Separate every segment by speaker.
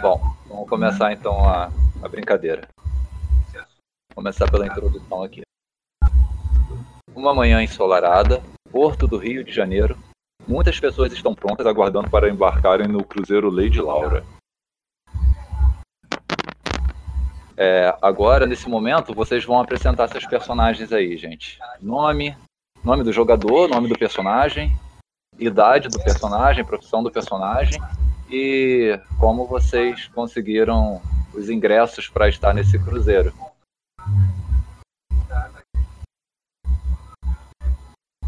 Speaker 1: Bom, vamos começar então a, a brincadeira. Vou começar pela introdução aqui. Uma manhã ensolarada, Porto do Rio de Janeiro. Muitas pessoas estão prontas aguardando para embarcarem no cruzeiro Lady Laura. É, agora, nesse momento, vocês vão apresentar seus personagens aí, gente. Nome, nome do jogador, nome do personagem, idade do personagem, profissão do personagem e como vocês conseguiram os ingressos para estar nesse cruzeiro.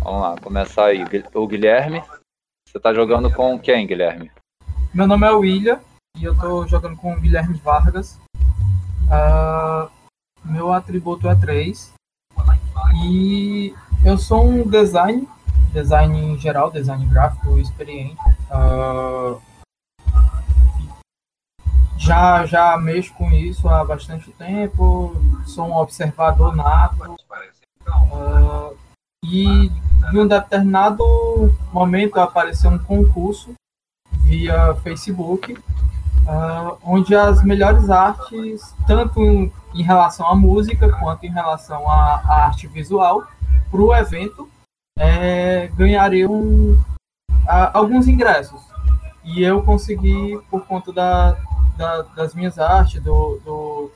Speaker 1: Vamos lá, começar aí. O Guilherme. Você está jogando com quem, Guilherme?
Speaker 2: Meu nome é William e eu tô jogando com o Guilherme Vargas. Ah, meu atributo é 3. E eu sou um design, design em geral, design gráfico experiente. Ah, já, já mexo com isso há bastante tempo, sou um observador nato. Ah, e em um determinado momento apareceu um concurso via Facebook, ah, onde as melhores artes, tanto em, em relação à música quanto em relação à, à arte visual, para o evento, é, ganhariam ah, alguns ingressos. E eu consegui, por conta da, da- das minhas artes, do, do,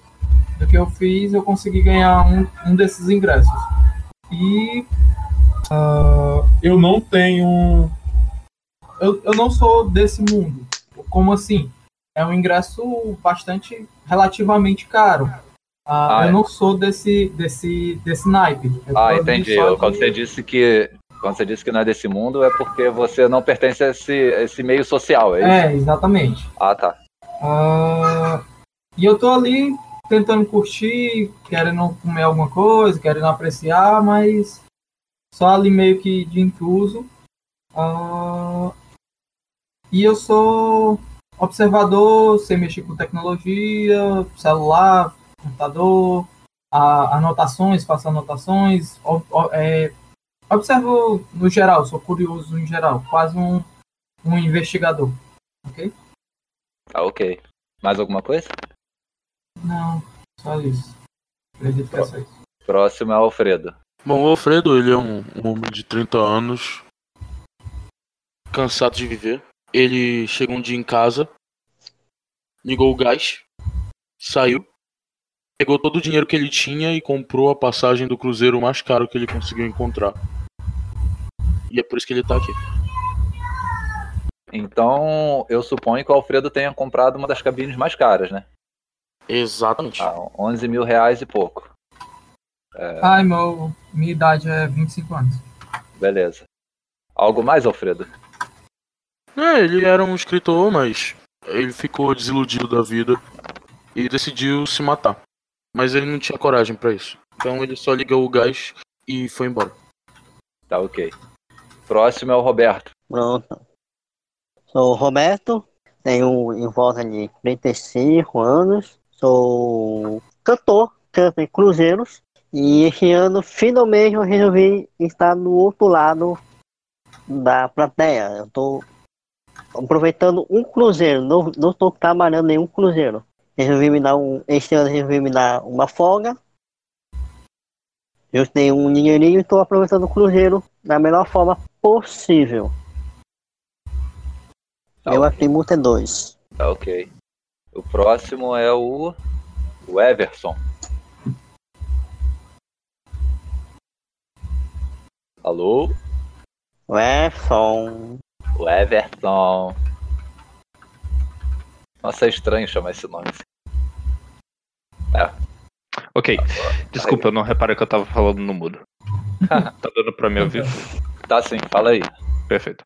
Speaker 2: do que eu fiz, eu consegui ganhar um, um desses ingressos. E ah, eu não tenho. Eu, eu não sou desse mundo. Como assim? É um ingresso bastante relativamente caro. Ah,
Speaker 1: Ah,
Speaker 2: eu
Speaker 1: é.
Speaker 2: não sou desse, desse, desse naipe. Eu
Speaker 1: Ah, entendi.
Speaker 2: de-
Speaker 1: Quando você disse que quando você disse que não é desse mundo, é porque você não pertence a esse, esse meio social, é isso?
Speaker 2: É, exatamente.
Speaker 1: Ah, tá.
Speaker 2: Ah, e eu tô ali tentando curtir, querendo comer alguma coisa, querendo apreciar, mas só ali meio que de intruso. Ah, e eu sou observador, sei mexer com tecnologia, celular, computador, a- anotações, faço anotações, ob- o- é, observo no geral, sou curioso em geral, quase um, um investigador. Ok?
Speaker 1: Tá, ok. Mais alguma coisa?
Speaker 2: Não, só isso. Acredito que é só isso.
Speaker 1: Próximo é o Alfredo.
Speaker 3: Bom, o Alfredo, ele é um, um homem de 30 anos, cansado de viver. Ele chegou um dia em casa, ligou o gás, saiu, pegou todo o dinheiro que ele tinha e comprou a passagem do cruzeiro mais caro que ele conseguiu encontrar. E é por isso que ele tá aqui.
Speaker 1: Então, eu suponho que o Alfredo tenha comprado uma das cabines mais caras, né?
Speaker 3: Exatamente.
Speaker 1: Ah, 11 mil reais e pouco.
Speaker 2: Ai, meu, minha idade é 25 anos.
Speaker 1: Beleza. Algo mais, Alfredo?
Speaker 3: É, ele era um escritor, mas ele ficou desiludido da vida e decidiu se matar. Mas ele não tinha coragem pra isso. Então ele só ligou o gás e foi embora.
Speaker 1: Tá, ok. Próximo é o Roberto.
Speaker 4: Pronto. Sou o Roberto, tenho em volta de 35 anos, sou cantor, canto em cruzeiros, e esse ano finalmente eu resolvi estar no outro lado da plateia. Eu estou aproveitando um cruzeiro, não, não estou trabalhando nenhum cruzeiro. Resolvi me dar um. Esse ano resolvi me dar uma folga. Eu tenho um dinheirinho e estou aproveitando o cruzeiro da melhor forma possível.
Speaker 1: Tá
Speaker 4: eu aqui multa é dois.
Speaker 1: Tá ok. O próximo é o, o Everson. Alô?
Speaker 4: Wesson.
Speaker 1: O Everton. Nossa, é estranho chamar esse nome assim.
Speaker 5: Ok, desculpa, eu não reparei que eu tava falando no mudo. tá dando pra me ouvir?
Speaker 1: Tá sim, fala aí.
Speaker 5: Perfeito.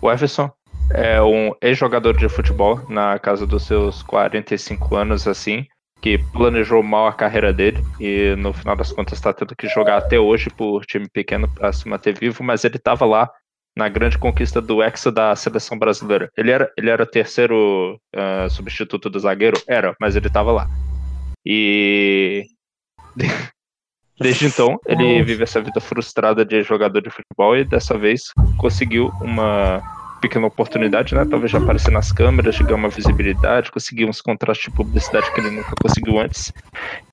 Speaker 5: O Everson é um ex-jogador de futebol na casa dos seus 45 anos, assim, que planejou mal a carreira dele e no final das contas está tendo que jogar até hoje por time pequeno para se manter vivo, mas ele estava lá na grande conquista do Hexa da seleção brasileira. Ele era, ele era o terceiro ah, substituto do zagueiro? Era, mas ele estava lá. E desde então ele vive essa vida frustrada de jogador de futebol e dessa vez conseguiu uma pequena oportunidade, né? Talvez já aparecer nas câmeras, ganhar uma visibilidade, conseguir uns contratos de publicidade que ele nunca conseguiu antes.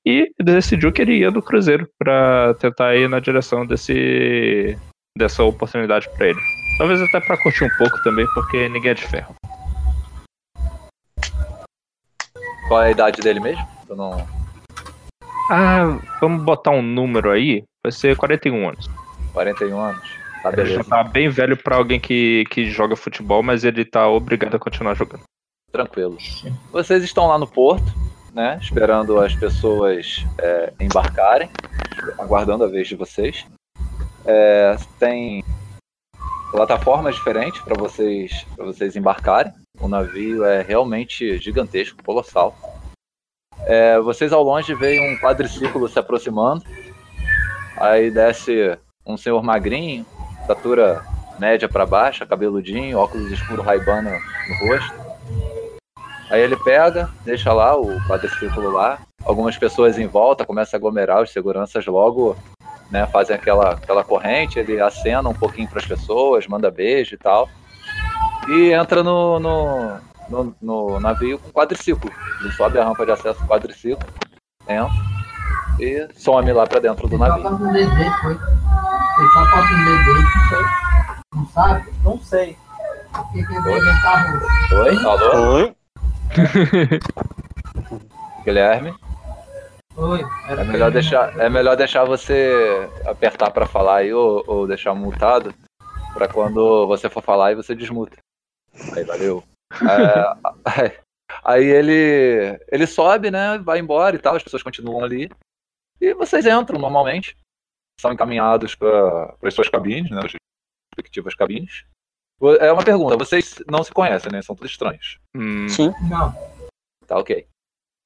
Speaker 5: E decidiu que ele ia do Cruzeiro para tentar ir na direção desse dessa oportunidade para ele. Talvez até para curtir um pouco também, porque ninguém é de ferro.
Speaker 1: Qual é a idade dele mesmo? Eu não.
Speaker 5: Ah, vamos botar um número aí. Vai ser 41 anos.
Speaker 1: 41 anos. Tá,
Speaker 5: Ele já
Speaker 1: beleza.
Speaker 5: tá bem velho pra alguém que, que joga futebol, mas ele tá obrigado a continuar jogando.
Speaker 1: Tranquilo. Vocês estão lá no porto, né? Esperando as pessoas é, embarcarem, aguardando a vez de vocês. É, tem plataformas diferentes para vocês, pra vocês embarcarem. O navio é realmente gigantesco, colossal. É, vocês ao longe veem um quadriciclo se aproximando. Aí desce um senhor magrinho, estatura média para baixa, cabeludinho, óculos escuro raibana no rosto. Aí ele pega, deixa lá o quadriciclo lá. Algumas pessoas em volta começam a aglomerar, os seguranças logo né, fazem aquela, aquela corrente, ele acena um pouquinho para as pessoas, manda beijo e tal. E entra no, no, no, no navio com quadriciclo. Ele sobe a rampa de acesso com quadriciclo, entra e some lá para dentro do
Speaker 2: Ele só
Speaker 1: navio.
Speaker 2: no dedo dele, foi. Ele só toca no dedo dele, não sei. Não sabe? Não sei. Porque quebrou da rua.
Speaker 1: Oi? Alô?
Speaker 4: Oi?
Speaker 1: Guilherme?
Speaker 2: Oi.
Speaker 1: É melhor
Speaker 2: ele-
Speaker 1: deixar, é melhor deixar você apertar para falar aí ou, ou deixar mutado para quando você for falar e você desmuta. Aí, valeu. É, aí ele ele sobe, né? Vai embora e tal, as pessoas continuam ali. E vocês entram normalmente. São encaminhados para as suas cabines, né? As respectivas cabines. É uma pergunta, vocês não se conhecem, né? São todos estranhos.
Speaker 5: Hum,
Speaker 4: Sim.
Speaker 2: Não.
Speaker 1: Tá ok.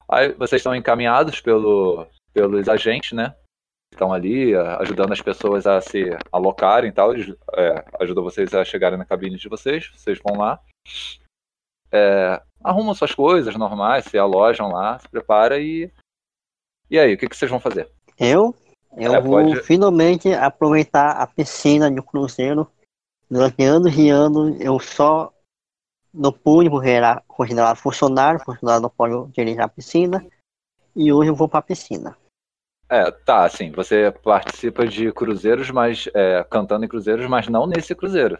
Speaker 1: Aí vocês são encaminhados pelo, pelos agentes, né? Estão ali a- ajudando as pessoas a se alocarem e tal. Eles é, ajudam vocês a chegarem na cabine de vocês. Vocês vão lá. é, arrumam suas coisas normais, se alojam lá, se prepara e. E aí, o que, que vocês vão fazer?
Speaker 4: Eu? Eu
Speaker 1: É,
Speaker 4: vou
Speaker 1: pode-
Speaker 4: finalmente aproveitar a piscina de um cruzeiro. Durante anos e anos eu só não pude considerado funcionário, funcionário não pode utilizar a piscina. E hoje eu vou para a piscina.
Speaker 1: É, tá, assim, você participa de cruzeiros, mas é, cantando em cruzeiros, mas não nesse cruzeiro.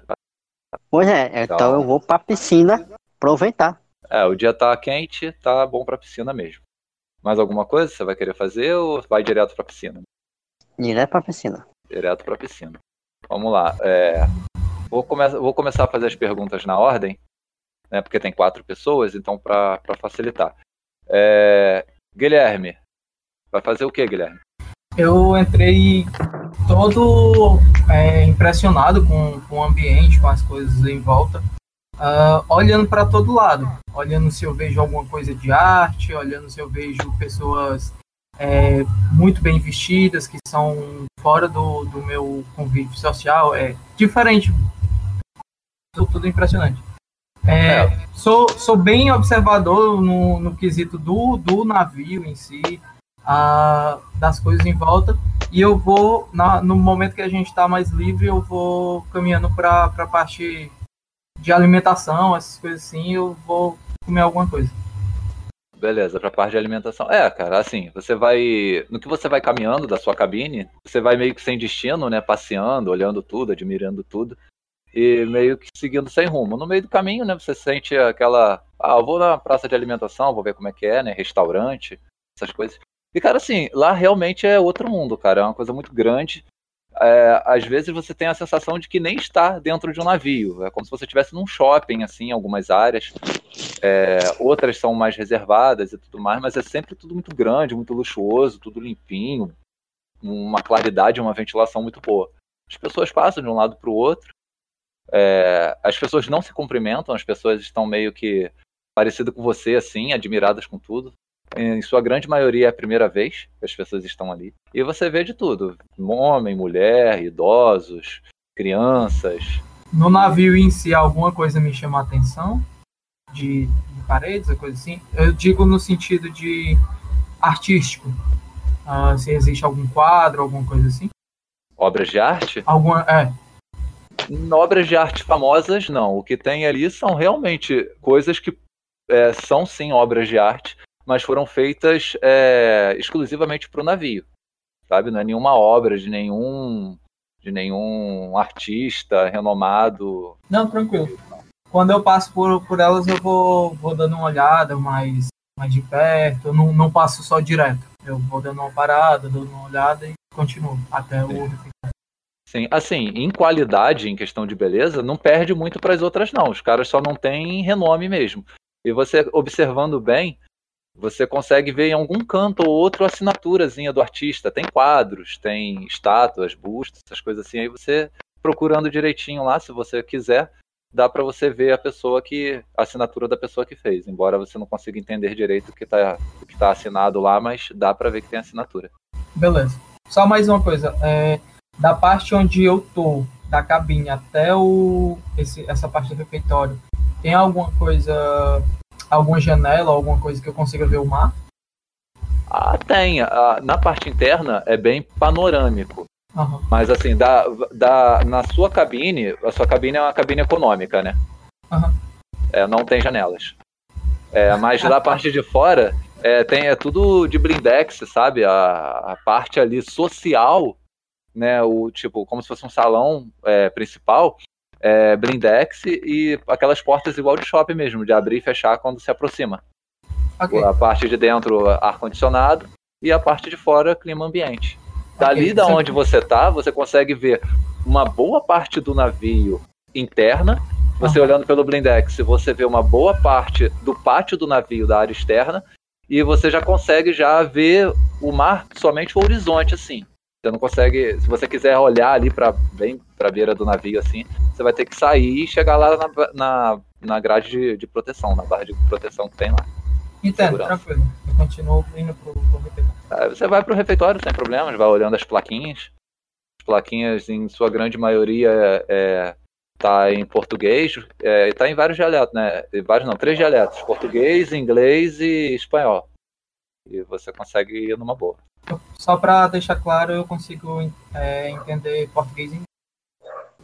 Speaker 4: Pois é, então
Speaker 1: Então-
Speaker 4: eu vou para a piscina aproveitar.
Speaker 1: É, o dia tá quente, tá bom pra piscina mesmo. Mais alguma coisa você vai querer fazer ou vai direto pra piscina?
Speaker 4: Direto para a piscina.
Speaker 1: Direto pra piscina. Vamos lá. é, vou, come vou começar a fazer as perguntas na ordem, né? Porque tem quatro pessoas, então pra facilitar. É, Guilherme, vai fazer o que, Guilherme?
Speaker 2: Eu entrei todo é, impressionado com, com o ambiente, com as coisas em volta, ah, olhando para todo lado, olhando se eu vejo alguma coisa de arte, olhando se eu vejo pessoas é, muito bem vestidas, que são fora do, do meu convívio social, é diferente, tudo, tudo impressionante. É, Sou, sou bem observador no, no quesito do, do navio em si, a, das coisas em volta, e eu vou, na, no momento que a gente está mais livre, eu vou caminhando para a parte de alimentação, essas coisas assim, eu vou comer alguma coisa.
Speaker 1: Beleza, pra parte de alimentação. É, cara, assim, você vai. No que você vai caminhando da sua cabine, você vai meio que sem destino, né? Passeando, olhando tudo, admirando tudo. E meio que seguindo sem rumo. No meio do caminho, né? Você sente aquela. Ah, vou na praça de alimentação, vou ver como é que é, né? Restaurante, essas coisas. E, cara, assim, lá realmente é outro mundo, cara. É uma coisa muito grande. É, às vezes você tem a sensação de que nem está dentro de um navio. É como se você estivesse num shopping, assim, em algumas áreas. É, outras são mais reservadas e tudo mais, mas é sempre tudo muito grande, muito luxuoso, tudo limpinho, uma claridade, uma ventilação muito boa. As pessoas passam de um lado para o outro. É, as pessoas não se cumprimentam, as pessoas estão meio que parecidas com você, assim, admiradas com tudo. Em sua grande maioria é a primeira vez que as pessoas estão ali. E você vê de tudo: homem, mulher, idosos, crianças.
Speaker 2: No navio em si, alguma coisa me chama a atenção? De, de paredes, coisa assim? Eu digo no sentido de artístico. Uh, se existe algum quadro, alguma coisa assim?
Speaker 1: Obras de arte?
Speaker 2: Alguma, é.
Speaker 1: Obras de arte famosas, não. O que tem ali são realmente coisas que é, são sim obras de arte, mas foram feitas é, exclusivamente para o navio, sabe? Não é nenhuma obra de nenhum de nenhum artista renomado.
Speaker 2: Não, tranquilo. Quando eu passo por, por elas, eu vou, vou dando uma olhada mais, mais de perto. Eu não, não passo só direto. Eu vou dando uma parada, dando uma olhada e continuo até o
Speaker 1: Sim, assim, em qualidade, em questão de beleza, não perde muito para as outras, não. Os caras só não têm renome mesmo. E você observando bem, você consegue ver em algum canto ou outro a assinaturazinha do artista. Tem quadros, tem estátuas, bustos, essas coisas assim. Aí você, procurando direitinho lá, se você quiser, dá para você ver a pessoa que. a assinatura da pessoa que fez. Embora você não consiga entender direito o que está que tá assinado lá, mas dá para ver que tem assinatura.
Speaker 2: Beleza. Só mais uma coisa. É, da parte onde eu tô, da cabine até o, esse, essa parte do refeitório, tem alguma coisa alguma janela, alguma coisa que eu consiga ver o mar?
Speaker 1: Ah, tem. Ah, na parte interna é bem panorâmico.
Speaker 2: Uhum.
Speaker 1: Mas assim, da, da, na sua cabine, a sua cabine é uma cabine econômica, né?
Speaker 2: Uhum.
Speaker 1: É, não tem janelas. É, mas da parte de fora é, tem, é tudo de blindex, sabe? A, a parte ali social, né? O tipo, como se fosse um salão é, principal, é, blindex e aquelas portas igual de shopping mesmo, de abrir e fechar quando se aproxima. Okay. A parte de dentro, ar-condicionado, e a parte de fora, clima ambiente. Dali okay. da onde você tá, você consegue ver uma boa parte do navio interna. Você uhum. olhando pelo blindex, você vê uma boa parte do pátio do navio da área externa e você já consegue já ver o mar somente o horizonte assim. Você não consegue, se você quiser olhar ali para bem para a beira do navio assim, você vai ter que sair e chegar lá na, na, na grade de, de, proteção, na barra de proteção que tem lá.
Speaker 2: Entendo, tranquilo. Eu continuo indo pro, pro refeitório.
Speaker 1: Você vai pro refeitório sem problemas, vai olhando as plaquinhas. As plaquinhas, em sua grande maioria, é, tá em português, é, tá em vários dialetos, né? Vários não, três dialetos: português, inglês e espanhol. E você consegue ir numa boa.
Speaker 2: Só para deixar claro, eu consigo é, entender português e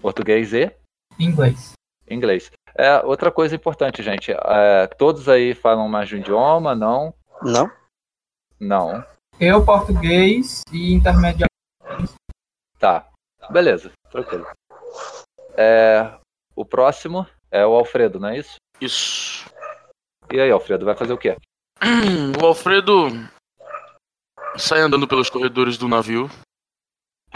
Speaker 1: Português e?
Speaker 2: Inglês.
Speaker 1: Inglês. É, outra coisa importante, gente. É, todos aí falam mais de um idioma, não?
Speaker 4: Não.
Speaker 1: Não.
Speaker 2: Eu, português e intermediário.
Speaker 1: Tá. Beleza, tranquilo. É, o próximo é o Alfredo, não é isso?
Speaker 3: Isso.
Speaker 1: E aí, Alfredo, vai fazer o quê?
Speaker 3: O Alfredo sai andando pelos corredores do navio.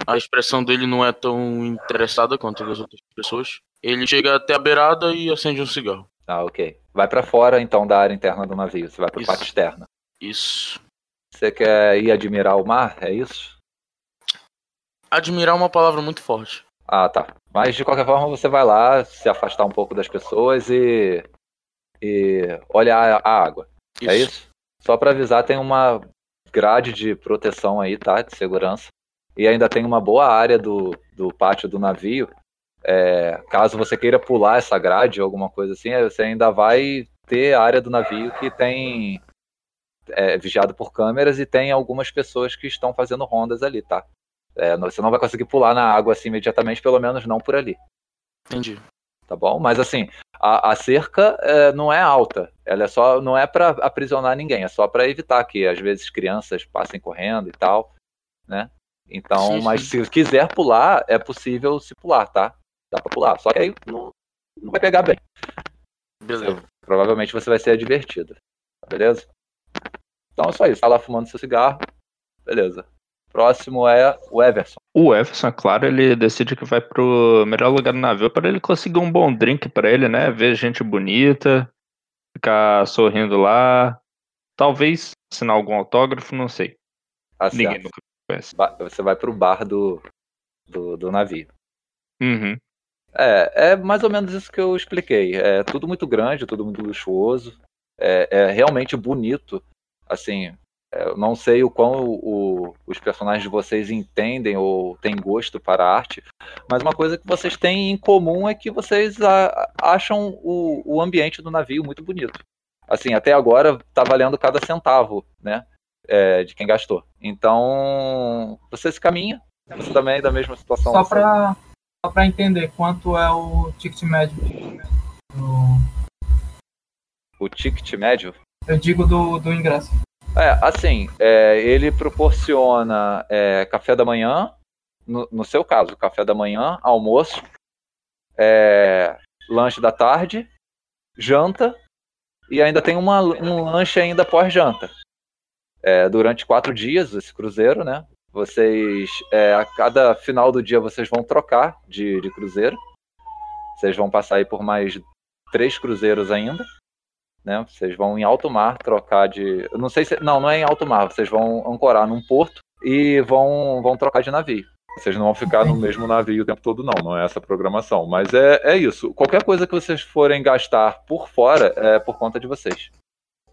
Speaker 3: A expressão dele não é tão interessada quanto das outras pessoas. Ele chega até a beirada e acende um cigarro.
Speaker 1: Ah, ok. Vai para fora então da área interna do navio. Você vai para a parte externa.
Speaker 3: Isso.
Speaker 1: Você quer ir admirar o mar? É isso?
Speaker 3: Admirar é uma palavra muito forte.
Speaker 1: Ah, tá. Mas de qualquer forma você vai lá, se afastar um pouco das pessoas e e olhar a água. É isso. É isso? Só para avisar, tem uma grade de proteção aí, tá? De segurança. E ainda tem uma boa área do, do pátio do navio é, caso você queira pular essa grade ou alguma coisa assim, você ainda vai ter a área do navio que tem é, vigiado por câmeras e tem algumas pessoas que estão fazendo rondas ali, tá? É, você não vai conseguir pular na água assim imediatamente, pelo menos não por ali.
Speaker 3: Entendi.
Speaker 1: Tá bom? Mas assim, a, a cerca é, não é alta. Ela é só, não é para aprisionar ninguém, é só para evitar que às vezes crianças passem correndo e tal, né? Então,
Speaker 3: Sim,
Speaker 1: mas
Speaker 3: sim.
Speaker 1: se quiser pular, é possível se pular, tá? Dá pra pular. Só que aí não, não vai pegar bem.
Speaker 3: Beleza.
Speaker 1: Provavelmente você vai ser advertido. Beleza? Então é só isso. Tá lá fumando seu cigarro. Beleza. Próximo é o Everson.
Speaker 5: O Everson, é claro, ele decide que vai pro melhor lugar do navio para ele conseguir um bom drink para ele, né? Ver gente bonita, ficar sorrindo lá. Talvez assinar algum autógrafo, não sei.
Speaker 1: Tá
Speaker 5: Ninguém nunca conhece.
Speaker 1: Você vai pro bar do, do, do navio.
Speaker 5: Uhum.
Speaker 1: É, é mais ou menos isso que eu expliquei. É tudo muito grande, tudo muito luxuoso. É, é realmente bonito. Assim, eu não sei o quão o- os personagens de vocês entendem ou têm gosto para a arte, mas uma coisa que vocês têm em comum é que vocês a- acham o, o ambiente do navio muito bonito. Assim, até agora tá valendo cada centavo, né? é, de quem gastou. Então, você se caminha. Você também é da mesma situação.
Speaker 2: Só pra entender quanto é o ticket médio. do-
Speaker 1: o ticket médio
Speaker 2: eu digo do, do ingresso.
Speaker 1: É, assim, é, ele proporciona é, café da manhã, no, no seu caso, café da manhã, almoço, é, lanche da tarde, janta e ainda tem uma, um lanche ainda pós-janta. É, durante quatro dias, esse cruzeiro, né? Vocês, é, a cada final do dia, vocês vão trocar de, de cruzeiro. Vocês vão passar aí por mais três cruzeiros ainda né? Vocês vão em alto mar trocar de. eu Não sei se. Não, não é em alto mar. Vocês vão ancorar num porto e vão, vão trocar de navio. Vocês não vão ficar no mesmo navio o tempo todo, não. Não é essa a programação. Mas é, é isso. Qualquer coisa que vocês forem gastar por fora é por conta de vocês.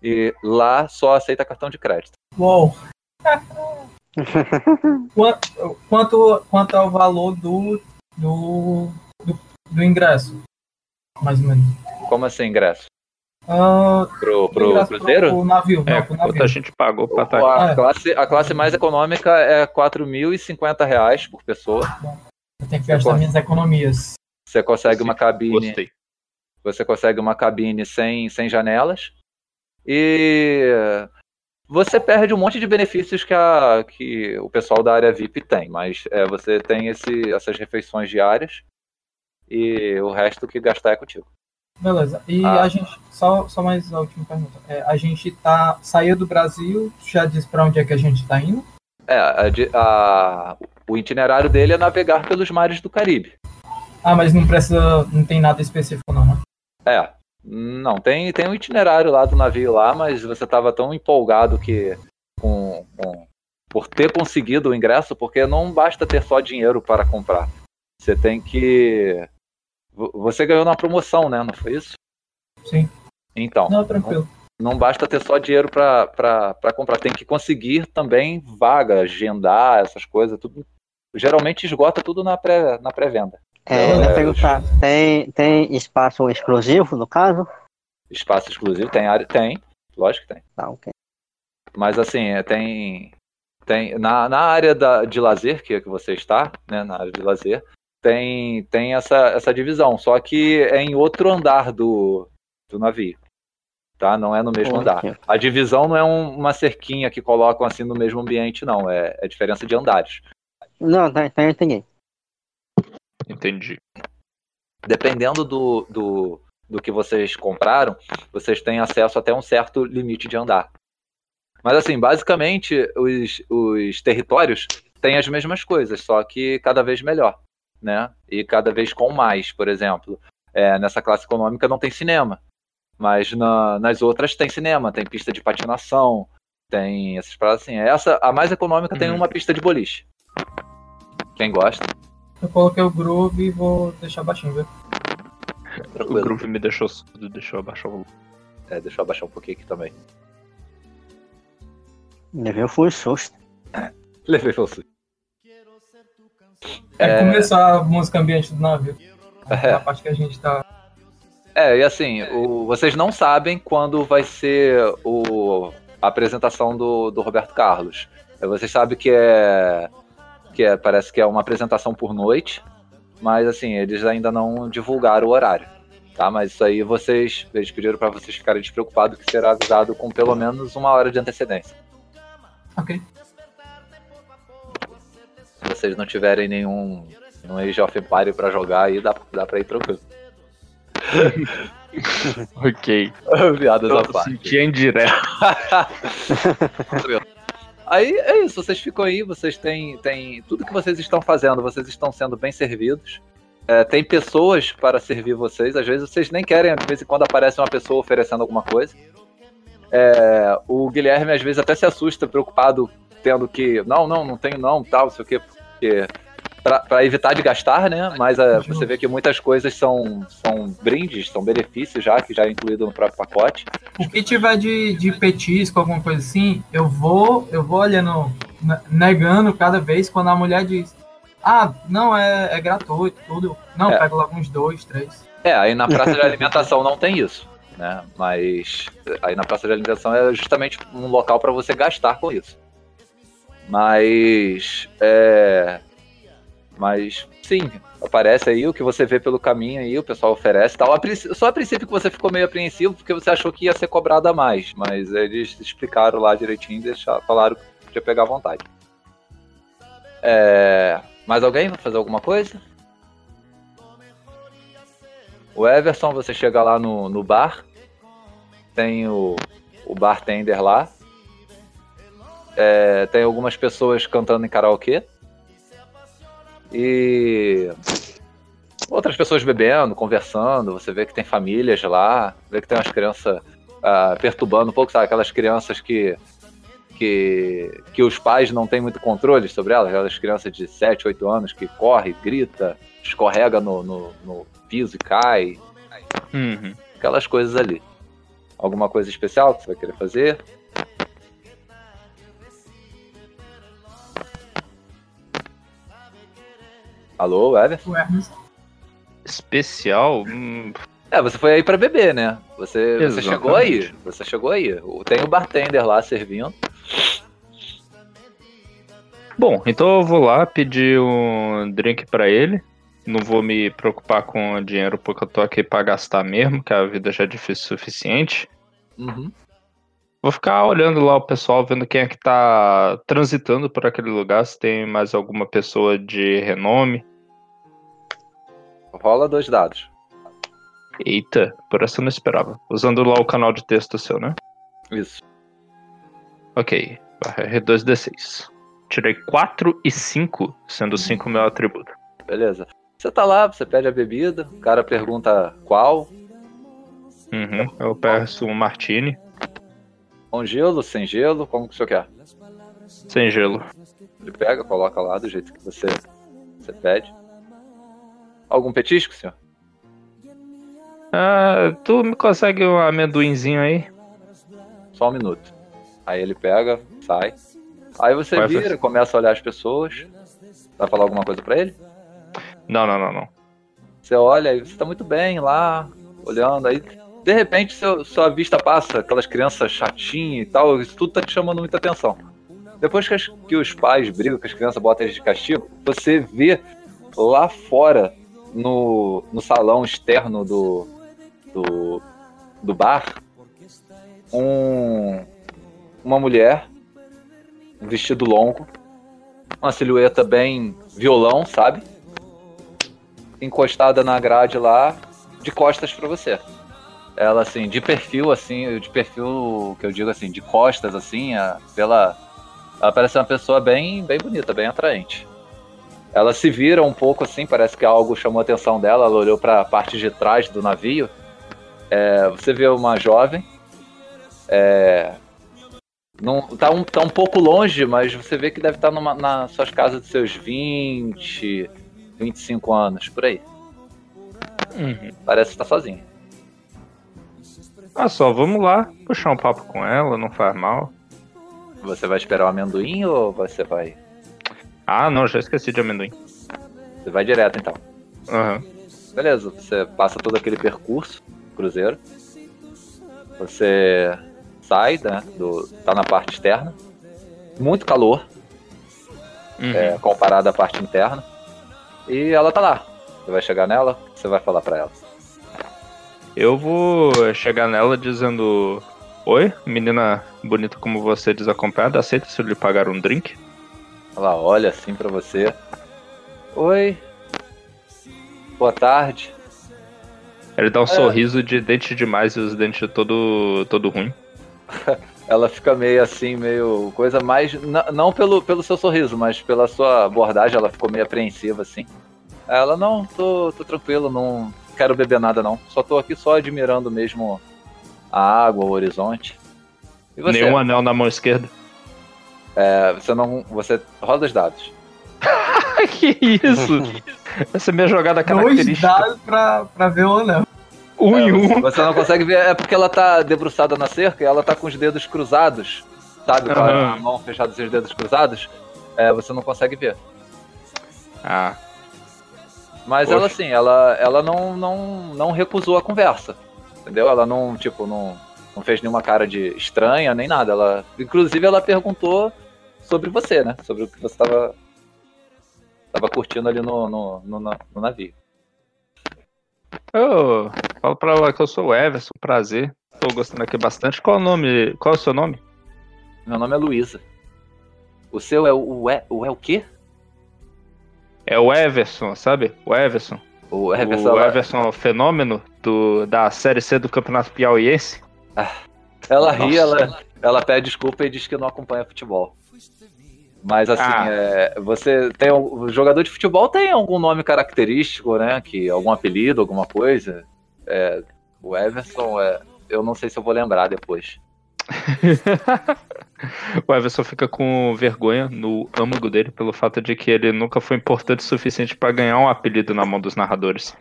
Speaker 1: E lá só aceita cartão de crédito.
Speaker 2: Uou! quanto, quanto, quanto é o valor do, do, do, do ingresso? Mais ou menos.
Speaker 1: Como assim, ingresso?
Speaker 2: Ah,
Speaker 1: Pro,
Speaker 2: o
Speaker 1: pro cruzeiro?
Speaker 2: Pro navio,
Speaker 5: É,
Speaker 2: não, pro
Speaker 5: quanto
Speaker 2: navio.
Speaker 5: a gente pagou pra estar aqui.
Speaker 1: A
Speaker 2: É.
Speaker 1: classe, a classe mais econômica é 4.050 reais por pessoa.
Speaker 2: Eu tenho que gastar minhas economias.
Speaker 1: Você consegue uma cabine.
Speaker 5: Gostei.
Speaker 1: Você consegue uma cabine sem, sem janelas. E você perde um monte de benefícios que, a, que o pessoal da área VIP tem, mas é, você tem esse, essas refeições diárias e o resto que gastar é contigo.
Speaker 2: Beleza. E
Speaker 1: Ah.
Speaker 2: a gente, só, só mais a última pergunta. É, a gente tá, saiu do Brasil, já disse pra onde é que a gente tá indo?
Speaker 1: É, a a- o itinerário dele é navegar pelos mares do Caribe.
Speaker 2: Ah, mas não precisa, não tem nada específico não, né?
Speaker 1: É, não, tem, tem um itinerário lá do navio lá, mas você estava tão empolgado que com, com- por ter conseguido o ingresso, porque não basta ter só dinheiro para comprar. Você tem que. Vo- Você ganhou na promoção, né? Não foi isso?
Speaker 2: Sim.
Speaker 1: Então,
Speaker 2: Não, tranquilo.
Speaker 1: não basta ter só dinheiro para comprar, tem que conseguir também vaga, agendar, essas coisas, tudo. Geralmente esgota tudo na pré- na pré-venda.
Speaker 4: É, eu
Speaker 1: É,
Speaker 4: ia perguntar, tem, tem espaço exclusivo, no caso?
Speaker 1: Espaço exclusivo tem área? Tem, lógico que tem.
Speaker 4: Tá, ok.
Speaker 1: Mas assim, é, tem. tem na, na área da, de lazer, que é que você está, né? Na área de lazer, tem, tem essa, essa divisão. Só que é em outro andar do, do navio. Tá? Não é no mesmo andar. A divisão não é um- uma cerquinha que colocam assim no mesmo ambiente, não. É, é diferença de andares.
Speaker 4: Não, tá, tá entendi.
Speaker 5: Entendi.
Speaker 1: Dependendo do, do, do que vocês compraram, vocês têm acesso até um certo limite de andar. Mas assim, basicamente, os, os territórios têm as mesmas coisas, só que cada vez melhor, né? E cada vez com mais, por exemplo. É, nessa classe econômica não tem cinema, mas na- nas outras tem cinema, tem pista de patinação, tem essas paradas assim. Essa, a mais econômica, tem
Speaker 5: Uhum.
Speaker 1: uma pista de boliche. Quem gosta,
Speaker 2: Eu coloquei o groove e vou deixar baixinho, viu?
Speaker 5: O. Groove me deixou surdo, deixa eu abaixar o volume.
Speaker 1: É, deixa eu abaixar um pouquinho aqui também.
Speaker 4: Levei fui susto.
Speaker 1: Levei você.
Speaker 2: É,
Speaker 1: É.
Speaker 2: começar a música ambiente do navio. Aquela parte que a gente tá.
Speaker 1: É, e assim, o- vocês não sabem quando vai ser o, a apresentação do, do Roberto Carlos. É, Vocês sabem que é, que é. Parece que é uma apresentação por noite, mas assim, eles ainda não divulgaram o horário. Tá? Mas isso aí vocês. Eles pediram para vocês ficarem despreocupados que será avisado com pelo menos uma hora de antecedência.
Speaker 2: Ok.
Speaker 1: Se vocês não tiverem nenhum, nenhum Age of Empire pra jogar aí, dá, dá pra ir tranquilo.
Speaker 5: Ok.
Speaker 1: Piadas à parte.
Speaker 5: senti em direto.
Speaker 1: Aí é isso, vocês ficam aí, vocês têm, têm tudo que vocês estão fazendo, vocês estão sendo bem servidos. É, tem pessoas para servir vocês, às vezes vocês nem querem, de vez em quando aparece uma pessoa oferecendo alguma coisa. É, o Guilherme às vezes até se assusta, preocupado, tendo que, não, não, não tenho não, tal, não sei o quê, porque para evitar de gastar, né? Mas é, você vê que muitas coisas são, são brindes, são benefícios já, que já é incluído no próprio pacote.
Speaker 2: O que tiver de, de petisco, alguma coisa assim, eu vou, eu vou olhando, ne- negando cada vez quando a mulher diz, ah, não, é, é gratuito, tudo. Não,
Speaker 1: É.
Speaker 2: pego logo uns dois, três.
Speaker 1: É, aí na praça de alimentação não tem isso, né? Mas aí na praça de alimentação é justamente um local para você gastar com isso. Mas é, mas sim, aparece aí o que você vê pelo caminho aí, o pessoal oferece, tal. Só a princípio que você ficou meio apreensivo porque você achou que ia ser cobrado a mais, mas eles explicaram lá direitinho, e deixaram, falaram que podia pegar à vontade. É, mais alguém vai fazer alguma coisa? O Everson, você chega lá no, no bar, tem o, o bartender lá, é, tem algumas pessoas cantando em karaokê e outras pessoas bebendo, conversando. Você vê que tem famílias lá, vê que tem umas crianças ah, perturbando um pouco, sabe? Aquelas crianças que, que, que os pais não têm muito controle sobre elas, aquelas crianças de 7, 8 anos que corre, grita, escorrega no, no, no piso e cai,
Speaker 5: Uhum.
Speaker 1: aquelas coisas ali. Alguma coisa especial que você vai querer fazer? Alô?
Speaker 2: O Hermes,
Speaker 5: Especial? Hum,
Speaker 1: É, você foi aí pra beber, né? Você, você chegou aí. Você chegou aí. Tem o bartender lá servindo.
Speaker 5: Bom, então eu vou lá pedir um drink pra ele. Não vou me preocupar com o dinheiro porque eu tô aqui pra gastar mesmo, que a vida já é difícil o suficiente.
Speaker 1: Uhum.
Speaker 5: Vou ficar olhando lá o pessoal, vendo quem é que tá transitando por aquele lugar, se tem mais alguma pessoa de renome.
Speaker 1: Rola dois dados.
Speaker 5: Eita, por essa eu não esperava. Usando lá o canal de texto seu, né?
Speaker 1: Isso.
Speaker 5: Ok, R2D6. Tirei 4 e 5, sendo 5 meu atributo.
Speaker 1: Beleza. Você tá lá, você pede a bebida, o cara pergunta qual.
Speaker 5: Uhum, eu peço um martini,
Speaker 1: Com gelo, sem gelo, como que o senhor quer?
Speaker 5: sem gelo.
Speaker 1: Ele pega, coloca lá do jeito que você, você pede. Algum petisco, senhor?
Speaker 5: Ah, tu me consegue um amendoinzinho aí?
Speaker 1: Só um minuto. Aí ele pega, sai. Aí você
Speaker 5: Vai,
Speaker 1: vira, começa a olhar as pessoas. Vai falar alguma coisa pra ele?
Speaker 5: Não, não, não, não.
Speaker 1: Você olha e você tá muito bem lá, olhando, aí de repente seu- sua vista passa, aquelas crianças chatinhas e tal, isso tudo tá te chamando muita atenção. Depois que, as- que os pais brigam, que as crianças botam eles de castigo, você vê lá fora, no, no salão externo do, do, do bar, um, uma mulher, um vestido longo, uma silhueta bem violão, sabe? encostada na grade lá, de costas pra você. Ela assim, de perfil assim, de perfil que eu digo assim, de costas assim, a- pela ela parece uma pessoa bem, bem bonita, bem atraente. Ela se vira um pouco assim, parece que algo chamou a atenção dela, ela olhou para a parte de trás do navio. É, você vê uma jovem, é, não, tá, um, tá um pouco longe, mas você vê que deve estar numa, nas suas casas dos seus 20, 25 anos, por aí.
Speaker 5: Uhum.
Speaker 1: Parece que tá sozinho.
Speaker 5: Ah, só vamos lá, puxar um papo com ela, não faz mal.
Speaker 1: Você vai esperar o amendoim ou você vai.
Speaker 5: Ah, não, já esqueci de amendoim.
Speaker 1: Você vai direto então.
Speaker 5: Aham.
Speaker 1: Beleza, você passa todo aquele percurso, cruzeiro. Você sai, né? Do, tá na parte externa. Muito calor,
Speaker 5: Uhum.
Speaker 1: é, comparado à parte interna. E ela tá lá. Você vai chegar nela, você vai falar pra ela?
Speaker 5: Eu vou chegar nela dizendo: Oi, menina bonita como você, desacompanhada, aceita se eu lhe pagar um drink?
Speaker 1: Ela olha assim pra você. Oi. Boa tarde.
Speaker 5: Ele dá um
Speaker 1: É.
Speaker 5: sorriso de dente demais e os dentes todo, todo ruim.
Speaker 1: Ela fica meio assim, meio coisa mais. Não pelo, pelo seu sorriso, mas pela sua abordagem, ela ficou meio apreensiva assim. Ela, não, tô, tô tranquilo, não quero beber nada não. Só tô aqui só admirando mesmo a água, o horizonte.
Speaker 5: Nenhum anel na mão esquerda.
Speaker 1: É, você não. Você roda os dados.
Speaker 5: que isso? Essa é minha jogada
Speaker 2: Dois
Speaker 5: característica.
Speaker 2: dados pra, pra ver o anel.
Speaker 5: Um
Speaker 1: É,
Speaker 5: em um.
Speaker 1: Você não consegue ver, é porque ela tá debruçada na cerca e ela tá com os dedos cruzados, sabe? Com a
Speaker 5: Aham.
Speaker 1: mão fechada e os dedos cruzados. É, você não consegue ver.
Speaker 5: Ah,
Speaker 1: Mas
Speaker 5: Poxa.
Speaker 1: ela, assim, ela, ela não, não, não recusou a conversa. Entendeu? Ela não, tipo, não, não fez nenhuma cara de estranha nem nada. Ela, inclusive, ela perguntou sobre você, né? Sobre o que você tava, tava curtindo ali no, no, no, no navio.
Speaker 5: eu falo pra ela que eu sou o Everson, prazer. Tô gostando aqui bastante. Qual o nome? Qual é o seu nome?
Speaker 1: Meu nome é Luísa. O seu é o, o, é, o é o quê?
Speaker 5: É o Everson, sabe? O Everson.
Speaker 1: O Everson,
Speaker 5: o
Speaker 1: ela-
Speaker 5: Everson é o fenômeno do, da Série C do Campeonato Piauiense.
Speaker 1: Ela ri,
Speaker 5: Nossa.
Speaker 1: ela, ela pede desculpa e diz que não acompanha futebol. Mas assim,
Speaker 5: Ah.
Speaker 1: é, você tem o jogador de futebol tem algum nome característico, né? Que algum apelido, alguma coisa. É, o Everson, é, eu não sei se eu vou lembrar depois.
Speaker 5: o Everson fica com vergonha no âmago dele pelo fato de que ele nunca foi importante o suficiente pra ganhar um apelido na mão dos narradores.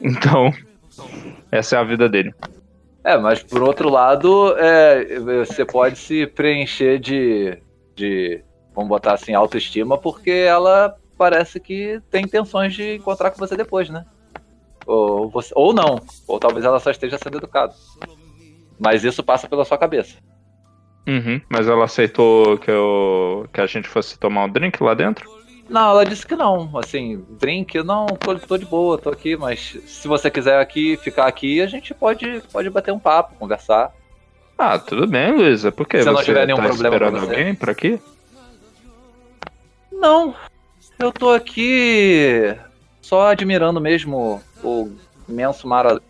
Speaker 5: Então, essa é a vida dele.
Speaker 1: É, mas por outro lado, é, você pode se preencher de, de, vamos botar assim, autoestima, porque ela parece que tem intenções de encontrar com você depois, né? Ou, você, ou não, ou talvez ela só esteja sendo educada. Mas isso passa pela sua cabeça.
Speaker 5: Uhum, mas ela aceitou que, eu, que a gente fosse tomar um drink lá dentro?
Speaker 1: Não, ela disse que não. Assim, drink, não, tô, tô de boa, tô aqui, mas se você quiser aqui, ficar aqui, a gente pode, pode bater um papo, conversar.
Speaker 5: Ah, tudo bem, Luísa. Por quê?
Speaker 1: Se
Speaker 5: você
Speaker 1: não tiver nenhum
Speaker 5: tá
Speaker 1: problema
Speaker 5: esperando
Speaker 1: você.
Speaker 5: alguém por aqui?
Speaker 1: Não, eu tô aqui só admirando mesmo o imenso mar.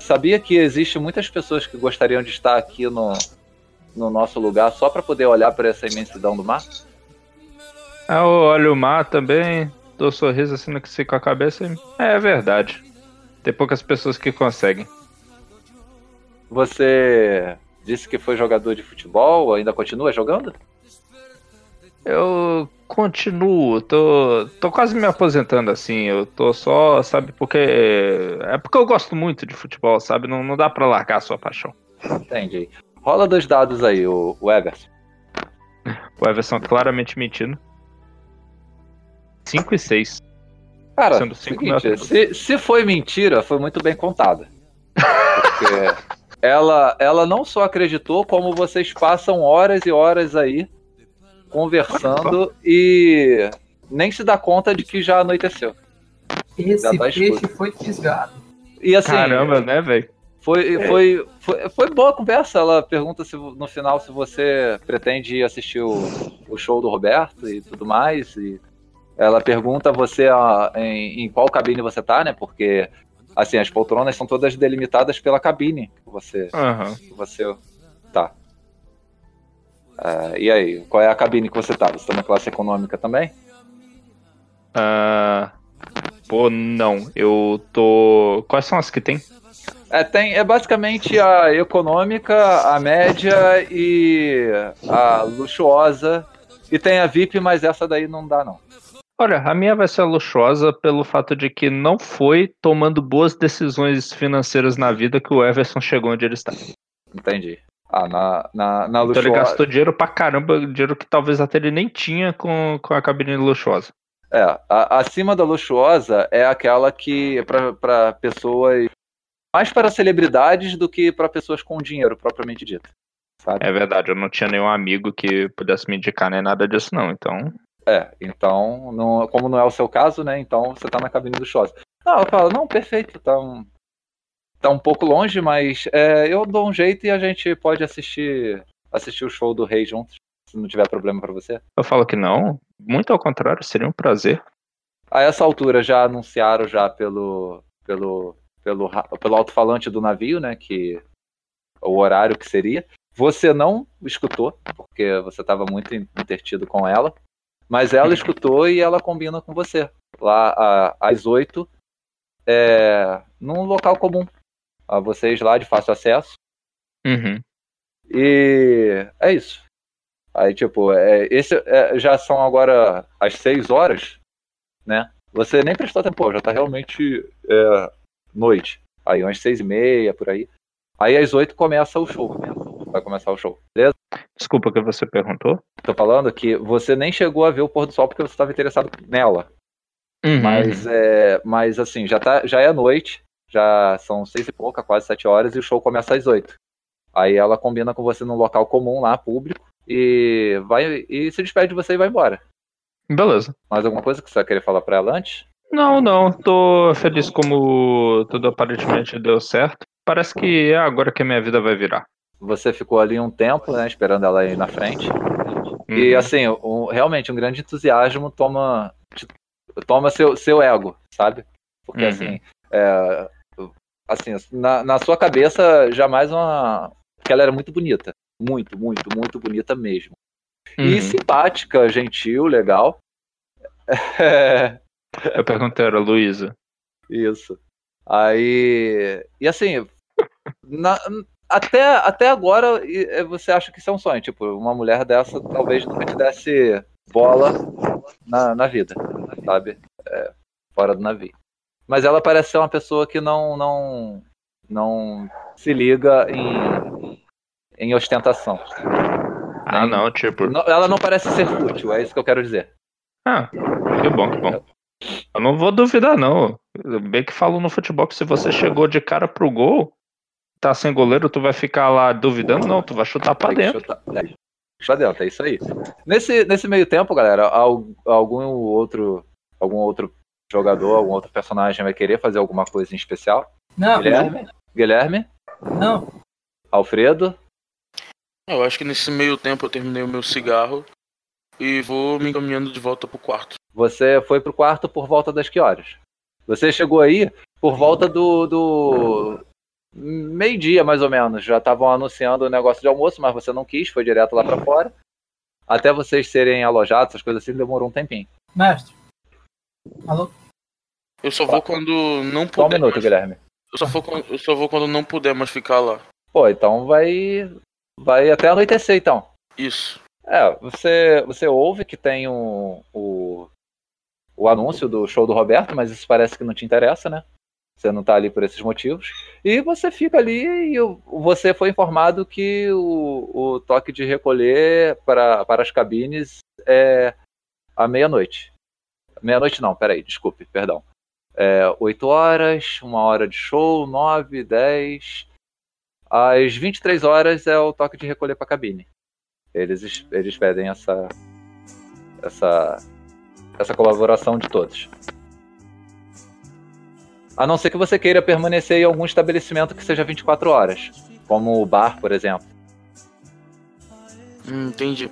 Speaker 1: Sabia que existe muitas pessoas que gostariam de estar aqui no, no nosso lugar só pra poder olhar para essa imensidão do mar?
Speaker 5: Ah, eu olho o mar também, dou um sorriso assim no que sei com a cabeça. e- É, é verdade. Tem poucas pessoas que conseguem.
Speaker 1: Você disse que foi jogador de futebol, ainda continua jogando?
Speaker 5: Eu continuo, tô, tô quase me aposentando assim. Eu tô só, sabe, porque. É porque eu gosto muito de futebol, sabe? Não, não dá pra largar a sua paixão.
Speaker 1: Entendi. Rola dois dados aí, o, o Everson.
Speaker 5: O Everson claramente mentindo. 5 e 6.
Speaker 1: Cara,
Speaker 5: Sendo cinco
Speaker 1: seguinte, se, se foi mentira, foi muito bem contada. Porque ela, ela não só acreditou, como vocês passam horas e horas aí conversando e nem se dá conta de que já anoiteceu.
Speaker 2: Esse
Speaker 1: Já tá
Speaker 2: peixe foi fisgado.
Speaker 1: E assim,
Speaker 5: Caramba, né, velho?
Speaker 1: foi, foi, foi, foi boa a conversa. Ela pergunta se no final se você pretende ir assistir o, o show do Roberto e tudo mais. E ela pergunta você ah, em, em qual cabine você tá, né? Porque assim, as poltronas são todas delimitadas pela cabine que você,
Speaker 5: Aham.
Speaker 1: que você tá. Ah, e aí, qual é a cabine que você tá? Você tá na classe econômica também?
Speaker 5: Ah, pô, não. Eu tô. Quais são as que tem?
Speaker 1: É, tem, é basicamente a econômica, a média e a luxuosa. E tem a VIP, mas essa daí não dá, não.
Speaker 5: Olha, a minha vai ser luxuosa pelo fato de que não foi tomando boas decisões financeiras na vida que o Everson chegou onde ele está.
Speaker 1: Entendi. Ah, na, na, na
Speaker 5: Então ele
Speaker 1: luxuosa.
Speaker 5: gastou dinheiro pra caramba, dinheiro que talvez até ele nem tinha com, com a cabine luxuosa.
Speaker 1: É, a- acima da luxuosa é aquela que é para pessoas mais para celebridades do que para pessoas com dinheiro propriamente dito. Sabe?
Speaker 5: É verdade, eu não tinha nenhum amigo que pudesse me indicar nem nada disso, não. Então,
Speaker 1: É, então, não- como não é o seu caso, né? Então você tá na cabine luxuosa. Não, ela fala, não, perfeito, tá um, tá um pouco longe, mas é, eu dou um jeito e a gente pode assistir assistir o show do Rei juntos, se não tiver problema pra você.
Speaker 5: eu falo que não. Muito ao contrário, seria um prazer.
Speaker 1: A essa altura já anunciaram já pelo pelo pelo pelo alto-falante do navio, né, que o horário que seria. Você não escutou, porque você estava muito intertido com ela, mas ela escutou e ela combina com você. Lá a- às oito, é, num local comum. A vocês lá de fácil acesso.
Speaker 5: Uhum.
Speaker 1: E é isso. Aí, tipo, é, esse, é, já são agora as seis horas, né? Você nem prestou atenção, já tá realmente é, noite. Aí, umas seis e meia, por aí. Aí, às oito, começa o show. Vai começar o show. Beleza?
Speaker 5: Desculpa o que você perguntou.
Speaker 1: Tô falando que você nem chegou a ver o pôr do sol porque você estava interessado nela.
Speaker 5: Uhum.
Speaker 1: Mas, é, mas assim, já, tá, já é noite, já são seis e pouca, quase sete horas, e o show começa às oito. Aí ela combina com você num local comum lá, público, e vai e se despede de você e vai embora.
Speaker 5: Beleza.
Speaker 1: Mais alguma coisa que você vai querer falar pra ela antes?
Speaker 5: Não, não. Tô feliz como tudo aparentemente deu certo. Parece que é agora que a minha vida vai virar.
Speaker 1: Você ficou ali um tempo, né, esperando ela ir na frente. E
Speaker 5: Uhum.
Speaker 1: assim, um- realmente, um grande entusiasmo toma, toma seu, seu ego, sabe? Porque
Speaker 5: Uhum.
Speaker 1: assim, é, assim, na, na sua cabeça, jamais uma. Porque ela era muito bonita. Muito, muito, muito bonita mesmo. E
Speaker 5: Uhum.
Speaker 1: simpática, gentil, legal.
Speaker 5: Eu perguntei, era Luísa.
Speaker 1: isso. Aí. E assim, na- até, até agora e- é, você acha que isso é um sonho. Tipo, uma mulher dessa talvez nunca te desse bola na, na vida, sabe? É, fora do navio. Mas ela parece ser uma pessoa que não, não, não se liga em, em ostentação.
Speaker 5: Ah,
Speaker 1: Nem-
Speaker 5: não, tipo.
Speaker 1: Não- ela não parece ser fútil, é isso que eu quero dizer.
Speaker 5: Ah, que bom, que bom. Eu não vou duvidar, não. Bem que falo no futebol que se você chegou de cara pro gol, tá sem goleiro, tu vai ficar lá duvidando? Não, tu vai chutar pra dentro.
Speaker 1: chutar- é, chutar dentro, é isso aí. Nesse, nesse meio tempo, galera, al- algum outro, algum outro jogador, algum outro personagem vai querer fazer alguma coisa em especial?
Speaker 2: Não,
Speaker 1: Guilherme? Guilherme?
Speaker 2: não.
Speaker 1: Alfredo?
Speaker 3: Eu acho que nesse meio tempo eu terminei o meu cigarro e vou me encaminhando de volta pro quarto.
Speaker 1: Você foi pro quarto por volta das que horas? Você chegou aí por volta do, do meio-dia, mais ou menos. Já estavam anunciando o negócio de almoço, mas você não quis, foi direto lá pra fora. Até vocês serem alojados, essas coisas assim, demorou um tempinho.
Speaker 2: Mestre. Alô?
Speaker 3: Eu só vou quando não
Speaker 1: Só um
Speaker 3: puder.
Speaker 1: minuto,
Speaker 3: mais-
Speaker 1: Guilherme.
Speaker 3: Eu só, vou, quando- eu só vou quando não puder mais ficar lá.
Speaker 1: Pô, então vai vai até anoitecer então.
Speaker 3: Isso.
Speaker 1: É, você você ouve que tem o, o o anúncio do show do Roberto, mas isso parece que não te interessa, né? Você não tá ali por esses motivos. E você fica ali e você foi informado que o, o toque de recolher para, para as cabines é à meia-noite. Meia-noite não, peraí, desculpe, perdão. É 8 horas, uma hora de show, 9, 10. Às 23 horas é o toque de recolher para cabine. Eles, eles pedem essa, essa, essa colaboração de todos. A não ser que você queira permanecer em algum estabelecimento que seja 24 horas, como o bar, por exemplo.
Speaker 3: Hum, entendi.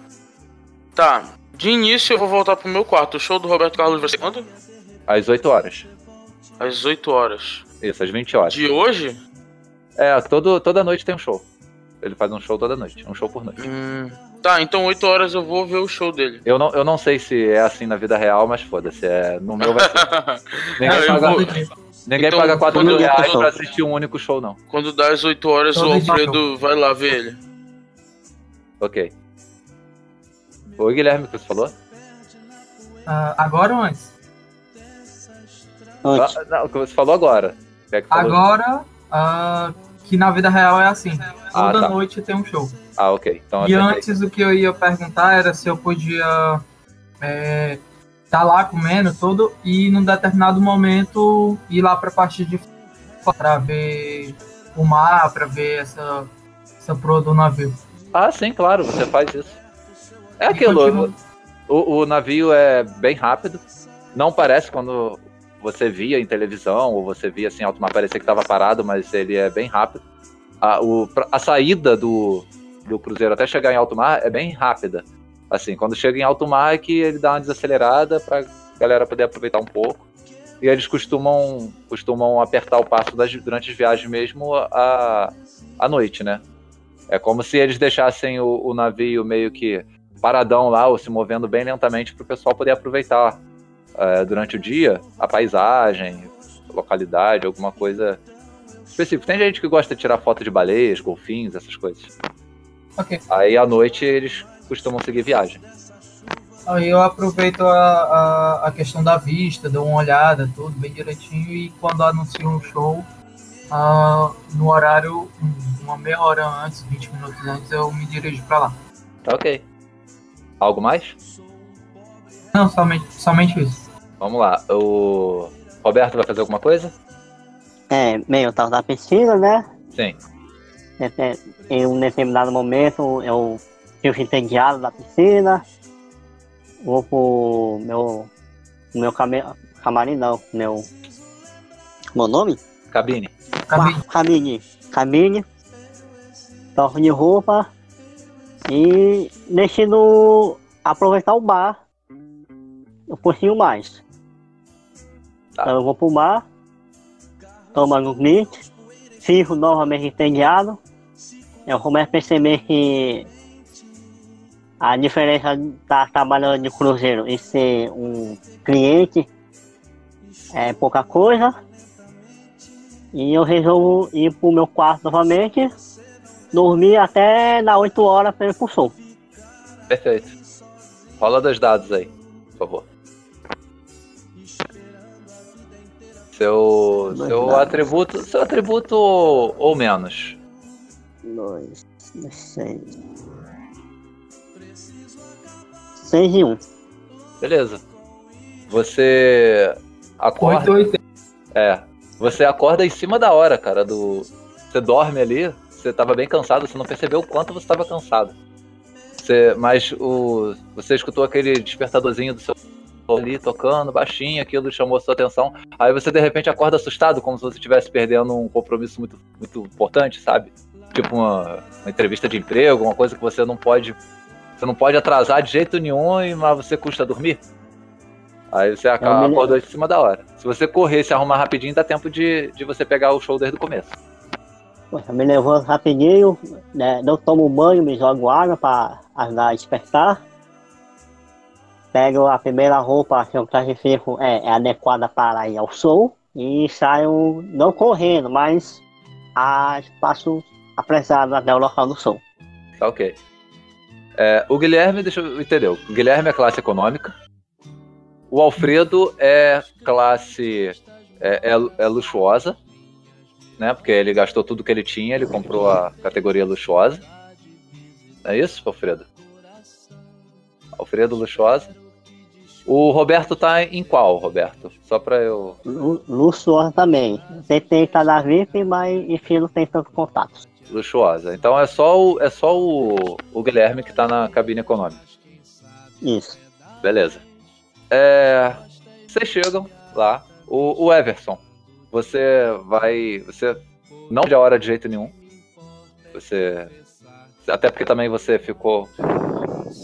Speaker 3: Tá. De início eu vou voltar pro meu quarto. O show do Roberto Carlos vai ser quando?
Speaker 1: Às 8 horas.
Speaker 3: Às 8 horas.
Speaker 1: Isso, às 20 horas.
Speaker 3: De hoje?
Speaker 1: É, todo, toda noite tem um show. Ele faz um show toda noite, um show por noite.
Speaker 3: Hum, tá, então 8 horas eu vou ver o show dele.
Speaker 1: Eu não, eu não sei se é assim na vida real, mas foda-se. É, no meu vai ser. Ninguém
Speaker 3: eu
Speaker 1: paga,
Speaker 3: vou-
Speaker 1: ninguém
Speaker 3: Então,
Speaker 1: paga 4
Speaker 3: quando-
Speaker 1: mil reais
Speaker 3: quando-
Speaker 1: pra assistir um único show, não.
Speaker 3: Quando dá as 8 horas,
Speaker 2: Todo
Speaker 3: o Alfredo vai lá ver ele.
Speaker 1: Ok. Oi, Guilherme, o que você falou?
Speaker 2: Ah, agora ou antes?
Speaker 4: Antes.
Speaker 1: Ah, não, o que você falou agora. É que falou?
Speaker 2: Agora, ah, que na vida real é assim.
Speaker 1: Ah,
Speaker 2: Toda
Speaker 1: tá.
Speaker 2: noite tem um show.
Speaker 1: Ah, ok. Então
Speaker 2: E antes o que eu ia perguntar era se eu podia é, tá lá comendo tudo e num determinado momento ir lá para a parte de para ver o mar, para ver essa essa proa do navio.
Speaker 1: Ah, sim, claro, você faz isso. É aquilo. O, o navio é bem rápido. Não parece quando você via em televisão ou você via assim alto mar parecia que estava parado, mas ele é bem rápido. A, o, a saída do, do cruzeiro até chegar em alto mar é bem rápida. Assim, quando chega em alto mar é que ele dá uma desacelerada para galera poder aproveitar um pouco. E eles costumam, costumam apertar o passo das, durante as viagens mesmo à, à noite, né? É como se eles deixassem o, o navio meio que paradão lá, ou se movendo bem lentamente para o pessoal poder aproveitar é, durante o dia a paisagem, localidade, alguma coisa específica. Tem gente que gosta de tirar foto de baleias, golfinhos, essas coisas.
Speaker 2: Ok.
Speaker 1: Aí à noite eles costumam seguir viagem.
Speaker 2: Aí eu aproveito a, a, a, questão da vista, dou uma olhada, tudo bem direitinho, e quando anunciam um show, uh, no horário, uma meia hora antes, 20 minutos antes, eu me dirijo para lá.
Speaker 1: Tá ok. Algo mais?
Speaker 2: Não, somente, somente isso.
Speaker 1: Vamos lá. O Roberto vai fazer alguma coisa?
Speaker 4: É, eu tava na piscina, né?
Speaker 1: Sim.
Speaker 4: Em um determinado momento eu fico entediado da piscina. Vou pro meu. meu came, camarim não, meu. Meu nome?
Speaker 1: Cabine.
Speaker 2: Cabine.
Speaker 4: Cabine. Cabine. Troco de roupa. E decido aproveitar o bar um pouquinho mais.
Speaker 1: Tá.
Speaker 4: Então eu vou pro bar, tomando um glitch, fico novamente entediado. Eu começo a perceber que a diferença de estar trabalhando de cruzeiro e ser um cliente é pouca coisa. E eu resolvo ir pro meu quarto novamente dormir até na 8 horas para ir pro.
Speaker 1: Perfeito. Rola dois dados aí, por favor. Seu, seu atributo. Seu atributo ou, ou menos?
Speaker 4: Dois, seis. Seis e um.
Speaker 1: Beleza. Você acorda.
Speaker 2: 8, 8.
Speaker 1: É. Você acorda em cima da hora, cara. Do. Você dorme ali, você tava bem cansado, você não percebeu o quanto você estava cansado. Você, mas o, você escutou aquele despertadorzinho do seu ali tocando baixinho, aquilo chamou a sua atenção. Aí você de repente acorda assustado, como se você estivesse perdendo um compromisso muito, muito importante, sabe? Tipo uma, uma, entrevista de emprego, uma coisa que você não pode. Você não pode atrasar de jeito nenhum, mas você custa dormir. Aí você acaba, acordou em cima da hora. Se você correr e se arrumar rapidinho, dá tempo de, de você pegar o show desde o começo.
Speaker 4: Poxa, me levanto rapidinho, né, eu tomo banho, me jogo água para ajudar a despertar. Pego a primeira roupa que eu classifico é, é adequada para ir ao show e saio, não correndo, mas a, passo apressado até o local do show.
Speaker 1: Tá ok. É, o Guilherme, deixa eu entender, o Guilherme é classe econômica. O Alfredo é classe é, é, é luxuosa né? Porque ele gastou tudo que ele tinha, ele comprou a categoria luxuosa. É isso, Alfredo? Alfredo luxuosa. O Roberto tá em qual, Roberto? Só pra eu.
Speaker 4: Luxuosa também. Você tem que estar na VIP, mas enfim, não tem tanto contato.
Speaker 1: Luxuosa. Então é só o, é só o, o Guilherme que tá na cabine econômica.
Speaker 4: Isso.
Speaker 1: Beleza. É, vocês chegam lá. O, o Everson, você vai. Você não perde a hora de jeito nenhum. Você. Até porque também você ficou.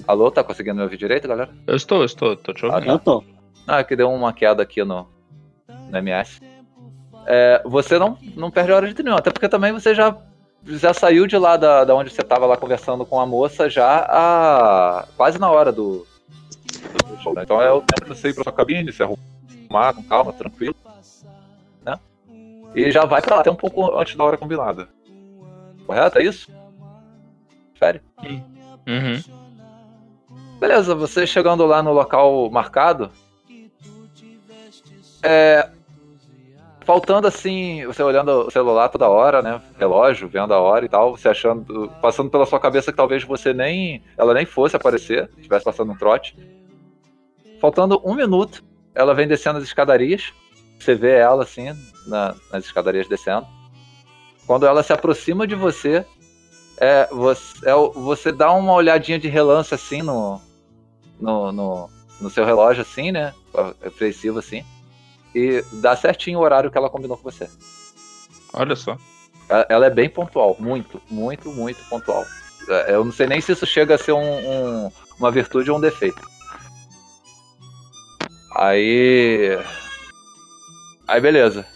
Speaker 1: Alô, tá conseguindo me ouvir direito, galera?
Speaker 5: Eu estou, eu estou, tô te ouvindo.
Speaker 4: Ah, eu tô.
Speaker 1: Ah, que deu uma queda aqui no, no MS. É, você não, não perde a hora de jeito nenhum, até porque também você já, já saiu de lá da, da onde você tava lá conversando com a moça já a, quase na hora do, do show. Né? Então é o tempo de você ir pra sua cabine, se arrumar com calma, tranquilo? E já vai para lá até um pouco antes da hora combinada. Correto? É isso? Fere?
Speaker 5: Uhum.
Speaker 1: Beleza, você chegando lá no local marcado. É, faltando assim, você olhando o celular toda hora, né? Relógio, vendo a hora e tal, você achando, passando pela sua cabeça que talvez você nem, ela nem fosse aparecer, estivesse passando um trote. faltando um minuto, ela vem descendo as escadarias. Você vê ela assim, na- nas escadarias descendo. Quando ela se aproxima de você, é, você, é você dá uma olhadinha de relance assim no, no, no, no seu relógio, assim, né? Reflexivo assim. E dá certinho o horário que ela combinou com você.
Speaker 5: Olha só.
Speaker 1: Ela- Ela é bem pontual, muito, muito, muito pontual. É, Eu não sei nem se isso chega a ser um- um- uma virtude ou um defeito. Aí. Aí beleza.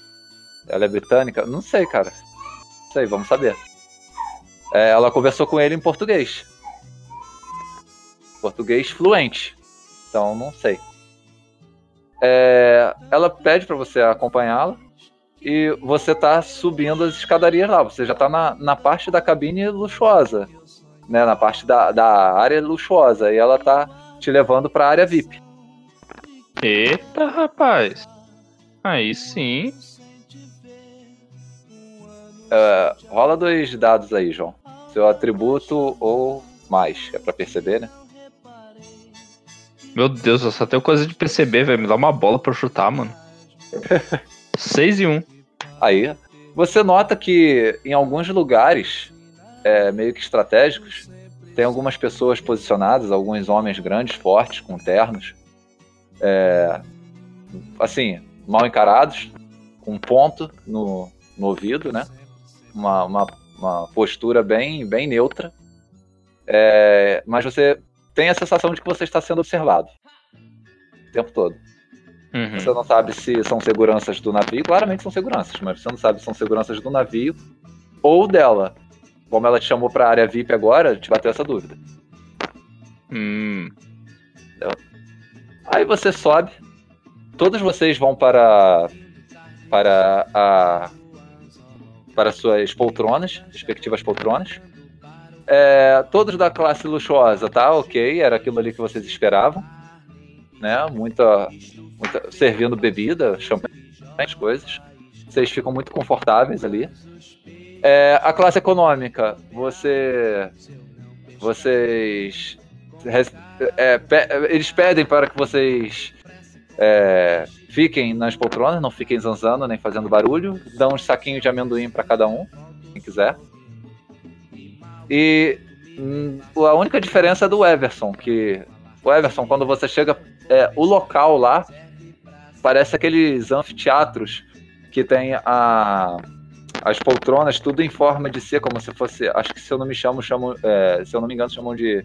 Speaker 1: Ela é britânica? Não sei, cara. Não sei, vamos saber. É, ela conversou com ele em português. Português fluente. Então não sei. É, ela pede pra você acompanhá-la e você tá subindo as escadarias lá. Você já tá na, na parte da cabine luxuosa, né? Na parte da, da área luxuosa. E ela tá te levando pra área VIP.
Speaker 5: Eita, rapaz. Aí sim.
Speaker 1: É, rola dois dados aí, João. Seu atributo ou mais. É pra perceber, né?
Speaker 5: Meu Deus, eu só tenho coisa de perceber, velho. Me dá uma bola pra chutar, mano. 6 e 1.
Speaker 1: Aí, você nota que em alguns lugares, é, meio que estratégicos, tem algumas pessoas posicionadas, alguns homens grandes, fortes, com ternos, é, assim, mal encarados, com um ponto no, no ouvido, né? Uma, uma, uma postura bem, bem neutra. É, mas você tem a sensação de que você está sendo observado o tempo todo.
Speaker 5: Uhum.
Speaker 1: Você não sabe se são seguranças do navio, claramente são seguranças, mas você não sabe se são seguranças do navio ou dela. Como ela te chamou pra área VIP agora, te bateu essa dúvida.
Speaker 5: Hum.
Speaker 1: Aí você sobe, todos vocês vão para para a para suas poltronas, respectivas poltronas. É, todos da classe luxuosa, tá? Ok, era aquilo ali que vocês esperavam, né? Muita, muita servindo bebida, champanhe, as coisas. Vocês ficam muito confortáveis ali. É, a classe econômica, você, vocês é, pe- eles pedem para que vocês é, fiquem nas poltronas, não fiquem zanzando nem fazendo barulho. Dão uns saquinhos de amendoim para cada um, quem quiser. E hum, a única diferença é do Everson, que o Everson, quando você chega, é, o local lá parece aqueles anfiteatros que tem a, as poltronas tudo em forma de ser, como se fosse, acho que se eu não me chamo, chamo, é, se eu não me engano, chamam de,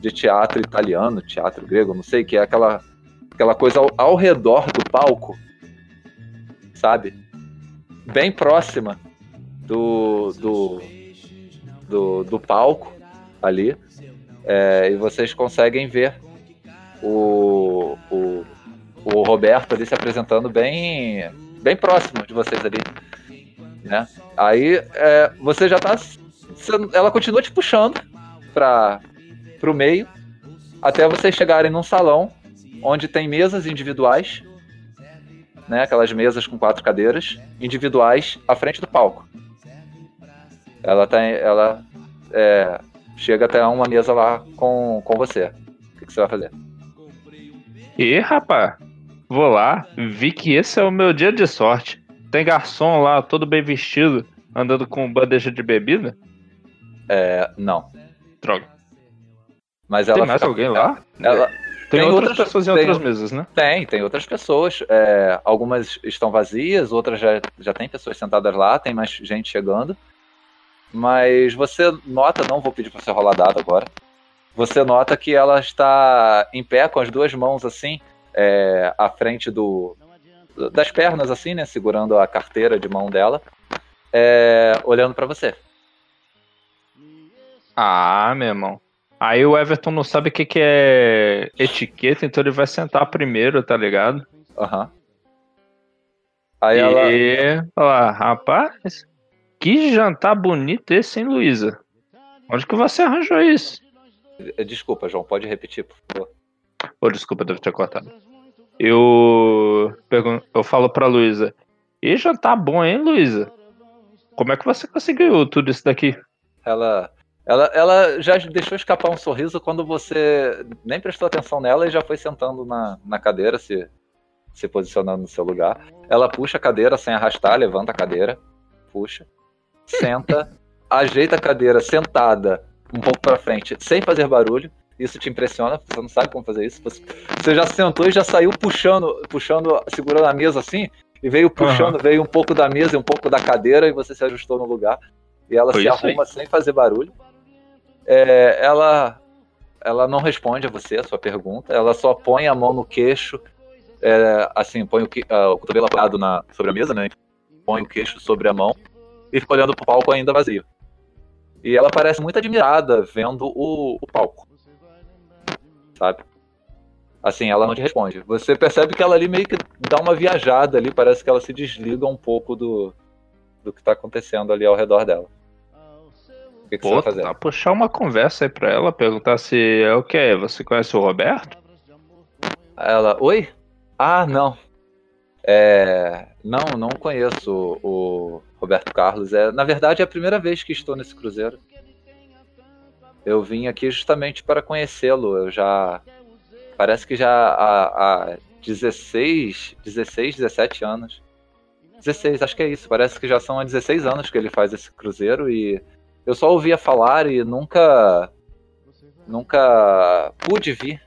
Speaker 1: de teatro italiano, teatro grego, não sei, que é aquela, aquela coisa ao, ao redor do palco, sabe? Bem próxima do, do, do, do palco ali. É, e vocês conseguem ver o, o, o Roberto ali se apresentando bem, bem próximo de vocês ali. Né? Aí é, você já tá. Ela continua te puxando para o meio até vocês chegarem num salão onde tem mesas individuais, né? Aquelas mesas com quatro cadeiras individuais à frente do palco. Ela tem, ela é, chega até uma mesa lá com, com você. O que, que você vai fazer?
Speaker 5: E, rapá, vou lá, vi que esse é o meu dia de sorte. Tem garçom lá, todo bem vestido, andando com bandeja de bebida?
Speaker 1: É, não.
Speaker 5: Droga.
Speaker 1: Mas
Speaker 5: Tem
Speaker 1: ela
Speaker 5: mais
Speaker 1: fica-
Speaker 5: alguém lá?
Speaker 1: Ela,
Speaker 5: Tem,
Speaker 1: tem
Speaker 5: outras,
Speaker 1: outras-
Speaker 5: pessoas em
Speaker 1: tem-
Speaker 5: outras mesas, né?
Speaker 1: Tem, tem outras pessoas. é, algumas estão vazias, outras já, já tem pessoas sentadas lá, tem mais gente chegando. Mas você nota, não vou pedir para você rolar dado agora. Você nota que ela está em pé com as duas mãos assim, é, à frente do das pernas assim, né, segurando a carteira de mão dela, é, olhando para você.
Speaker 5: Ah, meu irmão. Aí o Everton não sabe o que, que é etiqueta, então ele vai sentar primeiro, tá ligado?
Speaker 1: Aham. Aí ela,
Speaker 5: E. Olha lá, rapaz, que jantar bonito esse, hein, Luísa? Onde que você arranjou isso?
Speaker 1: desculpa, João, pode repetir, por favor.
Speaker 5: Ô, desculpa, devo ter cortado. Eu. Eu falo pra Luísa. E jantar bom, hein, Luísa? Como é que você conseguiu tudo isso daqui?
Speaker 1: Ela Ela, ela já deixou escapar um sorriso quando você nem prestou atenção nela e já foi sentando na, na cadeira, se, se posicionando no seu lugar. Ela puxa a cadeira sem arrastar, levanta a cadeira, puxa, senta, ajeita a cadeira sentada um pouco para frente, sem fazer barulho. Isso te impressiona, você não sabe como fazer isso. Você, já sentou e já saiu puxando, puxando, segurando a mesa assim, e veio puxando, uhum. veio um pouco da mesa e um pouco da cadeira, e você se ajustou no lugar. E ela Foi se arruma aí. sem fazer barulho. É, ela, ela não responde a você, a sua pergunta, ela só põe a mão no queixo, é, assim, põe o, uh, o cotovelo apoiado na, sobre a mesa, né? Põe o queixo sobre a mão e fica olhando pro palco ainda vazio. E ela parece muito admirada vendo o, o palco. Sabe? Assim, ela não te responde. Você percebe que ela ali meio que dá uma viajada ali, parece que ela se desliga um pouco do, do que tá acontecendo ali ao redor dela.
Speaker 5: O que, que Pô, você vai fazer? Tá, puxar uma conversa aí pra ela, perguntar se é o que? Você conhece o Roberto?
Speaker 1: Ela, oi? Ah, não. É, não, não conheço o, Roberto Carlos. É, na verdade, é a primeira vez que estou nesse cruzeiro. Eu vim aqui justamente para conhecê-lo. Eu já. Parece que já há, há 16, 16, 17 anos. 16, acho que é isso. Parece que já são há 16 anos que ele faz esse cruzeiro e eu só ouvia falar e nunca. Nunca pude vir.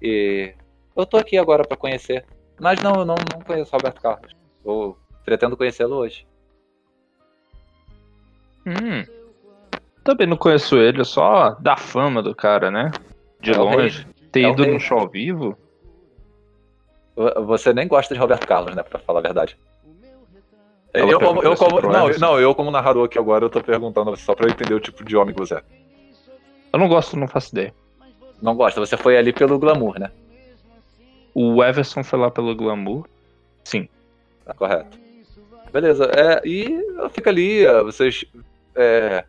Speaker 1: E eu tô aqui agora para conhecer. Mas não, eu não, não conheço Roberto Carlos. Eu pretendo conhecê-lo hoje.
Speaker 5: Hum. Também não conheço ele, só da fama do cara, né? De é longe. Ter é ido no show ao vivo.
Speaker 1: Você nem gosta de Roberto Carlos, né? Pra falar a verdade. Eu, como, eu como, não, não, eu como narrador aqui agora, eu tô perguntando só pra eu entender o tipo de homem que você é.
Speaker 5: Eu não gosto, não faço ideia.
Speaker 1: Não gosta, você foi ali pelo glamour, né?
Speaker 5: O Everson foi lá pelo glamour. Sim.
Speaker 1: Tá correto. Beleza. É, e fica ali, vocês é,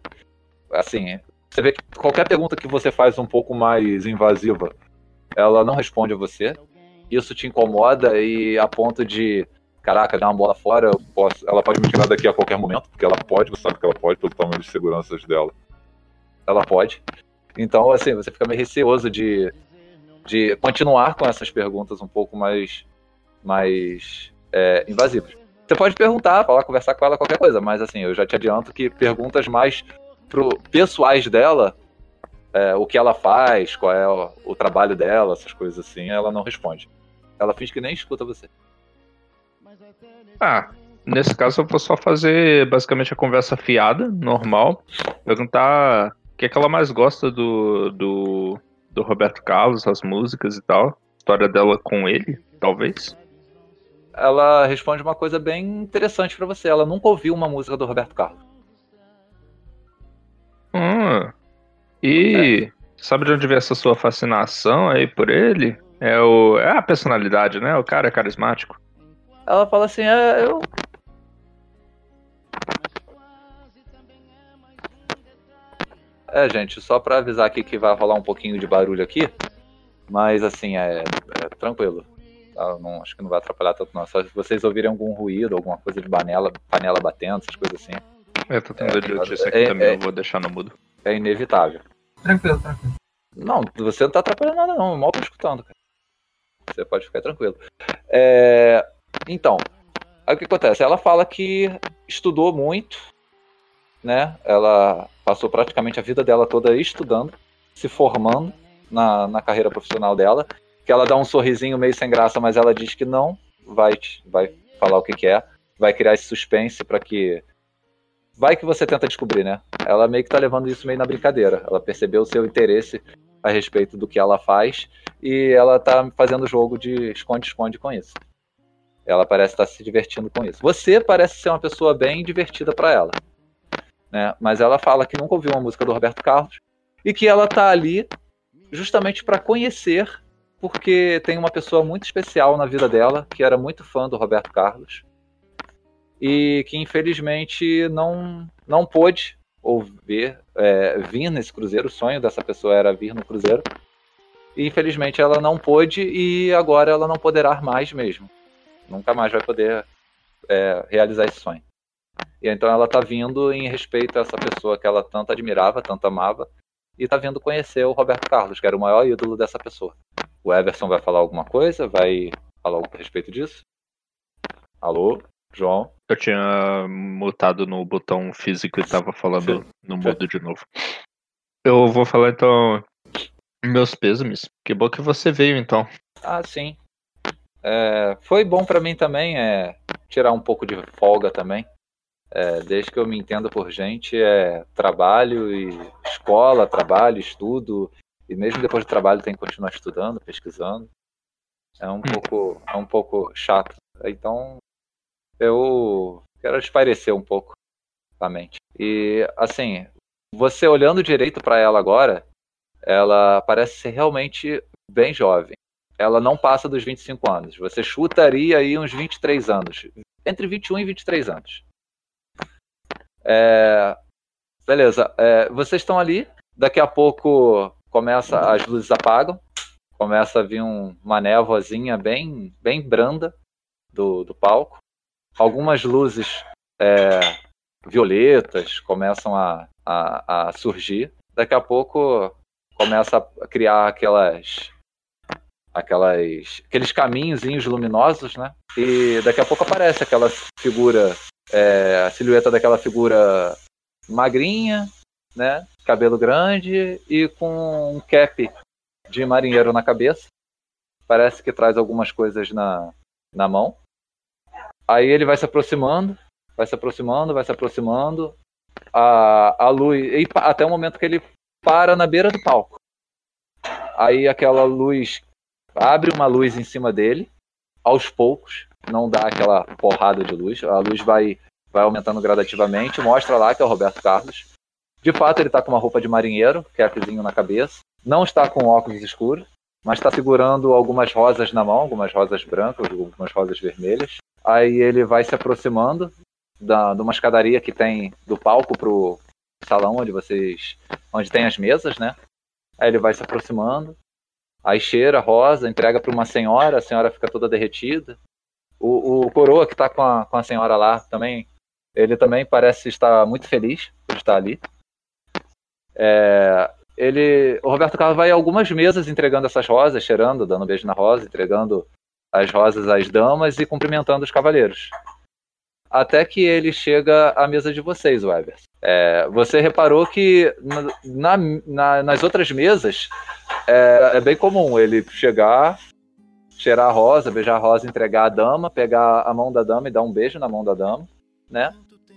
Speaker 1: assim, você vê que qualquer pergunta que você faz um pouco mais invasiva, ela não responde a você. Isso te incomoda e a ponto de, caraca, dar uma bola fora, posso, ela pode me tirar daqui a qualquer momento, porque ela pode, você sabe que ela pode, pelo tamanho de seguranças dela. Ela pode. Então, assim, você fica meio receoso de, de continuar com essas perguntas um pouco mais, mais é, invasivas. Você pode perguntar, falar, conversar com ela, qualquer coisa, mas assim, eu já te adianto que perguntas mais pro, pessoais dela, é, o que ela faz, qual é o, o, trabalho dela, essas coisas assim, ela não responde. Ela finge que nem escuta você.
Speaker 5: Ah, nesse caso eu vou só fazer basicamente a conversa fiada, normal, perguntar o que, é que ela mais gosta do, do, do Roberto Carlos, as músicas e tal, história dela com ele, talvez
Speaker 1: ela responde uma coisa bem interessante para você. Ela nunca ouviu uma música do Roberto Carlos.
Speaker 5: Hum. E é. sabe de onde vem essa sua fascinação aí por ele? É, o, é a personalidade, né? O cara é carismático.
Speaker 1: Ela fala assim, é, eu. É, gente, só pra avisar aqui que vai rolar um pouquinho de barulho aqui. Mas assim, é, é tranquilo. Tá? Não, acho que não vai atrapalhar tanto não. Só se vocês ouvirem algum ruído, alguma coisa de panela, panela batendo, essas coisas assim.
Speaker 5: É, tô tendo é, notícia aqui é, também, é, eu vou deixar no mudo.
Speaker 1: É inevitável.
Speaker 2: Tranquilo, tranquilo.
Speaker 1: Não, você não tá atrapalhando nada não, mal tô escutando, cara. Você pode ficar tranquilo. É, então, aí o que acontece? Ela fala que estudou muito, né? Ela passou praticamente a vida dela toda estudando, se formando na, na carreira profissional dela que ela dá um sorrisinho meio sem graça, mas ela diz que não, vai, vai falar o que, que é, vai criar esse suspense para que. Vai que você tenta descobrir, né? Ela meio que tá levando isso meio na brincadeira. Ela percebeu o seu interesse a respeito do que ela faz e ela tá fazendo jogo de esconde-esconde com isso. Ela parece estar se divertindo com isso. Você parece ser uma pessoa bem divertida para ela. Né? Mas ela fala que nunca ouviu uma música do Roberto Carlos e que ela tá ali justamente para conhecer porque tem uma pessoa muito especial na vida dela, que era muito fã do Roberto Carlos, e que infelizmente não, não pôde ouvir, é, vir nesse cruzeiro. O sonho dessa pessoa era vir no cruzeiro. E infelizmente ela não pôde e agora ela não poderá mais mesmo. Nunca mais vai poder é, realizar esse sonho. E então ela tá vindo em respeito a essa pessoa que ela tanto admirava, tanto amava, e tá vindo conhecer o Roberto Carlos, que era o maior ídolo dessa pessoa. O Everson vai falar alguma coisa? Vai falar algo a respeito disso? Alô, João?
Speaker 5: Eu tinha mutado no botão físico e tava falando no mudo de novo. Eu vou falar então. Meus pêsames. Que bom que você veio então.
Speaker 1: Ah, sim. É, foi bom pra mim também é, tirar um pouco de folga também. É, desde que eu me entendo por gente, é trabalho e escola, trabalho, estudo, e mesmo depois do trabalho tem que continuar estudando, pesquisando. É um pouco, é um pouco chato. Então, eu quero espairecer um pouco a mente. E assim, você olhando direito para ela agora, ela parece ser realmente bem jovem. Ela não passa dos 25 anos. Você chutaria aí uns 23 anos. Entre 21 e 23 anos. É... Beleza. É... Vocês estão ali. Daqui a pouco começa, as luzes apagam. Começa a vir um, uma névoazinha bem, bem branda do, do palco. Algumas luzes é, violetas começam a, a, a surgir. Daqui a pouco começa a criar aquelas aquelas aqueles caminhozinhos luminosos, né? E daqui a pouco aparece aquela figura, é, a silhueta daquela figura magrinha, né? Cabelo grande e com um cap de marinheiro na cabeça. Parece que traz algumas coisas na, na mão. Aí ele vai se aproximando, vai se aproximando, vai se aproximando. A, a luz, e até o momento que ele para na beira do palco. Aí aquela luz abre uma luz em cima dele, aos poucos, não dá aquela porrada de luz, a luz vai, vai aumentando gradativamente, mostra lá que é o Roberto Carlos. De fato, ele está com uma roupa de marinheiro, capzinho na cabeça, não está com óculos escuros, mas está segurando algumas rosas na mão, algumas rosas brancas, algumas rosas vermelhas. Aí ele vai se aproximando da, de uma escadaria que tem do palco pro salão onde vocês. onde tem as mesas, né? Aí ele vai se aproximando, aí cheira rosa, entrega para uma senhora, a senhora fica toda derretida. O, o coroa que está com a, com a senhora lá também, ele também parece estar muito feliz por estar ali. É, ele, o Roberto Carlos vai a algumas mesas entregando essas rosas, cheirando, dando um beijo na rosa, entregando as rosas às damas e cumprimentando os cavaleiros até que ele chega à mesa de vocês, Weber. É, você reparou que na, na, nas outras mesas é, é, bem comum ele chegar, cheirar a rosa, beijar a rosa, entregar a dama, pegar a mão da dama e dar um beijo na mão da dama, né?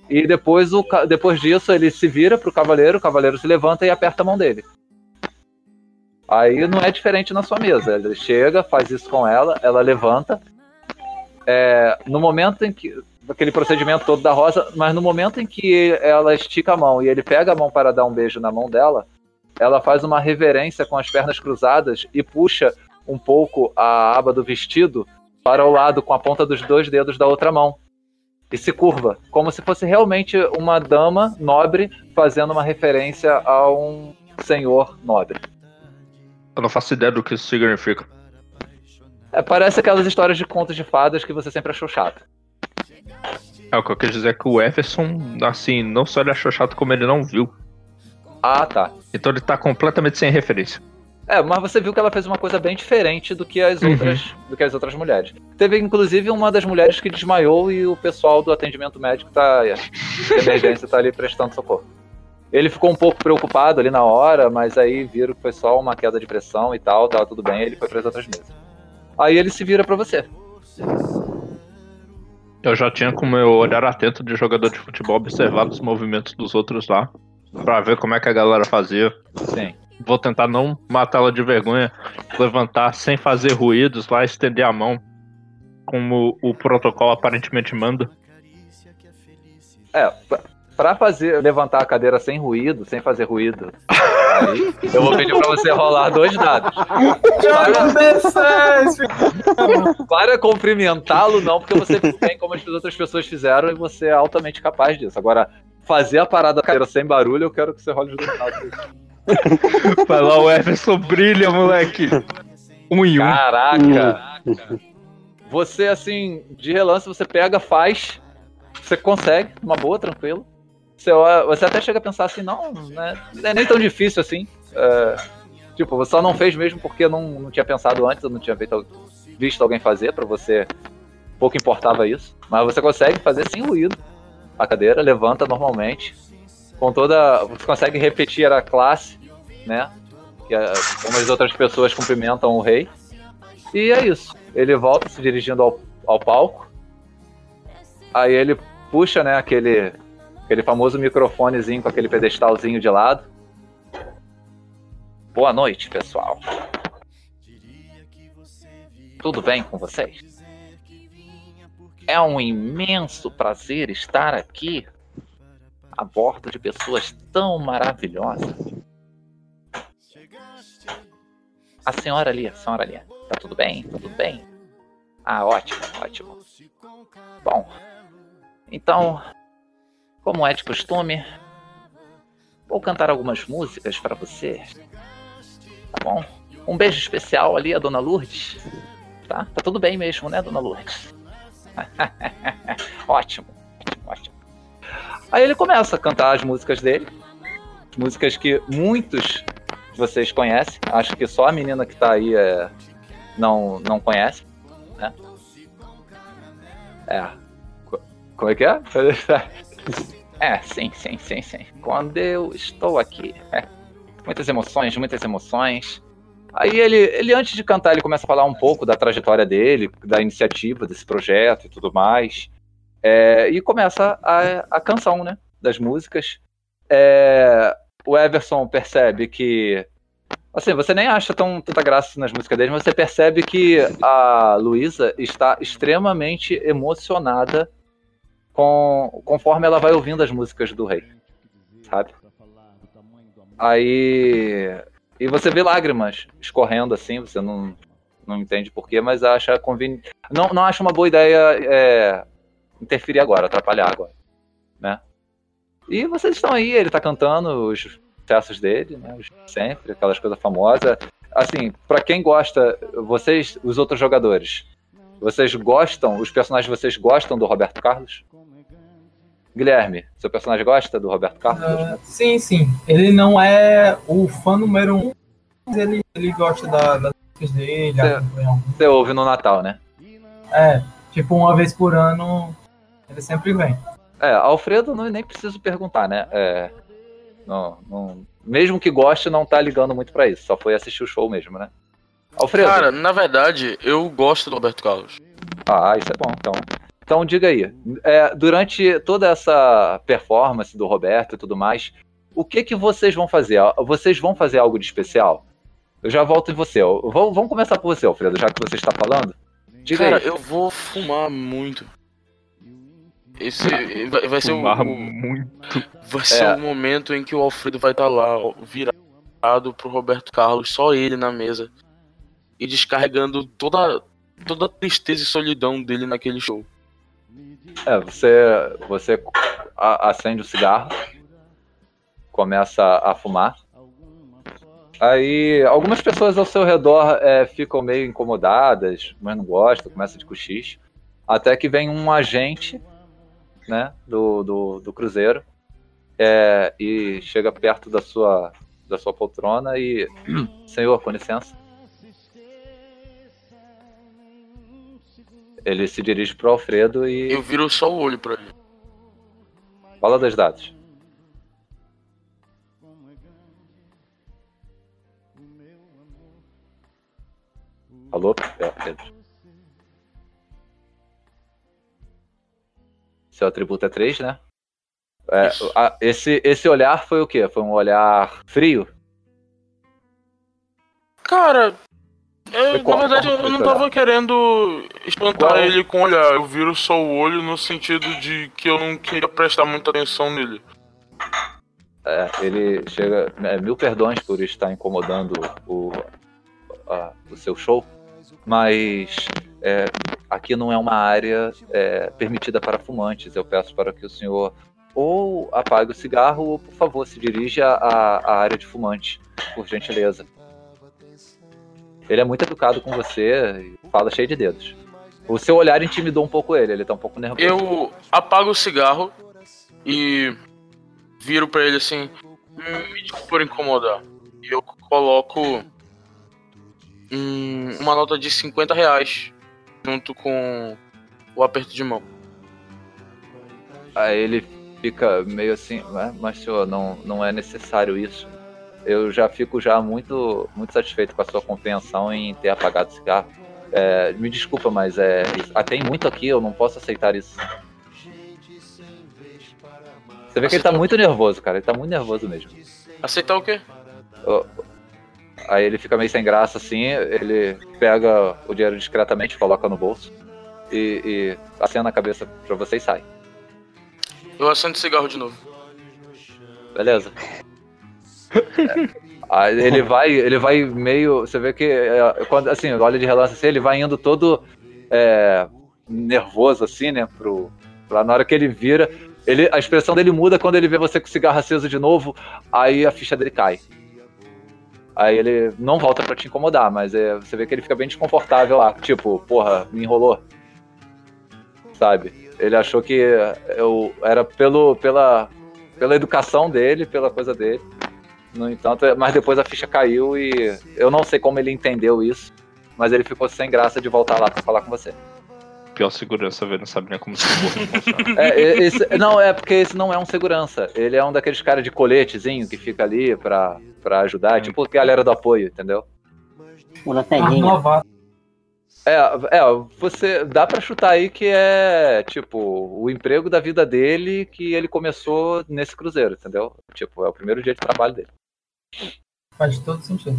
Speaker 1: E depois, o, depois disso ele se vira pro cavaleiro, o cavaleiro se levanta e aperta a mão dele. Aí não é diferente na sua mesa. Ele chega, faz isso com ela, ela levanta. É, no momento em que aquele procedimento todo da Rosa, mas no momento em que ela estica a mão e ele pega a mão para dar um beijo na mão dela, ela faz uma reverência com as pernas cruzadas e puxa um pouco a aba do vestido para o lado com a ponta dos dois dedos da outra mão. E se curva, como se fosse realmente uma dama nobre fazendo uma referência a um senhor nobre.
Speaker 5: Eu não faço ideia do que isso significa.
Speaker 1: É, parece aquelas histórias de contos de fadas que você sempre achou chato.
Speaker 5: É, o que eu quero dizer é que o Everson, assim, não só ele achou chato, como ele não viu.
Speaker 1: Ah, tá.
Speaker 5: Então ele tá completamente sem referência.
Speaker 1: É, mas você viu que ela fez uma coisa bem diferente do que as outras, uhum. do que as outras mulheres. Teve inclusive uma das mulheres que desmaiou e o pessoal do atendimento médico tá de emergência tá ali prestando socorro. Ele ficou um pouco preocupado ali na hora, mas aí viram que foi só uma queda de pressão e tal, tava tudo bem, ele foi para as outras mesas. Aí ele se vira para você.
Speaker 5: Eu já tinha com meu olhar atento de jogador de futebol observado os movimentos dos outros lá. Pra ver como é que a galera fazia.
Speaker 1: Sim.
Speaker 5: Vou tentar não matá-la de vergonha, levantar sem fazer ruídos lá, estender a mão, como o protocolo aparentemente manda.
Speaker 1: É, pra fazer levantar a cadeira sem ruído, sem fazer ruído, aí, eu vou pedir pra você rolar dois dados. Para, para cumprimentá-lo, não, porque você tem como as outras pessoas fizeram e você é altamente capaz disso. Agora, fazer a parada da cadeira sem barulho, eu quero que você role dois dados.
Speaker 5: Vai lá, o Everson brilha, moleque. Um em um.
Speaker 1: Caraca. Você, assim, de relance, você pega, faz você consegue, uma boa, tranquilo. Você, você até chega a pensar assim, não, né, não é nem tão difícil assim. É, tipo, você só não fez mesmo porque não, não tinha pensado antes, não tinha visto, visto alguém fazer, para você pouco importava isso. Mas você consegue fazer sem ruído a cadeira, levanta normalmente, com toda. Você consegue repetir a classe, né? Que é, como as outras pessoas cumprimentam o rei. E é isso. Ele volta se dirigindo ao, ao palco. Aí ele puxa, né, aquele, aquele famoso microfonezinho com aquele pedestalzinho de lado. Boa noite, pessoal. Tudo bem com vocês? É um imenso prazer estar aqui a bordo de pessoas tão maravilhosas. A senhora ali, a senhora ali. Tá tudo bem? Tudo bem? Ah, ótimo, ótimo. Bom, então, como é de costume, vou cantar algumas músicas para você. Tá bom? Um beijo especial ali a Dona Lourdes. Tá? Tá tudo bem mesmo, né, Dona Lourdes? ótimo, ótimo. Aí ele começa a cantar as músicas dele. Músicas que muitos de vocês conhecem. Acho que só a menina que tá aí é, não, não conhece. Né? É. Como é que é? É, sim, sim, sim, sim. Quando eu estou aqui. É. Muitas emoções, muitas emoções. Aí ele, ele, antes de cantar, ele começa a falar um pouco da trajetória dele, da iniciativa desse projeto e tudo mais. É, e começa a, a canção, né? Das músicas. É, o Everson percebe que. Assim, você nem acha tão, tanta graça nas músicas dele, mas você percebe que a Luísa está extremamente emocionada com, conforme ela vai ouvindo as músicas do rei. Sabe? Aí e você vê lágrimas escorrendo assim, você não, não entende porquê, mas acha conveniente. Não, não acha uma boa ideia é, interferir agora, atrapalhar agora. Né? E vocês estão aí, ele tá cantando os sucessos dele, né? Sempre, aquelas coisas famosas. Assim, para quem gosta, vocês, os outros jogadores, vocês gostam, os personagens vocês gostam do Roberto Carlos? Guilherme, seu personagem gosta do Roberto Carlos? Uh,
Speaker 2: sim, sim. Ele não é o fã número um, mas ele, ele gosta da, das músicas dele.
Speaker 1: Você ouve no Natal, né?
Speaker 2: É, tipo, uma vez por ano, ele sempre vem.
Speaker 1: É, Alfredo não, nem preciso perguntar, né? É, não, não, mesmo que goste, não tá ligando muito para isso. Só foi assistir o show mesmo, né?
Speaker 3: Alfredo. Cara, na verdade, eu gosto do Roberto Carlos.
Speaker 1: Ah, isso é bom, então. Então diga aí, é, durante toda essa performance do Roberto e tudo mais, o que que vocês vão fazer? Vocês vão fazer algo de especial? Eu já volto em você. Vamos, vamos começar por você, Alfredo, já que você está falando.
Speaker 3: Diga Cara, aí. eu vou fumar muito. Esse vai, vai ser um,
Speaker 5: muito.
Speaker 3: Vai ser é. um momento em que o Alfredo vai estar lá, virado pro Roberto Carlos, só ele na mesa. E descarregando toda, toda a tristeza e solidão dele naquele show.
Speaker 1: É, você, você acende o cigarro, começa a fumar. Aí algumas pessoas ao seu redor é, ficam meio incomodadas, mas não gostam, começa de cochicho. Até que vem um agente né, do, do, do cruzeiro é, e chega perto da sua, da sua poltrona e. Senhor, com licença. Ele se dirige pro Alfredo e.
Speaker 3: Eu viro só o olho pra ele.
Speaker 1: Fala dos dados. Alô, é, Pedro. Seu atributo é 3, né? É, a, esse, esse olhar foi o quê? Foi um olhar frio?
Speaker 3: Cara, eu, na verdade, eu não tava querendo espantar qual? ele com olhar. Eu viro só o olho no sentido de que eu não queria prestar muita atenção nele.
Speaker 1: É, ele chega. É, mil perdões por estar incomodando o, a, o seu show, mas é, aqui não é uma área é, permitida para fumantes. Eu peço para que o senhor ou apague o cigarro ou, por favor, se dirija à, à área de fumante, por gentileza. Ele é muito educado com você e fala cheio de dedos. O seu olhar intimidou um pouco ele, ele tá um pouco nervoso.
Speaker 3: Eu apago o cigarro e viro pra ele assim, "Hum, me desculpe por incomodar. E eu coloco hum, uma nota de 50 reais junto com o aperto de mão.
Speaker 1: Aí ele fica meio assim, "Mas, mas senhor, não, não é necessário isso. Eu já fico já muito, muito satisfeito com a sua compreensão em ter apagado o cigarro. É, me desculpa, mas é, ah, tem muito aqui, eu não posso aceitar isso. Você vê que ele tá muito nervoso, cara. Ele tá muito nervoso mesmo.
Speaker 3: Aceitar o quê?
Speaker 1: Aí ele fica meio sem graça assim, ele pega o dinheiro discretamente, coloca no bolso e, e acena a cabeça pra você e sai.
Speaker 3: Eu acendo o cigarro de novo.
Speaker 1: Beleza. Aí ele vai, ele vai meio. Você vê que é, quando assim, olha de relance assim, ele vai indo todo é, nervoso assim, né? Pro, pra, na hora que ele vira, ele, a expressão dele muda quando ele vê você com o cigarro aceso de novo, aí a ficha dele cai. Aí ele não volta pra te incomodar, mas é, você vê que ele fica bem desconfortável lá. Tipo, porra, me enrolou. Sabe? Ele achou que eu era pelo, pela, pela educação dele, pela coisa dele. No entanto, mas depois a ficha caiu e eu não sei como ele entendeu isso, mas ele ficou sem graça de voltar lá pra falar com você.
Speaker 5: Pior segurança, velho, não sabe nem como porra funciona.
Speaker 1: É, é, esse- não, é porque esse não é um segurança. Ele é um daqueles caras de coletezinho que fica ali pra, pra ajudar, tipo a galera do apoio, entendeu?
Speaker 2: Ah,
Speaker 4: lanterninha.
Speaker 1: É, é, você dá pra chutar aí que é tipo o emprego da vida dele que ele começou nesse cruzeiro, entendeu? Tipo, é o primeiro dia de trabalho dele.
Speaker 2: Faz todo sentido.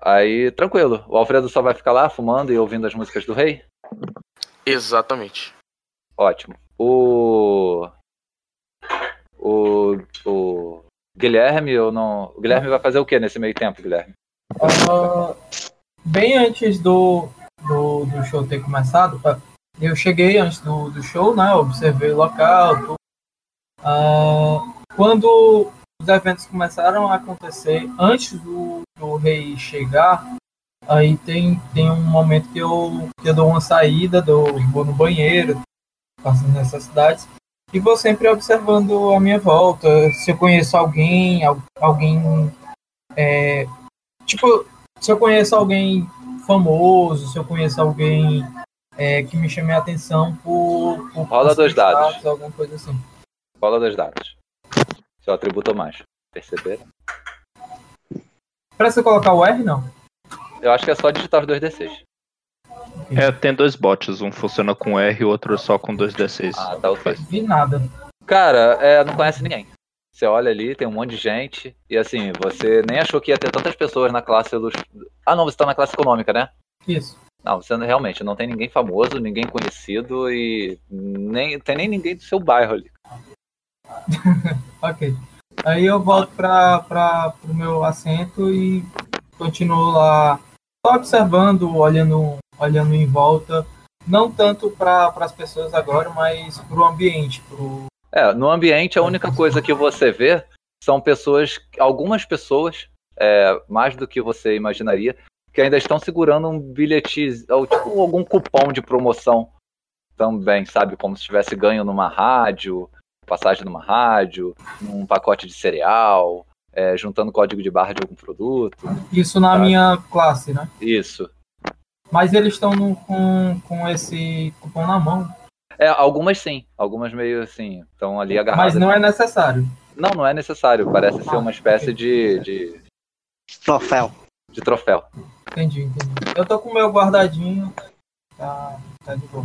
Speaker 1: Aí, tranquilo. O Alfredo só vai ficar lá fumando e ouvindo as músicas do rei?
Speaker 3: Exatamente.
Speaker 1: Ótimo. O. O. O. Guilherme, eu não. O Guilherme vai fazer o que nesse meio tempo, Guilherme?
Speaker 2: Ah, bem antes do, do, do show ter começado, eu cheguei antes do, do show, né? Observei o local. Ah, quando os eventos começaram a acontecer, antes do, do rei chegar, aí tem, tem um momento que eu, que eu dou uma saída, dou, vou no banheiro, faço as necessidades. E vou sempre observando a minha volta, se eu conheço alguém, al- alguém é, tipo, se eu conheço alguém famoso, se eu conheço alguém é, que me chame a atenção por, por
Speaker 1: Rola dois dados.
Speaker 2: status, alguma coisa assim.
Speaker 1: Cola dos dados. Seu atributo mais. Perceberam?
Speaker 2: Precisa colocar o R, não?
Speaker 1: Eu acho que é só digitar os dois D6.
Speaker 5: É, tem dois bots, um funciona com R e o outro só com 2D6.
Speaker 1: Ah, tá ok.
Speaker 2: Vi nada.
Speaker 1: Cara, é, não conhece ninguém. Você olha ali, tem um monte de gente, e assim, você nem achou que ia ter tantas pessoas na classe dos. Ah, não, você tá na classe econômica, né?
Speaker 2: Isso.
Speaker 1: Não, você realmente não tem ninguém famoso, ninguém conhecido e nem tem nem ninguém do seu bairro ali.
Speaker 2: Ok. Aí eu volto para o meu assento e continuo lá só observando, olhando, olhando em volta. Não tanto para as pessoas agora, mas para o ambiente,
Speaker 1: É, no ambiente a única coisa que você vê são pessoas, algumas pessoas, é, mais do que você imaginaria, que ainda estão segurando um bilhete, ou tipo algum cupom de promoção também, sabe? Como se tivesse ganho numa rádio, passagem numa rádio, num pacote de cereal, é, juntando código de barra de algum produto.
Speaker 2: Isso na
Speaker 1: Tá.
Speaker 2: minha classe, né?
Speaker 1: Isso.
Speaker 2: Mas eles estão com, com esse cupom na mão.
Speaker 1: É, algumas sim, algumas meio assim, estão ali agarradas.
Speaker 2: Mas não é necessário.
Speaker 1: Não, não é necessário, parece ser uma espécie de, de,
Speaker 4: Troféu.
Speaker 1: de troféu.
Speaker 2: Entendi, entendi. Eu tô com o meu guardadinho. Tá, tá de boa.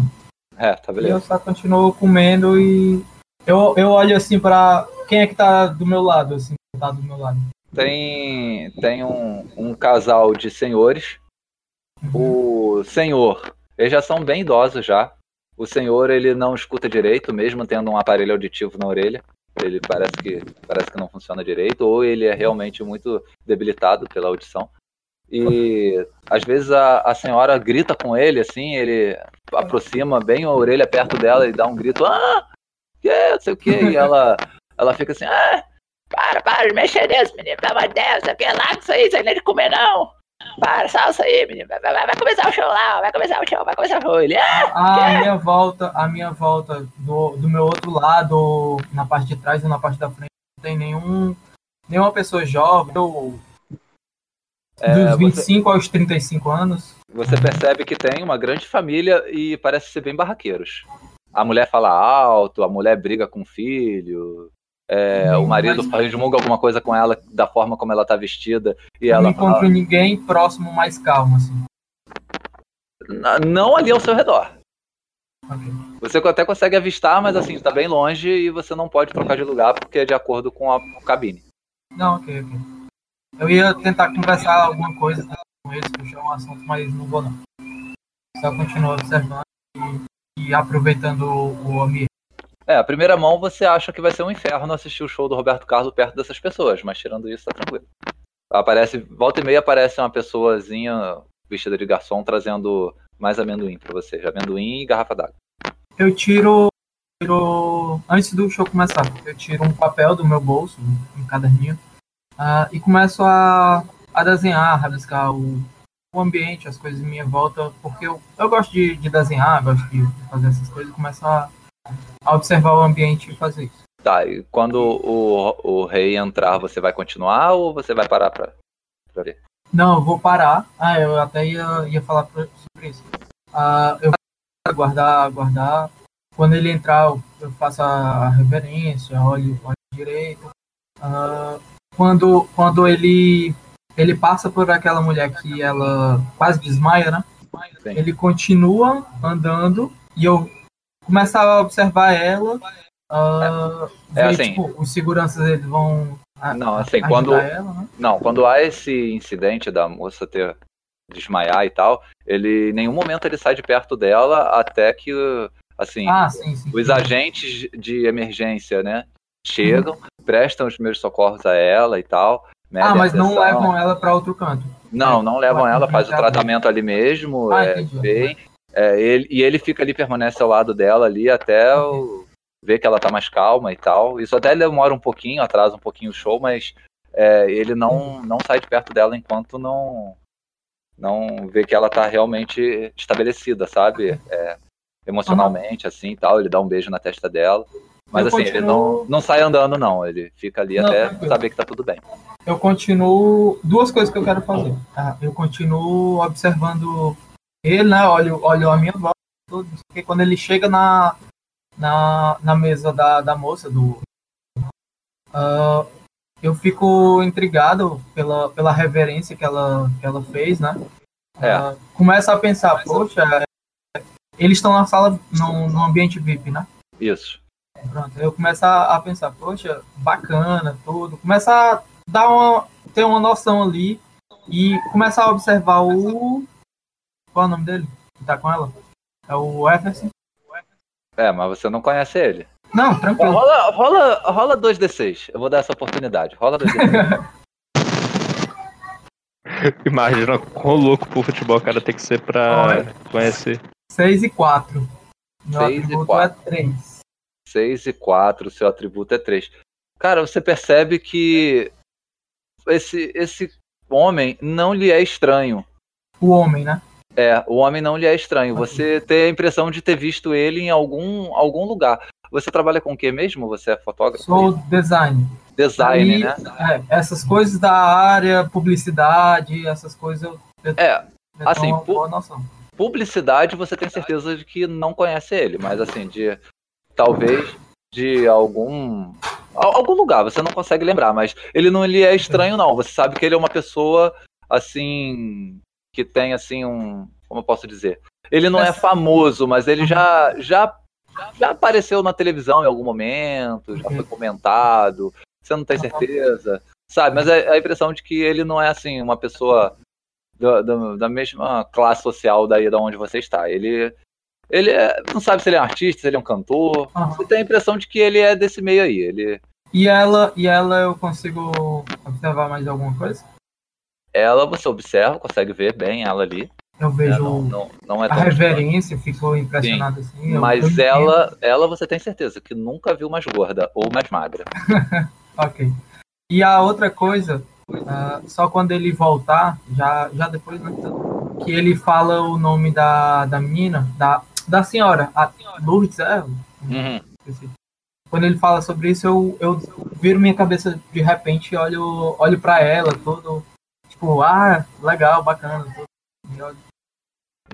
Speaker 1: É, tá
Speaker 2: E
Speaker 1: beleza.
Speaker 2: eu só continuo comendo e. Eu, eu olho assim pra. Quem é que tá do meu lado, assim, que tá do meu lado?
Speaker 1: Tem, tem um, um casal de senhores. O senhor, eles já são bem idosos já. O senhor, ele não escuta direito, mesmo tendo um aparelho auditivo na orelha. Ele parece que, parece que não funciona direito, ou ele é realmente muito debilitado pela audição. E às vezes a, a senhora grita com ele, assim, ele aproxima bem a orelha perto dela e dá um grito, ah, que é, não sei o que, e ela, ela fica assim, ah, para, para de mexer nisso, menino, pelo amor de Deus, isso lá, isso aí, isso aí de comer não. Para, salsa aí, menino. Vai, vai, vai começar o show lá, vai começar o show, vai começar o show. Ele, ah,
Speaker 2: A minha volta, a minha volta do, do meu outro lado, na parte de trás e na parte da frente, não tem nenhum, nenhuma pessoa jovem, ou
Speaker 1: É,
Speaker 2: dos 25 aos 35 anos.
Speaker 1: Você percebe que tem uma grande família e parece ser bem barraqueiros. A mulher fala alto, a mulher briga com o filho, é, o marido resmunga alguma coisa com ela da forma como ela tá vestida e
Speaker 2: não
Speaker 1: ela
Speaker 2: encontro ninguém próximo mais calmo, assim.
Speaker 1: fala, não ali ao seu redor. Você até consegue avistar, mas assim, tá bem longe e você não pode trocar de lugar porque é de acordo com a cabine.
Speaker 2: Não, ok, ok. Eu ia tentar conversar alguma coisa com eles, puxar um assunto, mas não vou não. Só continuo observando e, e aproveitando o, o ambiente.
Speaker 1: É, a primeira mão você acha que vai ser um inferno assistir o show do Roberto Carlos perto dessas pessoas, mas tirando isso, tá tranquilo. Aparece, volta e meia aparece uma pessoazinha vestida de garçom trazendo mais amendoim pra você. Amendoim e garrafa d'água.
Speaker 2: Eu tiro, tiro. Antes do show começar, eu tiro um papel do meu bolso, um caderninho, ah, e começo a, a desenhar, rabiscar o, o ambiente, as coisas em minha volta, porque eu, eu gosto de, de desenhar, gosto de fazer essas coisas, começo a, a observar o ambiente e fazer isso.
Speaker 1: Tá, e quando o, o rei entrar, você vai continuar ou você vai parar pra, pra ver?
Speaker 2: Não, eu vou parar. Ah, eu até ia, ia falar pra- sobre isso. Ah, eu vou aguardar, aguardar. Quando ele entrar, eu, eu faço a reverência, olho, olho direito. Ah, quando, quando ele, ele passa por aquela mulher que ela quase desmaia, né?
Speaker 1: Sim.
Speaker 2: Ele continua andando e eu começo a observar ela. ah,
Speaker 1: É
Speaker 2: ver,
Speaker 1: assim.
Speaker 2: tipo, os seguranças eles vão a-
Speaker 1: Não, assim, quando-
Speaker 2: ela, né?
Speaker 1: Não, quando há esse incidente da moça ter desmaiar e tal, ele em nenhum momento ele sai de perto dela até que assim,
Speaker 2: Ah, sim, sim.
Speaker 1: os agentes de emergência, né, chegam, prestam os primeiros socorros a ela e tal. medem
Speaker 2: Ah, mas não
Speaker 1: pressão.
Speaker 2: levam ela para outro canto.
Speaker 1: Não, não levam ela, faz o tratamento ali mesmo,
Speaker 2: Ah,
Speaker 1: é,
Speaker 2: entendi.
Speaker 1: bem, é, ele, e ele fica ali, permanece ao lado dela ali até o- ver que ela tá mais calma e tal. Isso até demora um pouquinho, atrasa um pouquinho o show, mas é, ele não, não sai de perto dela enquanto não não vê que ela tá realmente estabelecida, sabe? É, emocionalmente, assim e tal. Ele dá um beijo na testa dela. Mas
Speaker 2: Eu
Speaker 1: assim, ele
Speaker 2: continuo-
Speaker 1: não, não sai andando, não. Ele fica ali
Speaker 2: Não,
Speaker 1: até
Speaker 2: tranquilo.
Speaker 1: saber que tá tudo bem.
Speaker 2: Eu continuo. Duas coisas que eu quero fazer. tá? Eu continuo observando ele, né? Olho, olho a minha volta, tudo. Porque quando ele chega na, na, na mesa da, da moça, do. ah, eu fico intrigado pela, pela reverência que ela, que ela fez, né?
Speaker 1: É.
Speaker 2: Ah, começa a pensar, poxa, eles estão na sala, no, no ambiente VIP, né?
Speaker 1: Isso.
Speaker 2: Pronto, eu começo a, a pensar, poxa, bacana, tudo. Começa a dar uma, ter uma noção ali e começar a observar o. Qual é o nome dele? Que tá com ela? É o Everson?
Speaker 1: É, mas você não conhece ele.
Speaker 2: Não, tranquilo.
Speaker 1: Rola, rola, rola 2D6. Eu vou dar essa oportunidade. Rola 2D6.
Speaker 5: Imagina quão louco pro futebol o cara tem que ser pra
Speaker 2: Olha.
Speaker 5: conhecer.
Speaker 2: 6 e 4. Meu
Speaker 1: Seis e
Speaker 2: atributo
Speaker 1: quatro.
Speaker 2: é 3.
Speaker 1: 6 e 4, seu atributo é 3. Cara, você percebe que esse, esse homem não lhe é estranho.
Speaker 2: O homem, né?
Speaker 1: É, o homem não lhe é estranho. Você tem a impressão de ter visto ele em algum, algum lugar. Você trabalha com o que mesmo? Você é fotógrafo?
Speaker 2: Sou design.
Speaker 1: Design,
Speaker 2: Aí,
Speaker 1: né?
Speaker 2: é, essas coisas da área, publicidade, essas coisas eu, eu,
Speaker 1: É,
Speaker 2: eu
Speaker 1: assim, pu- publicidade você tem certeza de que não conhece ele, mas assim, de talvez de algum al- algum lugar, você não consegue lembrar, mas ele não lhe é estranho não. Você sabe que ele é uma pessoa assim que tem assim um, como eu posso dizer? Ele não é famoso, mas ele já já já apareceu na televisão em algum momento, já foi comentado. Você não tem certeza, sabe? Mas é a impressão de que ele não é assim uma pessoa da, da, da mesma classe social daí da onde você está. Ele, ele é, não sabe se ele é um artista, se ele é um cantor. Você tem a impressão de que ele é desse meio aí. Ele,
Speaker 2: E ela, e ela eu consigo observar mais alguma coisa?
Speaker 1: Ela você observa, consegue ver bem ela ali.
Speaker 2: Eu vejo
Speaker 1: Não, não, não é
Speaker 2: a
Speaker 1: tão
Speaker 2: reverência, fico impressionado assim.
Speaker 1: Mas
Speaker 2: entendo.
Speaker 1: ela, ela você tem certeza que nunca viu mais gorda ou mais magra.
Speaker 2: Ok. E a outra coisa Ah, só quando ele voltar, já, já depois, né? Que ele fala o nome da, da menina, da, da senhora, a Lourdes, é?
Speaker 1: Uhum.
Speaker 2: Quando ele fala sobre isso, eu, eu viro minha cabeça de repente e olho, olho pra ela, todo. Tipo, ah, legal, bacana. Tudo.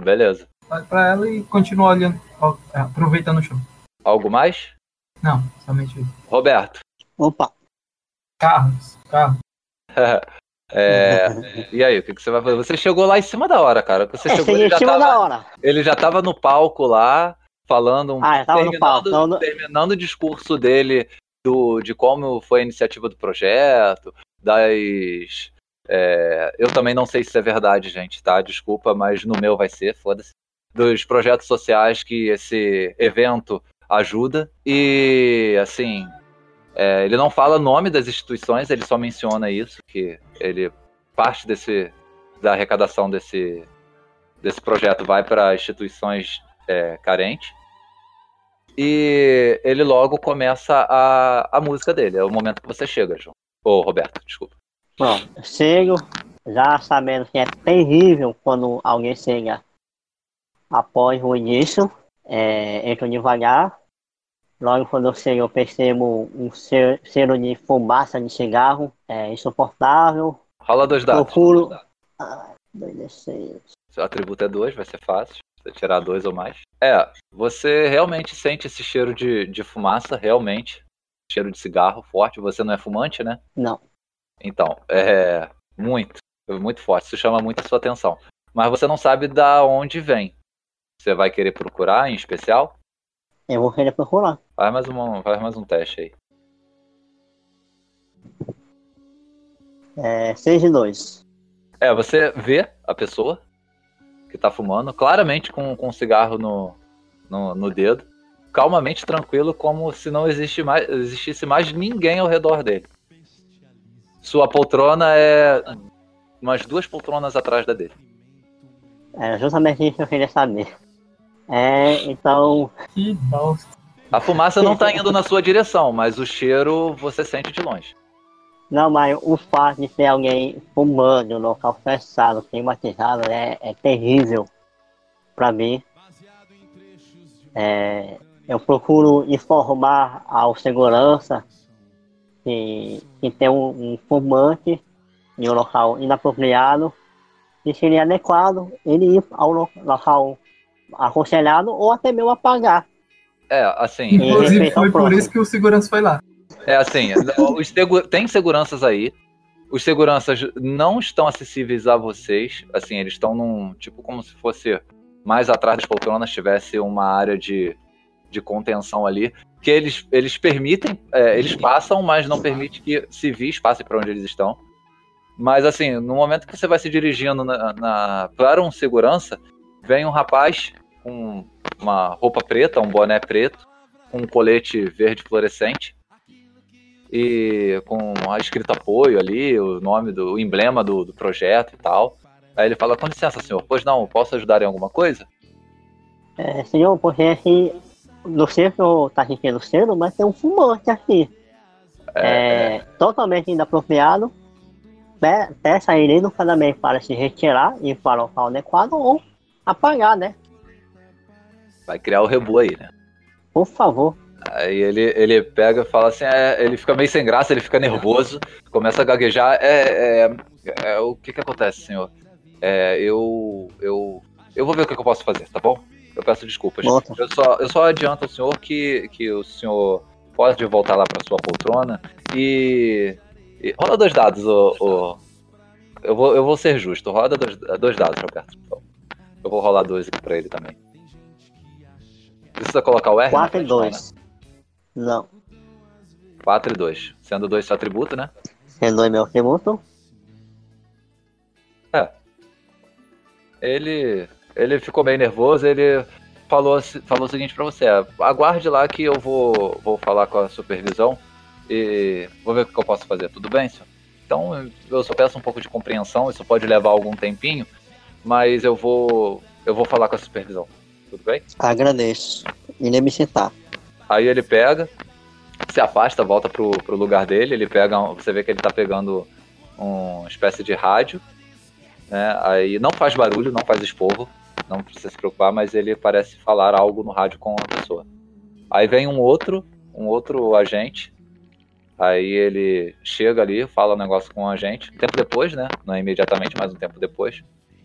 Speaker 1: Beleza.
Speaker 2: olho pra ela e continuo olhando, aproveitando o show.
Speaker 1: Algo mais?
Speaker 2: Não, somente isso.
Speaker 1: Roberto.
Speaker 4: Opa,
Speaker 2: Carros, carros.
Speaker 1: É, e aí, o que, que você vai fazer? Você chegou lá em cima da hora, cara. Você
Speaker 4: é,
Speaker 1: chegou,
Speaker 4: em
Speaker 1: já
Speaker 4: cima
Speaker 1: tava,
Speaker 4: da hora.
Speaker 1: ele já tava no palco lá, falando um
Speaker 4: Ah, tava no palco.
Speaker 1: terminando,
Speaker 4: Não, não-
Speaker 1: terminando o discurso dele do, de como foi a iniciativa do projeto, das. É, eu também não sei se é verdade, gente, tá? Desculpa, mas no meu vai ser, foda-se. Dos projetos sociais que esse evento ajuda. E, assim, é, ele não fala nome das instituições, ele só menciona isso, que ele parte desse da arrecadação desse, desse projeto vai para instituições é, carentes. E ele logo começa a, a música dele. É o momento que você chega, João. Ô, Roberto, desculpa.
Speaker 4: Bom, eu chego já sabendo que é terrível quando alguém chega após o início. É, entro devagar. Logo quando eu chego eu percebo um cheiro, de fumaça de cigarro. É insuportável.
Speaker 1: Rola dois dados.
Speaker 4: Procuro. Ah, dois D6.
Speaker 1: Seu atributo é dois, vai ser fácil. Você tirar dois ou mais. É, você realmente sente esse cheiro de, de fumaça, realmente. Cheiro de cigarro forte. Você não é fumante, né?
Speaker 4: Não.
Speaker 1: Então, é muito, muito forte. Isso chama muito a sua atenção. Mas você não sabe da onde vem. Você vai querer procurar em especial?
Speaker 4: Eu vou querer procurar.
Speaker 1: Faz mais, uma, faz mais um teste aí.
Speaker 4: É 6 e 2.
Speaker 1: É, você vê a pessoa que tá fumando, claramente com, com um cigarro no, no, no dedo, calmamente tranquilo, como se não existe mais, existisse mais ninguém ao redor dele. Sua poltrona é umas duas poltronas atrás da dele.
Speaker 4: É justamente isso que eu queria saber. É, então,
Speaker 2: Que bosta.
Speaker 1: A fumaça não tá indo na sua direção, mas o cheiro você sente de longe.
Speaker 4: não, mas o fato de ter alguém fumando no local fechado, climatizado, é, é terrível pra mim. É, eu procuro informar ao segurança que, que tem um, um fumante em um local inapropriado e seria adequado ele ir ao lo- local aconselhado ou até mesmo apagar.
Speaker 1: É, assim,
Speaker 2: Inclusive, foi por
Speaker 4: próximo.
Speaker 2: isso que o segurança foi lá.
Speaker 1: é assim, os segu- tem seguranças aí. Os seguranças não estão acessíveis a vocês. Assim, eles estão num. Tipo como se fosse mais atrás das poltronas tivesse uma área de, de contenção ali. Que eles, eles permitem, é, eles passam, mas não permite que civis passem para onde eles estão. Mas assim, no momento que você vai se dirigindo na, na- para um segurança, vem um rapaz com uma roupa preta, um boné preto, com um colete verde fluorescente e com a escrita apoio ali, o nome do o emblema do, do projeto e tal. Aí ele fala: Com licença, senhor, pois não, posso ajudar em alguma coisa?
Speaker 4: É, senhor, porque aqui, não sei se eu tá sentindo cedo, mas tem um fumante aqui. É, totalmente inapropriado. Pe- Peça a ele educadamente para se retirar e para o local adequado ou apagar, né?
Speaker 1: Vai criar o rebu aí, né?
Speaker 4: Por favor.
Speaker 1: Aí ele, ele pega e fala assim, é, ele fica meio sem graça, ele fica nervoso, começa a gaguejar. É, é, é, o que que acontece, senhor? É, eu, eu, eu vou ver o que, que eu posso fazer, tá bom? Eu peço desculpas. Eu só, eu só adianto ao senhor que, que o senhor pode voltar lá para sua poltrona e, e rola dois dados, o, o- eu vou, eu vou ser justo. Roda dois, dois dados, Roberto. favor. Eu vou rolar dois aqui pra ele também. Precisa colocar o R?
Speaker 4: 4
Speaker 1: na
Speaker 4: e
Speaker 1: frente, não, né?
Speaker 4: 2. Não.
Speaker 1: 4 e 2. Sendo 2 seu atributo, né?
Speaker 4: Sendo meu tributo.
Speaker 1: Ele, ele ficou bem nervoso, ele falou, falou o seguinte pra você, "Ah, aguarde lá que eu vou, vou falar com a supervisão e vou ver o que eu posso fazer, tudo bem, senhor? Então eu só peço um pouco de compreensão, isso pode levar algum tempinho, mas eu vou, eu vou falar com a supervisão, tudo bem?
Speaker 4: Agradeço. Irei me sentar.
Speaker 1: Aí ele pega, se afasta, volta pro, pro lugar dele, ele pega, você vê que ele tá pegando uma espécie de rádio, né? Aí não faz barulho, não faz esporro, não precisa se preocupar, mas ele parece falar algo no rádio com a pessoa. Aí vem um outro, um outro agente. Aí ele chega ali, fala um negócio com a gente. Um tempo depois, né? Não é imediatamente, mas um tempo depois.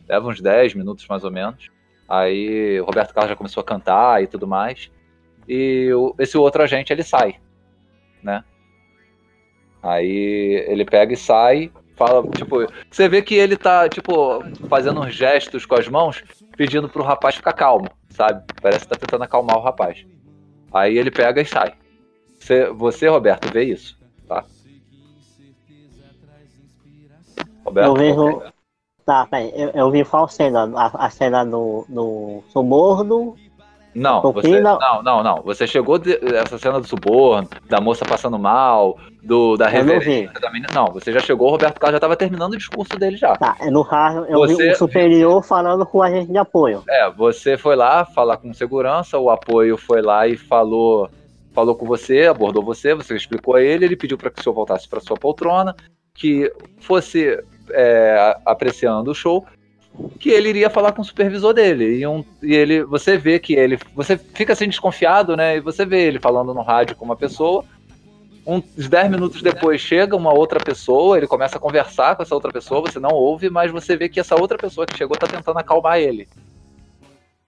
Speaker 1: Leva uns 10 minutos mais ou menos. Aí o Roberto Carlos já começou a cantar e tudo mais. E o, esse outro agente ele sai, né? Aí ele pega e sai, fala, tipo, você vê que ele tá, tipo, fazendo uns gestos com as mãos, pedindo pro rapaz ficar calmo, sabe? Parece que tá tentando acalmar o rapaz. Aí ele pega e sai. Você, você Roberto, vê isso, tá?
Speaker 4: Roberto, eu vejo. Tá, peraí, eu, eu vi qual cena? A, a cena do, do suborno
Speaker 1: não, você, não, não, não. Você chegou de, essa cena do suborno, da moça passando mal, do da reverência da menina. Não, você já chegou, o Roberto Carlos já estava terminando o discurso dele já.
Speaker 4: Tá, é no raio, eu você, vi o superior falando com a gente de apoio.
Speaker 1: É, você foi lá falar com segurança, o apoio foi lá e falou falou com você, abordou você, você explicou a ele, ele pediu para que o senhor voltasse para sua poltrona, que fosse é, apreciando o show que ele iria falar com o supervisor dele. E, um, e ele, você vê que ele. Você fica assim desconfiado, né? E você vê ele falando no rádio com uma pessoa. Uns 10 minutos depois chega uma outra pessoa, ele começa a conversar com essa outra pessoa, você não ouve, mas você vê que essa outra pessoa que chegou tá tentando acalmar ele.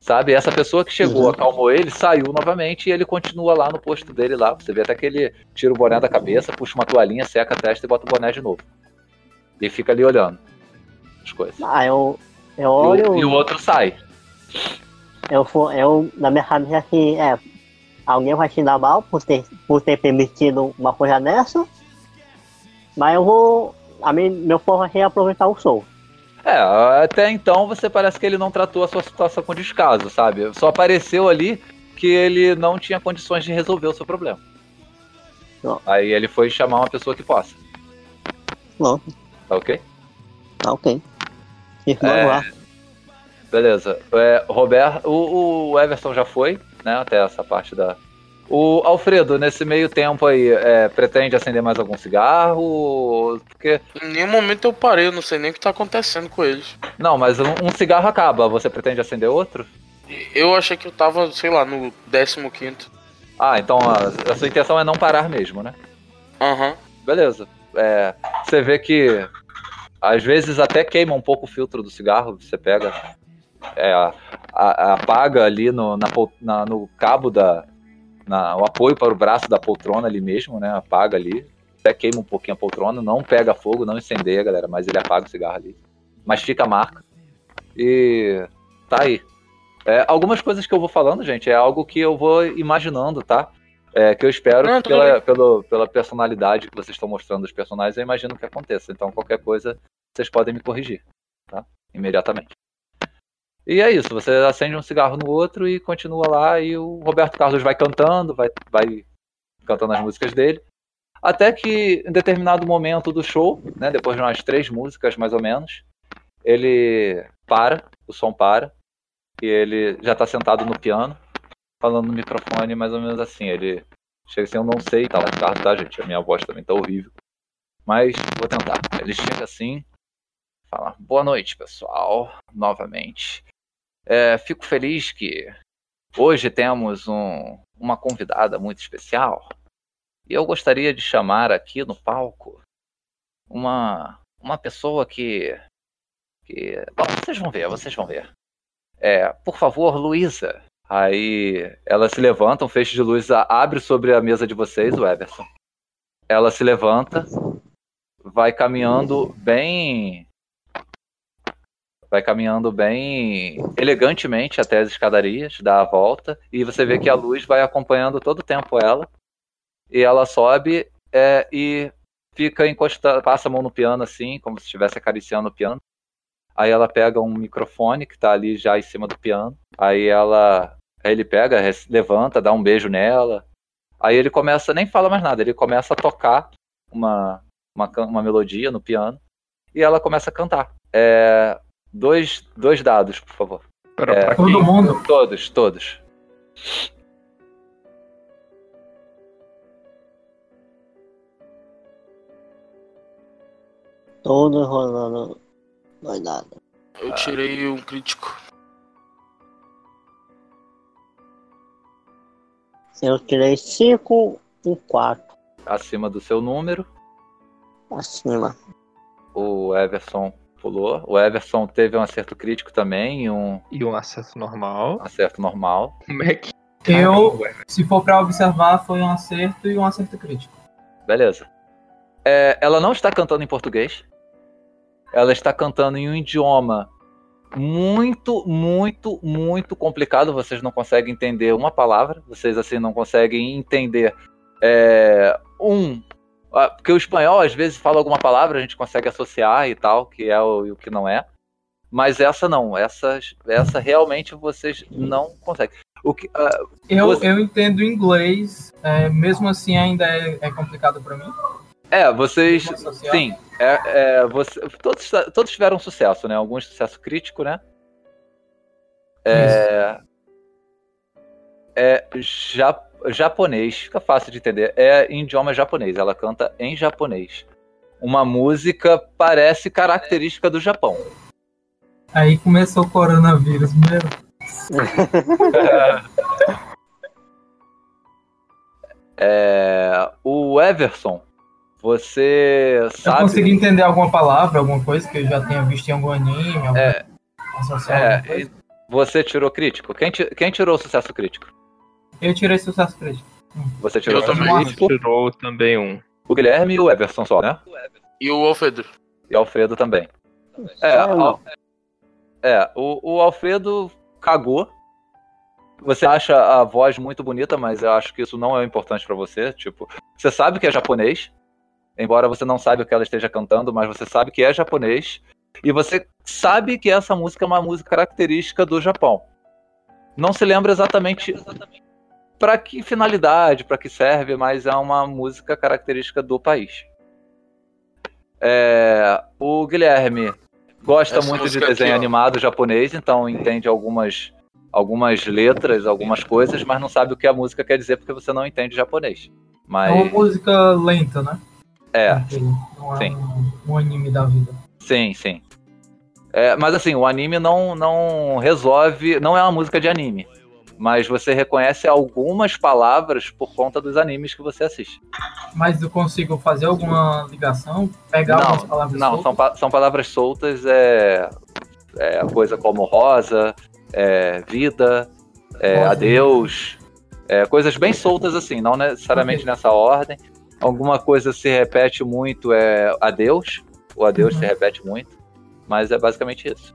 Speaker 1: Sabe? Essa pessoa que chegou, uhum. acalmou ele, saiu novamente e ele continua lá no posto dele lá. Você vê até que ele tira o boné da cabeça, puxa uma toalhinha, seca a testa e bota o boné de novo. E fica ali olhando as coisas.
Speaker 4: Ah, eu, olho.
Speaker 1: E o, e o outro sai.
Speaker 4: Eu, eu, na minha cabeça, assim, é. Alguém vai te dar mal por ter, por ter permitido uma coisa dessa. Mas eu vou. A mim, meu foco é aproveitar o show.
Speaker 1: É, até então você parece que ele não tratou a sua situação com descaso, sabe? Só apareceu ali que ele não tinha condições de resolver o seu problema. Não. Aí ele foi chamar uma pessoa que possa.
Speaker 4: Não.
Speaker 1: Tá ok?
Speaker 4: Tá ok. Vamos é, lá.
Speaker 1: Beleza. É, Roberto, o, o, Everson já foi, né? Até essa parte da. O Alfredo, nesse meio tempo aí, é, pretende acender mais algum cigarro? Porque.
Speaker 3: Em nenhum momento eu parei, eu não sei nem o que tá acontecendo com eles.
Speaker 1: Não, mas um, um cigarro acaba, você pretende acender outro?
Speaker 3: Eu achei que eu tava, sei lá, no 15.
Speaker 1: Ah, então a, a sua intenção é não parar mesmo, né?
Speaker 3: Aham. Uhum.
Speaker 1: Beleza. É, você vê que às vezes até queima um pouco o filtro do cigarro, você pega, é, a, a, apaga ali no, na, na, no cabo da. Na, o apoio para o braço da poltrona ali mesmo, né? Apaga ali. Até queima um pouquinho a poltrona, não pega fogo, não incendeia, galera, mas ele apaga o cigarro ali. Mas fica a marca. E tá aí. É, algumas coisas que eu vou falando, gente, é algo que eu vou imaginando, tá? É, que eu espero não, que pela, pela, pela personalidade que vocês estão mostrando dos personagens, eu imagino que aconteça. Então, qualquer coisa, vocês podem me corrigir, tá? Imediatamente. E é isso, você acende um cigarro no outro e continua lá, e o Roberto Carlos vai cantando, vai, vai cantando as músicas dele. Até que, em determinado momento do show, né, depois de umas três músicas mais ou menos, ele para, o som para, e ele já está sentado no piano, falando no microfone mais ou menos assim. Ele chega assim, eu não sei, tá lá Ricardo, tá, gente? A minha voz também tá horrível. Mas vou tentar. Ele chega assim, fala, boa noite, pessoal, novamente. É, fico feliz que hoje temos um, uma convidada muito especial. E eu gostaria de chamar aqui no palco uma, uma pessoa que. que bom, vocês vão ver, vocês vão ver. É, por favor, Luísa, Aí ela se levanta, um feixe de luz abre sobre a mesa de vocês, o Everson. Ela se levanta, vai caminhando bem. Vai caminhando bem elegantemente até as escadarias, dá a volta, e você vê que a luz vai acompanhando todo o tempo ela. E ela sobe é, e fica encostada, passa a mão no piano assim, como se estivesse acariciando o piano. Aí ela pega um microfone que está ali já em cima do piano. Aí ela Aí ele pega, levanta, dá um beijo nela. Aí ele começa, nem fala mais nada, ele começa a tocar uma, uma, uma melodia no piano e ela começa a cantar. É, dois, dois dados, por favor.
Speaker 2: Para é, todo mundo?
Speaker 1: Todos, todos.
Speaker 4: Todo rolando. Não é nada.
Speaker 3: Eu tirei um crítico.
Speaker 4: Eu tirei 5, um 4
Speaker 1: Acima do seu número.
Speaker 4: acima.
Speaker 1: O Everson pulou. O Everson teve um acerto crítico também e um
Speaker 5: E um acesso normal.
Speaker 1: acerto normal.
Speaker 5: Como é que.
Speaker 2: Eu, se for pra observar, foi um acerto e um acerto crítico.
Speaker 1: Beleza. É, ela não está cantando em português. Ela está cantando em um idioma muito, muito, muito complicado. Vocês não conseguem entender uma palavra. Vocês assim não conseguem entender é, um. Porque o espanhol às vezes fala alguma palavra, a gente consegue associar e tal, que é o, e o que não é. Mas essa não. Essa, essa realmente vocês não conseguem. O que, ah,
Speaker 2: Eu,
Speaker 1: Você-
Speaker 2: eu entendo inglês, é, mesmo assim ainda é, é complicado pra mim.
Speaker 1: É, vocês. Sim, é, é, você, todos, todos tiveram sucesso, né? Alguns sucesso crítico, né? É, é ja, japonês, fica fácil de entender. É em idioma japonês, ela canta em japonês. Uma música parece característica do Japão.
Speaker 2: Aí começou o coronavírus, meu.
Speaker 1: É, o Everson, você
Speaker 2: Eu
Speaker 1: sabe.
Speaker 2: consegui entender alguma palavra, alguma coisa que eu já tenha visto em algum anime, alguma
Speaker 1: É, é,
Speaker 2: alguma coisa.
Speaker 1: você tirou crítico? Quem, quem tirou o sucesso crítico?
Speaker 2: Eu tirei sucesso crítico.
Speaker 1: Você tirou
Speaker 3: Eu
Speaker 1: o sucesso
Speaker 3: também.
Speaker 1: crítico?
Speaker 5: Tirou também um.
Speaker 1: O Guilherme e o Everson só, né?
Speaker 3: E o Alfredo?
Speaker 1: E o Alfredo também. É, Al- é o, o Alfredo cagou. Você acha a voz muito bonita, mas eu acho que isso não é importante pra você. Tipo, você sabe que é japonês, embora você não saiba o que ela esteja cantando, mas você sabe que é japonês. E você sabe que essa música é uma música característica do Japão. Não se lembra exatamente para que finalidade, para que serve, mas é uma música característica do país. É, o Guilherme gosta
Speaker 3: Essa
Speaker 1: muito de
Speaker 3: aqui,
Speaker 1: desenho
Speaker 3: ó.
Speaker 1: animado japonês, então entende algumas, algumas letras, algumas coisas, mas não sabe o que a música quer dizer porque você não entende japonês.
Speaker 2: É uma
Speaker 1: Mas
Speaker 2: música lenta, né?
Speaker 1: É,
Speaker 2: Não é
Speaker 1: sim.
Speaker 2: um, um anime da vida.
Speaker 1: sim, sim. É, mas assim, o anime não, não resolve. Não é uma música de anime. Mas você reconhece algumas palavras por conta dos animes que você assiste.
Speaker 2: Mas eu consigo fazer alguma ligação? Pegar algumas palavras
Speaker 1: Não, são,
Speaker 2: soltas?
Speaker 1: pa- são palavras soltas, é, é coisa como rosa, é, vida, é, adeus, é, coisas bem soltas assim, não necessariamente nessa ordem. Alguma coisa se repete muito é adeus, o adeus
Speaker 2: Uhum.
Speaker 1: se repete muito, mas é basicamente isso.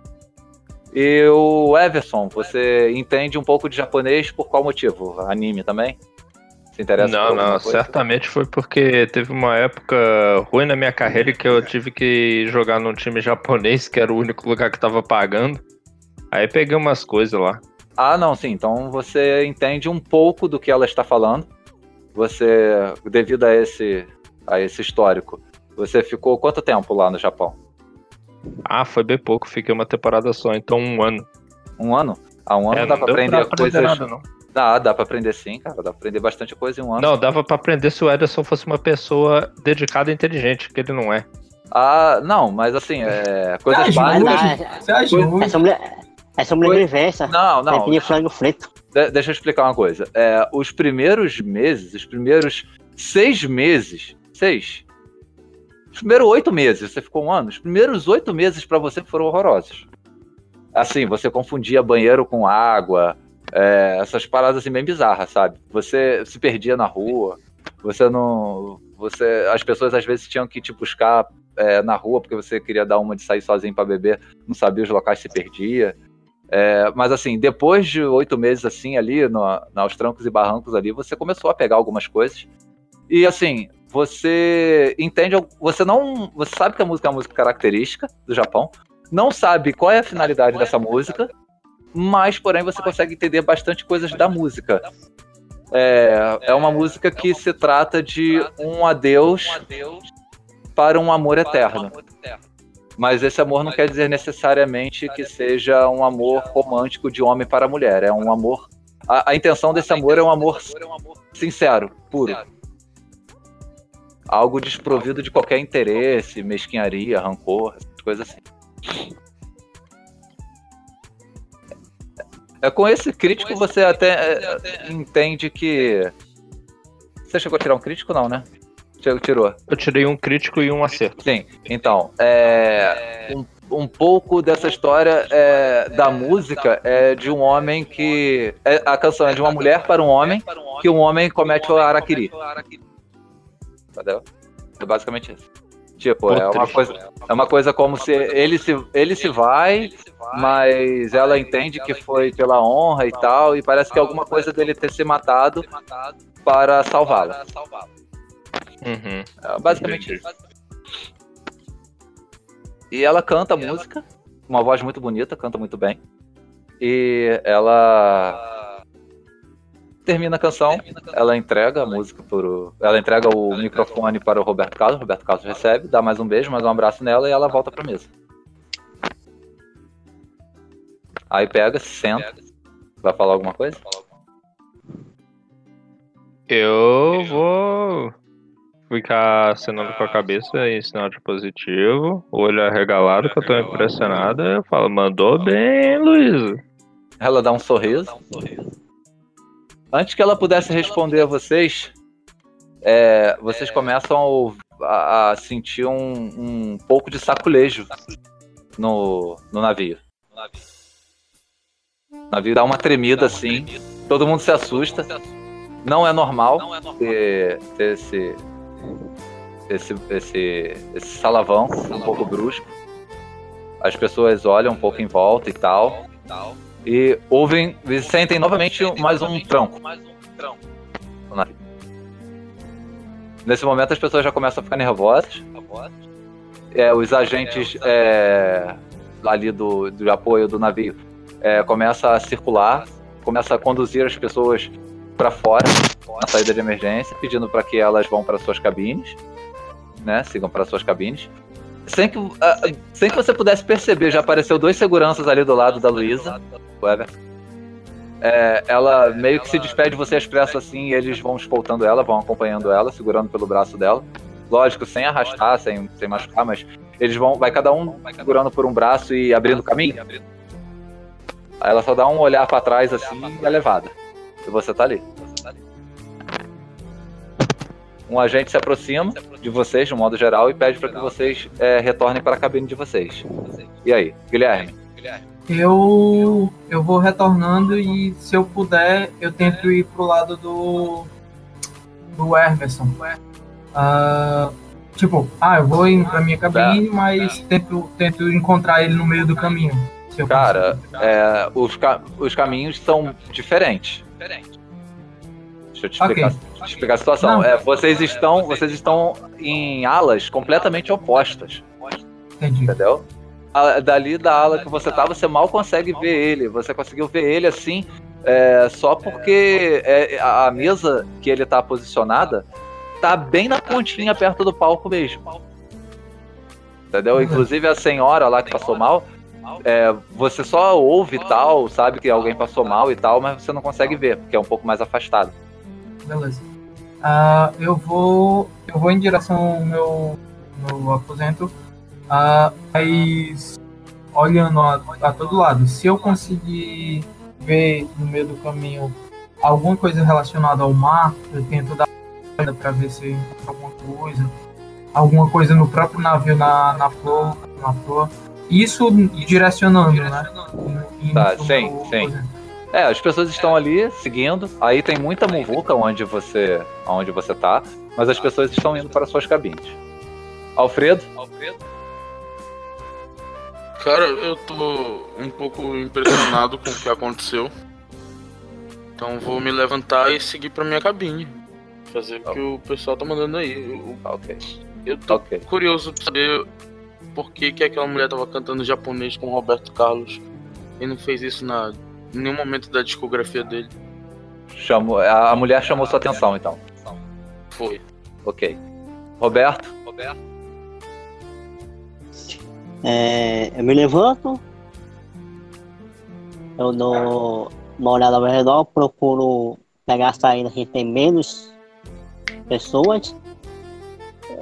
Speaker 1: E o Everson, você entende um pouco de japonês por qual motivo? Anime também? Se interessa por
Speaker 5: Não, não,
Speaker 1: coisa?
Speaker 5: certamente foi porque teve uma época ruim na minha carreira que eu tive que jogar num time japonês, que era o único lugar que tava pagando. Aí peguei umas coisas lá.
Speaker 1: Ah, não, sim. Então você entende um pouco do que ela está falando. Você, devido a esse, a esse histórico, você ficou quanto tempo lá no Japão?
Speaker 5: Ah, foi bem pouco, fiquei uma temporada só, então um ano.
Speaker 1: Um ano? Ah, um ano
Speaker 5: É,
Speaker 1: dá pra aprender
Speaker 5: pra
Speaker 1: coisas.
Speaker 5: nada, não.
Speaker 1: Dá, dá pra aprender sim, cara. Dá pra aprender bastante coisa em um ano.
Speaker 5: Não, dava pra aprender se o Ederson fosse uma pessoa dedicada e inteligente, que ele não é.
Speaker 1: Ah, não, mas assim, é. Coisas básicas.
Speaker 2: Você ajuda.
Speaker 4: essa mulher, essa mulher diversa.
Speaker 1: Não, não.
Speaker 4: Pepinho frango frito.
Speaker 1: De- deixa eu explicar uma coisa. É, os primeiros meses, os primeiros seis meses, seis, os primeiros oito meses, você ficou um ano, os primeiros oito meses pra você foram horrorosos. Assim, você confundia banheiro com água, é, essas paradas assim bem bizarras, sabe? Você se perdia na rua, você não, você, as pessoas às vezes tinham que te buscar é, na rua porque você queria dar uma de sair sozinho pra beber, não sabia os locais se perdia. É, mas assim, depois de oito meses assim ali, no, aos trancos e barrancos ali, você começou a pegar algumas coisas. E assim, você entende, você não, você sabe que a música é uma música característica do Japão, não sabe qual é a finalidade dessa música, mas porém você consegue entender bastante coisas da música. É, é uma música que se trata de um adeus para um amor eterno. Mas esse amor não quer dizer necessariamente que seja um amor romântico de homem para mulher. É um amor. A, a intenção desse amor é um amor sincero, puro. Algo desprovido de qualquer interesse, mesquinharia, rancor, coisas assim. É, com esse crítico você até é, entende que. Você chegou a tirar um crítico, não, né? Tirou.
Speaker 5: Eu tirei um crítico e um acerto.
Speaker 1: Sim, então, é, um, um pouco dessa história é, da música é de um homem que. é- a canção é de uma mulher para um homem, que um homem comete o araquiri. Entendeu? É basicamente isso. Tipo, é uma coisa, é uma coisa como se ele se, ele se vai, mas ela entende que foi pela honra e tal, e parece que é alguma coisa dele ter se matado para salvá-la.
Speaker 5: Uhum.
Speaker 1: É basicamente isso. E ela canta a música, uma voz muito bonita, canta muito bem. E ela termina a canção, ela entrega a música pro. Ela entrega o microfone para o Roberto Carlos, o Roberto Carlos recebe, dá mais um beijo, mais um abraço nela e ela volta pra mesa. Aí pega, se senta. Vai falar alguma coisa?
Speaker 5: Eu vou ficar acenando com a cabeça em sinal de positivo, olho arregalado que eu tô impressionado. Eu falo, mandou bem, Luísa.
Speaker 1: Ela dá um sorriso. Antes que ela pudesse responder a vocês, é, vocês começam a, a sentir um, um pouco de saculejo no, no navio. O navio dá uma tremida assim, todo mundo se assusta. Não é normal ter, ter esse, esse, esse, esse salavão um pouco brusco. As pessoas olham um pouco em volta e tal. E ouvem, e sentem novamente mais um tranco. no navio. Nesse momento as pessoas já começam a ficar nervosas. É, os agentes é, ali do, do apoio do navio é, começam a circular, começa a conduzir as pessoas para fora na saída de emergência, pedindo para que elas vão para suas cabines, né? Sigam para suas cabines. Sem que, ah, sem que você pudesse perceber, já apareceu dois seguranças ali do lado da Luísa. É, ela meio que se despede de você às pressas assim, e eles vão escoltando ela, vão acompanhando ela, segurando pelo braço dela. Lógico, sem arrastar, sem, sem machucar, mas eles vão, vai cada um segurando por um braço e abrindo caminho. Aí ela só dá um olhar pra trás assim e é levada. E você tá ali. Um agente se aproxima de vocês, de um modo geral, e pede para que vocês é, retornem para a cabine de vocês. E aí, Guilherme?
Speaker 2: Eu eu vou retornando e se eu puder, eu tento ir pro lado do do Everson. Ah, tipo, ah, eu vou indo pra minha cabine, mas tento, tento encontrar ele no meio do caminho.
Speaker 1: Cara, é, os, ca- os caminhos são diferentes. Deixa eu te explicar, te explicar a situação.
Speaker 2: Não.
Speaker 1: É, vocês estão, vocês estão em alas completamente opostas.
Speaker 2: Entendi.
Speaker 1: entendeu? A- dali da ala que você tá, você mal consegue ver ele. Você conseguiu ver ele assim, é, só porque é, a a mesa que ele tá posicionada tá bem na pontinha perto do palco mesmo. Entendeu? Inclusive a senhora lá que passou mal, é, você só ouve e tal, sabe que alguém passou mal e tal, mas você não consegue ver, porque é um pouco mais afastado.
Speaker 2: Beleza. Ah, eu vou. Eu vou em direção ao meu, meu aposento. ah, mas olhando a, a todo lado. Se eu conseguir ver no meio do caminho alguma coisa relacionada ao mar, eu tento dar para ver se encontro alguma coisa. Alguma coisa no próprio navio na, na flor, na flor. Isso direcionando, né? Indo
Speaker 1: Tá,
Speaker 2: pro
Speaker 1: sim, sim. É, as pessoas estão ali seguindo. Aí tem muita muvuca onde você, onde você tá, mas as pessoas estão indo para suas cabines. Alfredo?
Speaker 3: Cara, eu tô um pouco impressionado com o que aconteceu. Então vou me levantar e seguir pra minha cabine. Fazer o que o pessoal tá mandando aí. Eu,
Speaker 1: Ok.
Speaker 3: eu tô
Speaker 1: Ok.
Speaker 3: curioso pra saber por que, que aquela mulher tava cantando japonês com o Roberto Carlos e não fez isso na, em nenhum momento da discografia dele.
Speaker 1: Chamou, a, a mulher chamou sua atenção, então.
Speaker 3: Foi.
Speaker 1: Ok. Roberto?
Speaker 4: É, eu me levanto, eu dou uma olhada ao redor, procuro pegar a saída que tem menos pessoas.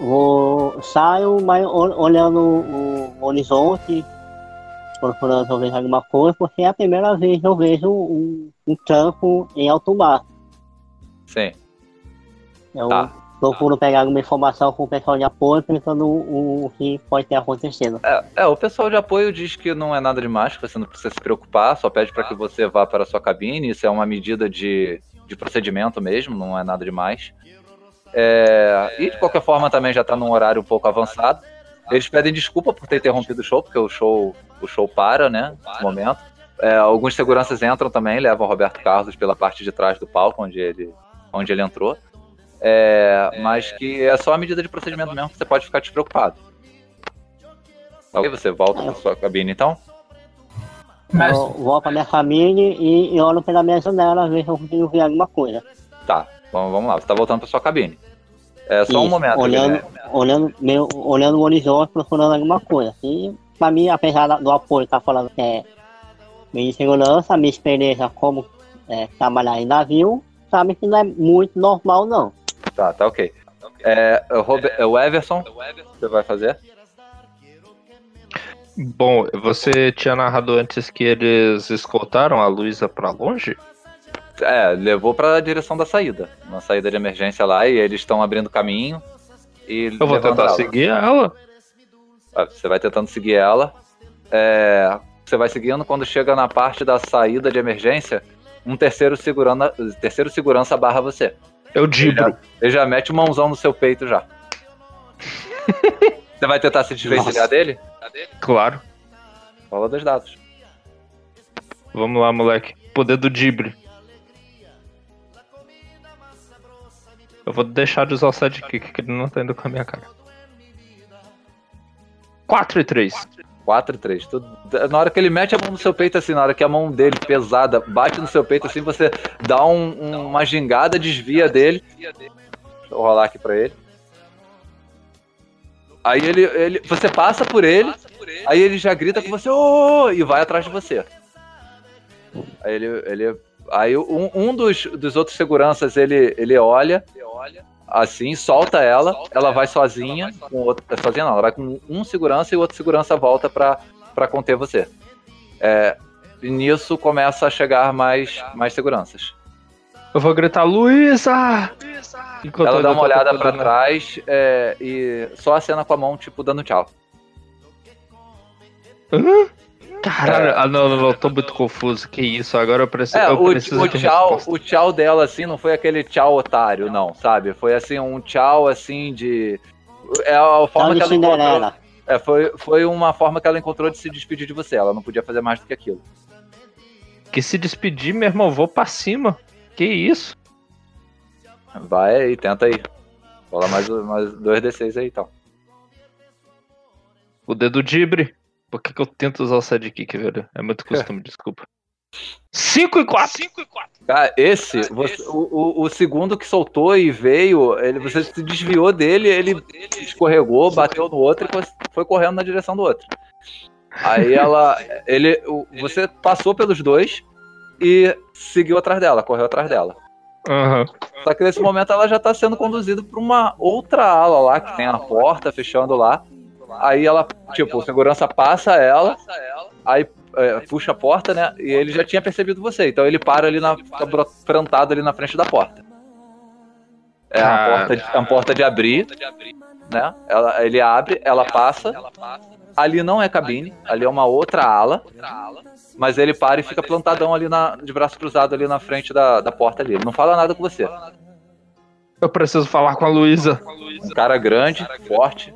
Speaker 4: Vou saio mas ol- olhando o, horizonte, procurando vejo alguma coisa, porque é a primeira vez que eu vejo um, um campo em alto mar.
Speaker 1: Sim.
Speaker 4: Eu
Speaker 1: Tá.
Speaker 4: procuro pegar alguma informação com o pessoal de apoio, pensando o, o que pode ter acontecido.
Speaker 1: É, é, o pessoal de apoio diz que não é nada demais, que você não precisa se preocupar, só pede para que você vá para a sua cabine. Isso é uma medida de, de procedimento mesmo, não é nada demais. É, e de qualquer forma também já está num horário um pouco avançado. Eles pedem desculpa por ter interrompido o show, porque o show, o show para, né, nesse momento. É, alguns seguranças entram também, levam o Roberto Carlos pela parte de trás do palco, onde ele, onde ele entrou. É, mas que é só a medida de procedimento mesmo, que você pode ficar despreocupado. Ok, você volta para sua cabine então?
Speaker 4: Eu vou pra minha cabine e, e olho pela minha janela, ver se eu consigo ver alguma coisa.
Speaker 1: Tá, vamos, vamos lá, você tá voltando para sua cabine. É só um
Speaker 4: Isso,
Speaker 1: momento.
Speaker 4: Olhando,
Speaker 1: Guilherme.
Speaker 4: olhando, meu, olhando o horizonte, procurando alguma coisa. E pra mim, apesar do apoio estar falando que é meio de segurança, a minha experiência como é, trabalhar em navio, sabe que não é muito normal não.
Speaker 1: Tá, tá ok. É, o, Robe- é o Everson, você vai fazer?
Speaker 5: Bom, você tinha narrado antes que eles escoltaram a Luísa pra longe?
Speaker 1: É, levou para a direção da saída. Uma saída de emergência lá e eles estão abrindo caminho. E
Speaker 5: Eu vou tentar
Speaker 1: ela.
Speaker 5: seguir ela.
Speaker 1: Ah, Você vai tentando seguir ela. É, você vai seguindo quando chega na parte da saída de emergência, um terceiro segurança, terceiro segurança barra você.
Speaker 5: Eu
Speaker 1: Ele já,
Speaker 5: dibro.
Speaker 1: ele já mete o mãozão no seu peito já. você vai tentar se desvencilhar dele?
Speaker 5: Claro.
Speaker 1: Fala dos dados.
Speaker 5: Vamos lá, moleque. Poder do dibre. Eu vou deixar de usar o sidekick, que ele não tá indo com a minha cara. 4 e 3.
Speaker 1: 4 e 3. Tu- na hora que ele mete a mão no seu peito, assim, na hora que a mão dele pesada bate no seu peito, assim, você dá um- um- uma gingada, desvia dele. Eu rolar aqui pra ele. Aí ele, ele. Você passa por ele, aí ele já grita com você, ô! e vai atrás de você. Aí ele. ele aí um, um dos, dos outros seguranças ele, ele olha, assim, solta ela, ela vai sozinha, com outro, sozinha não, ela vai com um segurança e o outro segurança volta pra, pra conter você. É, e nisso começa a chegar mais, mais seguranças.
Speaker 5: Eu vou gritar, Luísa! Enquanto
Speaker 1: ela dá uma olhada pra
Speaker 5: procurando-
Speaker 1: trás é, e só acena com a mão, tipo, dando tchau.
Speaker 5: Hã? Caralho, ah não, não, não, tô muito confuso. Que isso, agora eu preciso.
Speaker 1: É,
Speaker 5: eu
Speaker 1: o,
Speaker 5: preciso
Speaker 1: o
Speaker 5: de
Speaker 1: tchau, o tchau dela, assim, não foi aquele tchau otário, não, sabe? Foi assim, um tchau assim de. É a forma
Speaker 4: Tchau
Speaker 1: que ela encontrou. É, foi, foi uma forma que ela encontrou de se despedir de você. Ela não podia fazer mais do que aquilo.
Speaker 5: Que se despedir, meu irmão, vou pra cima. Que isso?
Speaker 1: Vai aí, tenta aí. Rola mais, mais dois D6 aí então.
Speaker 5: O dedo dibre. Por que, que eu tento usar o sidekick, velho? É muito costume, desculpa. 5 e 4! 5 e 4!
Speaker 1: Cara, esse, você- o, o, o segundo que soltou e veio, ele, você se desviou dele, ele escorregou, bateu no outro e foi- correndo na direção do outro. Aí ela. Ele, o- você passou pelos dois e seguiu atrás dela, correu atrás dela.
Speaker 5: Aham.
Speaker 1: Só que nesse momento ela já tá sendo conduzida pra uma outra ala lá, que tem a porta fechando lá. Aí ela, tipo, o segurança passa ela, aí é, puxa a porta, né? E ele já tinha percebido você. Então ele para ali na. plantado ali na frente da porta. É uma porta de, é uma porta de abrir, né? Ela, ele abre, ela passa. Ali não é cabine, ali é uma outra ala. Mas ele para e fica plantadão ali na, de braço cruzado ali na frente da, da porta ali. Ele não fala nada com você.
Speaker 5: Eu preciso falar com a Luísa.
Speaker 1: Um cara grande, forte,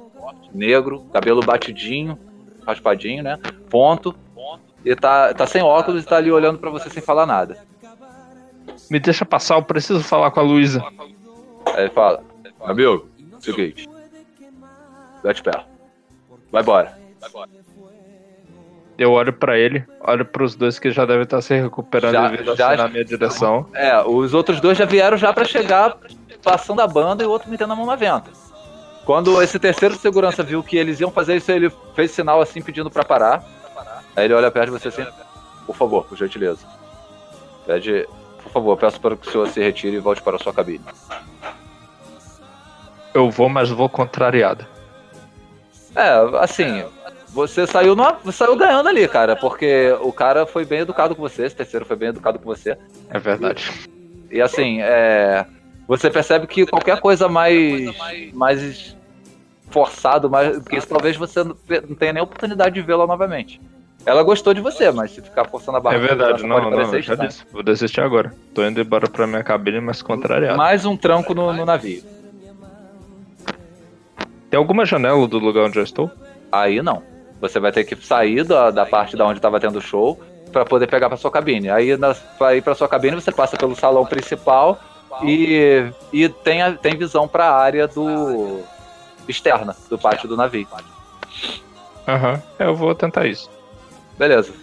Speaker 1: negro, cabelo batidinho, raspadinho, né? Ponto. E tá, tá sem óculos e tá ali olhando pra você sem falar nada.
Speaker 5: Me deixa passar, eu preciso falar com a Luísa.
Speaker 1: Aí ele fala, amigo, seguinte. Bate pé. Vai embora.
Speaker 5: Eu olho pra ele, olho pros dois que já devem estar se recuperando
Speaker 1: Já-
Speaker 5: e vindo
Speaker 1: já-
Speaker 5: assim na minha direção.
Speaker 1: É, os outros dois já vieram já pra chegar passando a banda e o outro metendo a mão na venta. Quando esse terceiro segurança viu que eles iam fazer isso, ele fez sinal assim pedindo pra parar. Aí ele olha perto de você assim, por favor, por gentileza. Pede, por favor, peço para que o senhor se retire e volte para a sua cabine.
Speaker 5: eu vou, mas vou contrariado.
Speaker 1: É, assim, você saiu, você saiu ganhando ali, cara, porque o cara foi bem educado com você, esse terceiro foi bem educado com você.
Speaker 5: É verdade.
Speaker 1: E assim, é, você percebe que qualquer coisa mais, mais forçado, mais que isso, talvez você não não tenha nem oportunidade de vê-la novamente. Ela gostou de você, mas se ficar forçando a barra,
Speaker 5: É verdade, não, não, eu já disse. Vou desistir agora. Tô indo embora pra minha cabine, mas contrariado.
Speaker 1: Mais um tranco no, no navio.
Speaker 5: Tem alguma janela do lugar onde eu estou?
Speaker 1: Aí não. Você vai ter que sair da, da parte da onde estava tendo show para poder pegar para sua cabine. Aí na, pra ir para sua cabine você passa pelo salão principal e, e tem, a- tem visão para a área do externa do pátio do navio.
Speaker 5: Aham, é, eu vou tentar isso.
Speaker 1: Beleza.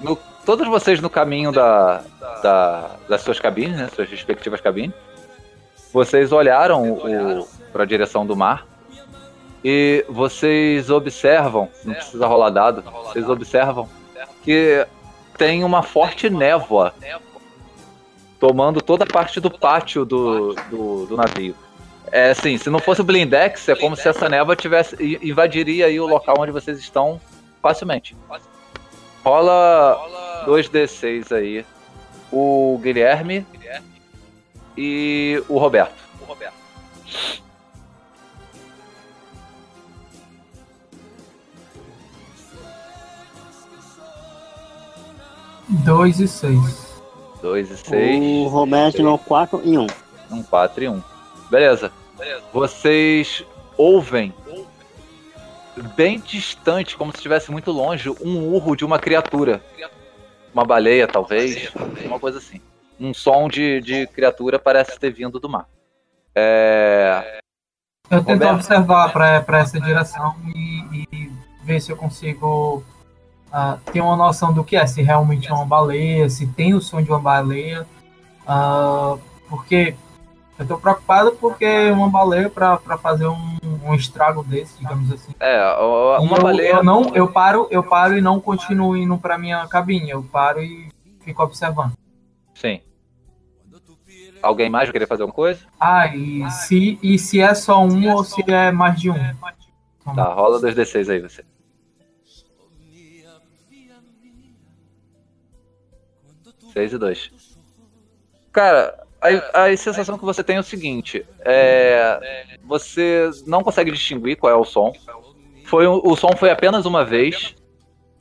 Speaker 1: No- todos vocês no caminho da, da- das suas cabines, né, suas respectivas cabines, vocês olharam para a direção do mar e vocês observam, não precisa rolar dado, vocês observam que tem uma forte névoa tomando toda a parte do pátio do, do, do navio. É assim, se não fosse o blindex, é como se essa névoa tivesse invadiria aí o local onde vocês estão facilmente. Rola 2d6 aí. O Guilherme e o Roberto.
Speaker 2: Dois e seis.
Speaker 1: 2 e 6.
Speaker 4: O Roberto tirou 4 e 1.
Speaker 1: Um 4 e 1. Um. Beleza. Vocês ouvem bem distante, como se estivesse muito longe, um urro de uma criatura. Uma baleia, talvez. Uma coisa assim. Um som de, de criatura parece ter vindo do mar. É,
Speaker 2: Eu tento
Speaker 1: Roberto.
Speaker 2: observar para essa direção e, e ver se eu consigo ah, ter uma noção do que é, se realmente é uma baleia, se tem o som de uma baleia. ah, porque eu tô preocupado porque uma baleia para fazer um, um estrago desse, digamos assim.
Speaker 1: é uma
Speaker 2: eu,
Speaker 1: baleia.
Speaker 2: eu não, eu paro, eu paro e não continuo indo para minha cabine. Eu paro e fico observando.
Speaker 1: Sim. Alguém mais querer fazer alguma coisa?
Speaker 2: Ah, e se, e se é só um ou se é mais de um?
Speaker 1: Tá, rola 2d6 aí você. Seis e dois. Cara, a, a sensação que você tem é o seguinte: é, você não consegue distinguir qual é o som. Foi, o som foi apenas uma vez.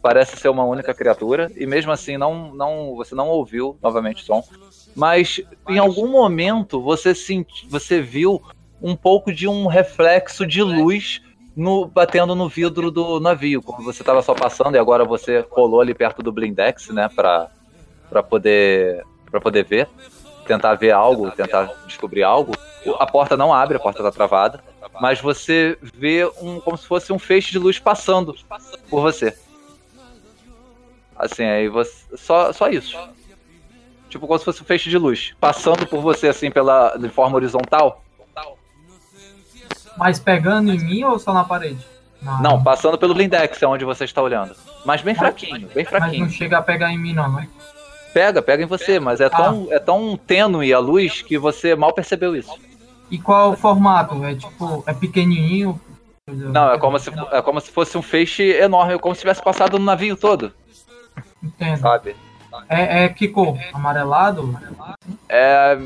Speaker 1: Parece ser uma única criatura. E mesmo assim, não, não, você não ouviu novamente o som. Mas em algum momento você, senti, você viu um pouco de um reflexo de luz no, batendo no vidro do navio, como você estava só passando e agora você colou ali perto do blindex, né, para poder para poder ver, tentar ver algo, tentar descobrir algo. A porta não abre, a porta está travada, mas você vê um como se fosse um feixe de luz passando por você. Assim, aí você só só isso. Tipo como se fosse um feixe de luz passando por você assim pela de forma horizontal.
Speaker 2: Mas pegando em mim ou só na parede?
Speaker 1: Não, passando pelo blindex, é onde você está olhando. Mas bem fraquinho, bem
Speaker 2: Mas
Speaker 1: fraquinho.
Speaker 2: não chega a pegar em mim, não, né?
Speaker 1: Pega, pega em você, mas é tão, é tão tênue a luz que você mal percebeu isso.
Speaker 2: E qual é o formato? É tipo, é pequenininho?
Speaker 1: Não, é como se, é como se fosse um feixe enorme, como se tivesse passado no navio todo,
Speaker 2: Entendo.
Speaker 1: sabe?
Speaker 2: É, é que cor? Amarelado?
Speaker 1: É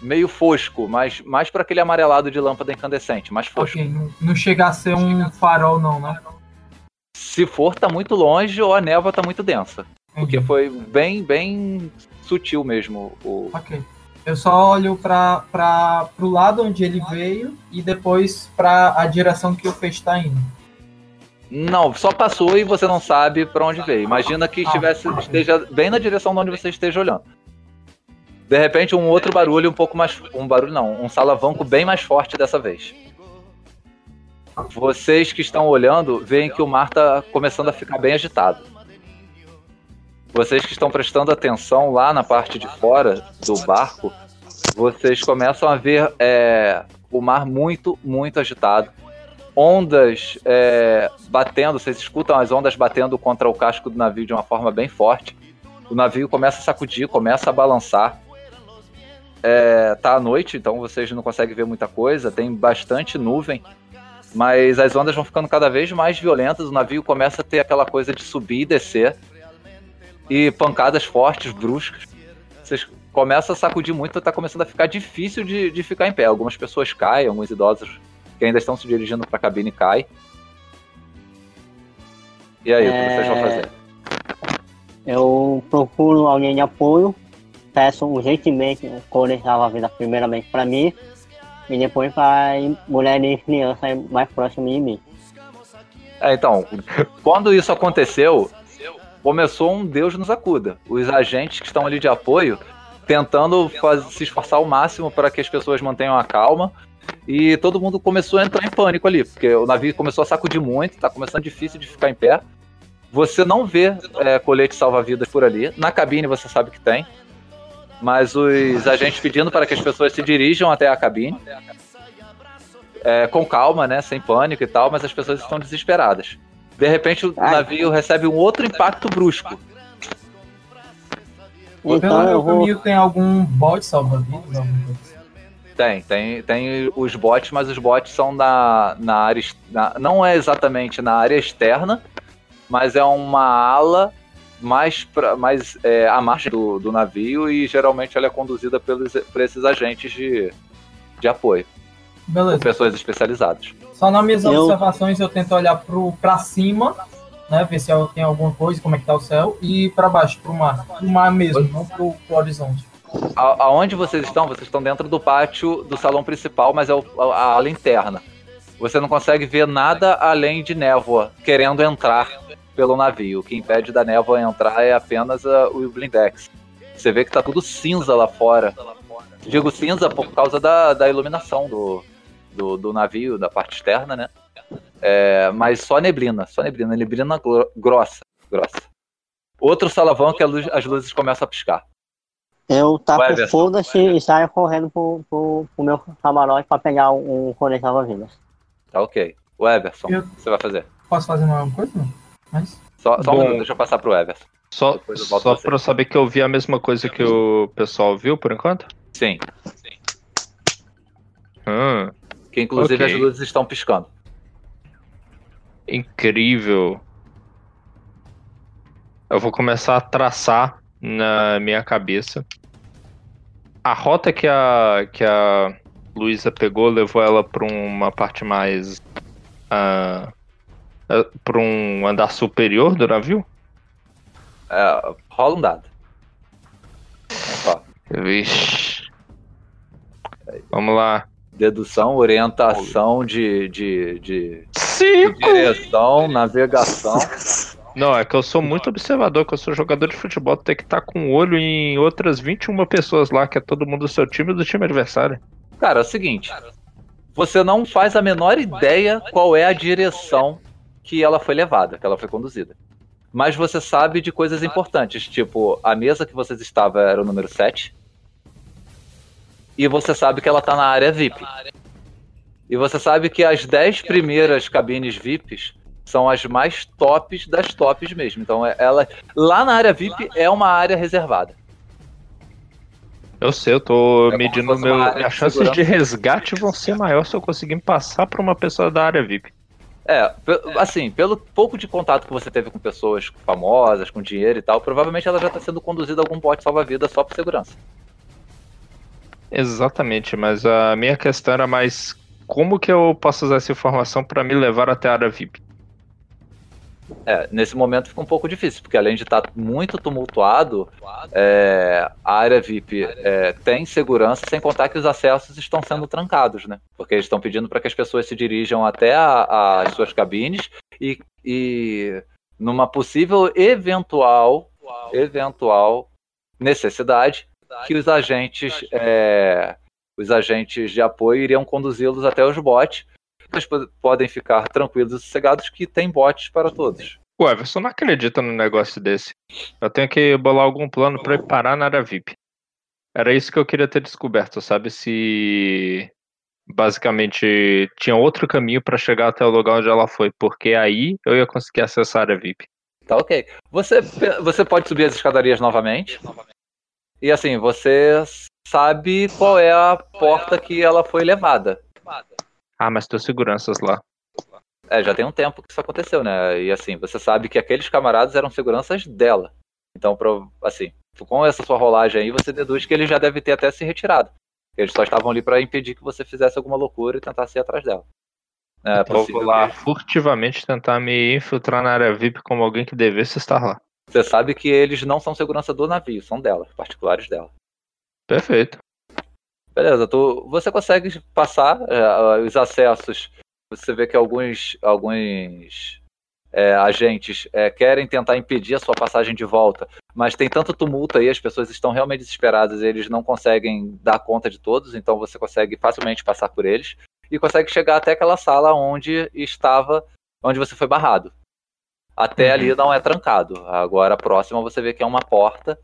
Speaker 1: meio fosco, mas mais para aquele amarelado de lâmpada incandescente, mais fosco.
Speaker 2: Ok, não, não chega a ser um farol, não, né?
Speaker 1: Se for, tá muito longe ou a névoa tá muito densa. Porque foi bem, bem sutil mesmo o,
Speaker 2: Ok. Eu só olho para para pro lado onde ele veio e depois para a direção que o peixe está indo.
Speaker 1: Não, só passou e você não sabe pra onde veio. Imagina que estivesse, esteja bem na direção de onde você esteja olhando. De repente, um outro barulho um pouco mais. Um barulho não, um salavanco bem mais forte dessa vez. Vocês que estão olhando veem que o mar está começando a ficar bem agitado. Vocês que estão prestando atenção lá na parte de fora do barco, vocês começam a ver é, o mar muito, muito agitado ondas é, batendo, vocês escutam as ondas batendo contra o casco do navio de uma forma bem forte. O navio começa a sacudir, começa a balançar. é, tá à noite, então vocês não conseguem ver muita coisa, tem bastante nuvem, mas as ondas vão ficando cada vez mais violentas, o navio começa a ter aquela coisa de subir e descer, e pancadas fortes, bruscas. Vocês começam a sacudir muito, tá começando a ficar difícil de, de ficar em pé. Algumas pessoas caem, alguns idosos que ainda estão se dirigindo para a cabine caem. E aí, o que vocês vão
Speaker 4: É.
Speaker 1: fazer?
Speaker 4: Eu procuro alguém de apoio, peço urgentemente um cone salva-vida primeiramente para mim e depois para mulheres e crianças mais próximas de mim.
Speaker 1: É, então, quando isso aconteceu, começou um Deus nos acuda. Os agentes que estão ali de apoio tentando se esforçar ao máximo para que as pessoas mantenham a calma. E todo mundo começou a entrar em pânico ali, porque o navio começou a sacudir muito, tá começando difícil de ficar em pé. Você não vê é, colete salva-vidas por ali. Na cabine você sabe que tem. Mas os agentes pedindo para que as pessoas se dirijam até a cabine. É, com calma, né? Sem pânico e tal, mas as pessoas estão desesperadas. De repente o
Speaker 4: Ai.
Speaker 1: navio recebe um outro impacto brusco.
Speaker 2: Pelo
Speaker 4: Então eu
Speaker 2: meu
Speaker 4: vou.
Speaker 2: caminho tem algum bot salva-vidas? assim?
Speaker 1: Tem, tem, tem os bots, mas os bots são na, na área. na- não é exatamente na área externa, mas é uma ala mais, pra, mais é, à margem do, do navio e geralmente ela é conduzida pelos, por esses agentes de, de apoio,
Speaker 2: Beleza.
Speaker 1: pessoas especializadas.
Speaker 2: Só nas minhas
Speaker 4: Eu-
Speaker 2: observações eu tento olhar pro, pra cima, né? Ver se tem alguma coisa, como é que tá o céu, e pra baixo, pro mar. Pro mar mesmo, não pro, pro horizonte.
Speaker 1: A- aonde vocês estão? Vocês estão dentro do pátio do salão principal, mas é o- a, a ala interna. Você não consegue ver nada além de névoa querendo entrar pelo navio. O que impede da névoa entrar é apenas a- o blindex. Você vê que tá tudo cinza lá fora. Digo cinza por causa da, da iluminação do, do, do navio, da parte externa, né? É, mas só neblina, só neblina, neblina gro- grossa, grossa. Outro salavão que a luz- as luzes começam a piscar.
Speaker 4: Eu
Speaker 1: Everson.
Speaker 4: foda-se e saio correndo pro, pro, pro meu camarote pra pegar um cone salva-vidas.
Speaker 1: Tá ok. O Everson,
Speaker 2: Eu-
Speaker 1: o que você vai fazer?
Speaker 2: Posso fazer mais alguma coisa? Não? Mas.
Speaker 1: Só, só um minuto, deixa eu passar pro Everson.
Speaker 5: Só, só
Speaker 1: pra
Speaker 5: eu saber que eu vi a mesma coisa que o pessoal viu por enquanto?
Speaker 1: Sim.
Speaker 5: Hum,
Speaker 1: Que inclusive
Speaker 5: Ok.
Speaker 1: as luzes estão piscando.
Speaker 5: incrível. Eu vou começar a traçar na minha cabeça. A rota que a, que a Luísa pegou levou ela pra uma parte mais. ah, ah, pra um andar superior do navio?
Speaker 1: É, rola um dado.
Speaker 5: Vixe. Vamos lá.
Speaker 1: Dedução, orientação de, de, de, de
Speaker 5: Cinco!
Speaker 1: direção, navegação.
Speaker 5: Não, é que eu sou muito observador, que eu sou jogador de futebol, tem que estar com o olho em outras 21 pessoas lá, que é todo mundo do seu time e do time adversário.
Speaker 1: Cara, é o seguinte. Você não faz a menor ideia qual é a direção que ela foi levada, que ela foi conduzida. Mas você sabe de coisas importantes, tipo, a mesa que vocês estavam era o número 7. E você sabe que ela tá na área VIP. E você sabe que as 10 primeiras cabines VIPs são as mais tops das tops mesmo. Então, é- ela lá na área VIP é uma área reservada.
Speaker 5: Eu sei, eu tô
Speaker 1: É
Speaker 5: medindo meu.
Speaker 1: de
Speaker 5: As chances
Speaker 1: segurança.
Speaker 5: de resgate vão ser maiores se eu conseguir me passar pra uma pessoa da área VIP.
Speaker 1: É, assim, pelo pouco de contato que você teve com pessoas famosas, com dinheiro e tal, provavelmente ela já tá sendo conduzida a algum bote salva-vida só por segurança.
Speaker 5: Exatamente, mas a minha questão era mais como que eu posso usar essa informação pra me levar até a área VIP?
Speaker 1: É, nesse momento fica um pouco difícil, porque além de estar muito tumultuado, é, a área VIP é, tem segurança, sem contar que os acessos estão sendo trancados, né? Porque eles estão pedindo para que as pessoas se dirijam até as suas cabines e, e numa possível eventual, eventual necessidade que os agentes, é, os agentes de apoio iriam conduzi-los até os botes. Vocês po- podem ficar tranquilos e sossegados que tem botes para todos.
Speaker 5: O Everson não acredita num negócio desse. Eu tenho que bolar algum plano ir parar na área VIP. Era isso que eu queria ter descoberto, sabe? Se basicamente tinha outro caminho pra chegar até o lugar onde ela foi, porque aí eu ia conseguir acessar a área VIP.
Speaker 1: Tá ok. Você, você pode subir as escadarias novamente. E assim, você sabe qual é a porta que ela foi levada.
Speaker 5: Ah, mas tem seguranças lá.
Speaker 1: É, já tem um tempo que isso aconteceu, né? E assim, você sabe que aqueles camaradas eram seguranças dela. Então, assim, com essa sua rolagem aí, você deduz que ele já deve ter até se retirado. Eles só estavam ali pra impedir que você fizesse alguma loucura e tentasse ir atrás dela. É
Speaker 5: Então eu vou lá
Speaker 1: que-
Speaker 5: furtivamente tentar me infiltrar na área VIP como alguém que devesse estar lá.
Speaker 1: Você sabe que eles não são segurança do navio, são dela, particulares dela.
Speaker 5: Perfeito.
Speaker 1: Beleza, tu, você consegue passar é, os acessos. Você vê que alguns, alguns é, agentes é, querem tentar impedir a sua passagem de volta, mas tem tanto tumulto aí, as pessoas estão realmente desesperadas, eles não conseguem dar conta de todos, então você consegue facilmente passar por eles e consegue chegar até aquela sala onde estava, onde você foi barrado. Até
Speaker 5: Uhum.
Speaker 1: ali não é trancado. Agora a próxima você vê que é uma porta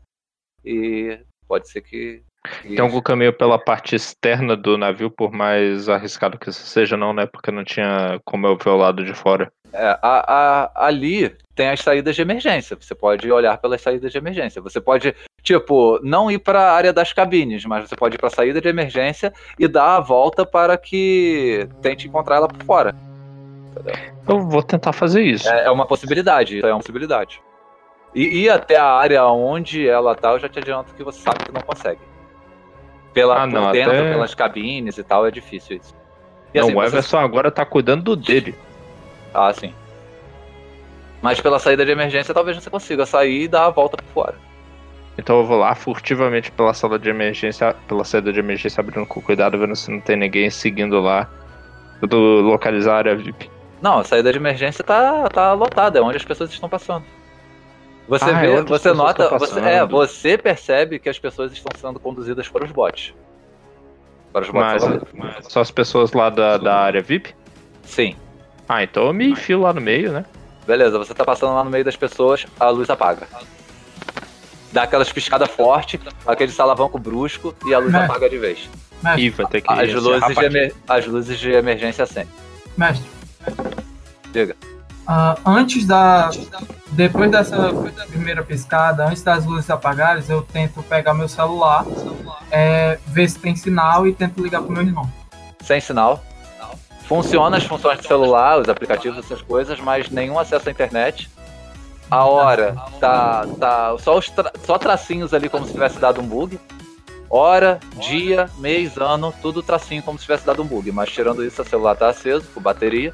Speaker 1: e pode ser que. que
Speaker 5: Tem algum caminho pela parte externa do navio, por mais arriscado que isso seja, não, né? Porque não tinha como eu ver o lado de fora.
Speaker 1: É, a- a- ali tem as saídas de emergência. Você pode olhar pelas saídas de emergência. Você pode, tipo, não ir para a área das cabines, mas você pode ir para a saída de emergência e dar a volta para que tente encontrar ela por fora.
Speaker 5: Eu vou tentar fazer isso.
Speaker 1: É, é uma possibilidade. É uma possibilidade. E ir até a área onde ela tá, eu já te adianto que você sabe que não consegue. Pela,
Speaker 5: Ah, não,
Speaker 1: dentro,
Speaker 5: até-
Speaker 1: pelas cabines e tal, é difícil isso. E
Speaker 5: não,
Speaker 1: assim,
Speaker 5: o
Speaker 1: você-
Speaker 5: Everson agora tá cuidando do dele.
Speaker 1: Ah, sim. Mas pela saída de emergência, talvez você consiga sair e dar a volta por fora.
Speaker 5: Então eu vou lá furtivamente pela sala de emergência, pela saída de emergência, abrindo com cuidado, vendo se não tem ninguém seguindo lá. Eu tô localizar a área VIP.
Speaker 1: Não, a saída de emergência tá, tá lotada, é onde as pessoas estão passando. Você
Speaker 5: Ah, é
Speaker 1: vê,
Speaker 5: as
Speaker 1: você nota, você, é, você percebe que as pessoas estão sendo conduzidas para os botes. Para os botes
Speaker 5: Mas,
Speaker 1: salva-vidas.
Speaker 5: só as pessoas lá da, da área VIP?
Speaker 1: Sim.
Speaker 5: Ah, então eu me enfio lá no meio, né?
Speaker 1: Beleza, você tá passando lá no meio das pessoas, a luz apaga. Dá aquelas piscadas fortes, aquele salavanco brusco e a luz
Speaker 2: Né?
Speaker 1: apaga de vez.
Speaker 2: Mestre,
Speaker 5: Ih, vai ter que
Speaker 1: As luzes, de as luzes de emergência acendem.
Speaker 2: mestre.
Speaker 1: Diga.
Speaker 2: Ah, antes da. Depois dessa primeira piscada, antes das luzes apagarem, eu tento pegar meu celular, é, ver se tem sinal e tento ligar pro meu irmão.
Speaker 1: sem sinal. Funciona as funções do celular, os aplicativos, essas coisas, mas nenhum acesso à internet. A hora tá, tá só, os tra- só tracinhos ali como se tivesse dado um bug. Hora, dia, mês, ano, tudo tracinho como se tivesse dado um bug. Mas tirando isso, o celular tá aceso, com bateria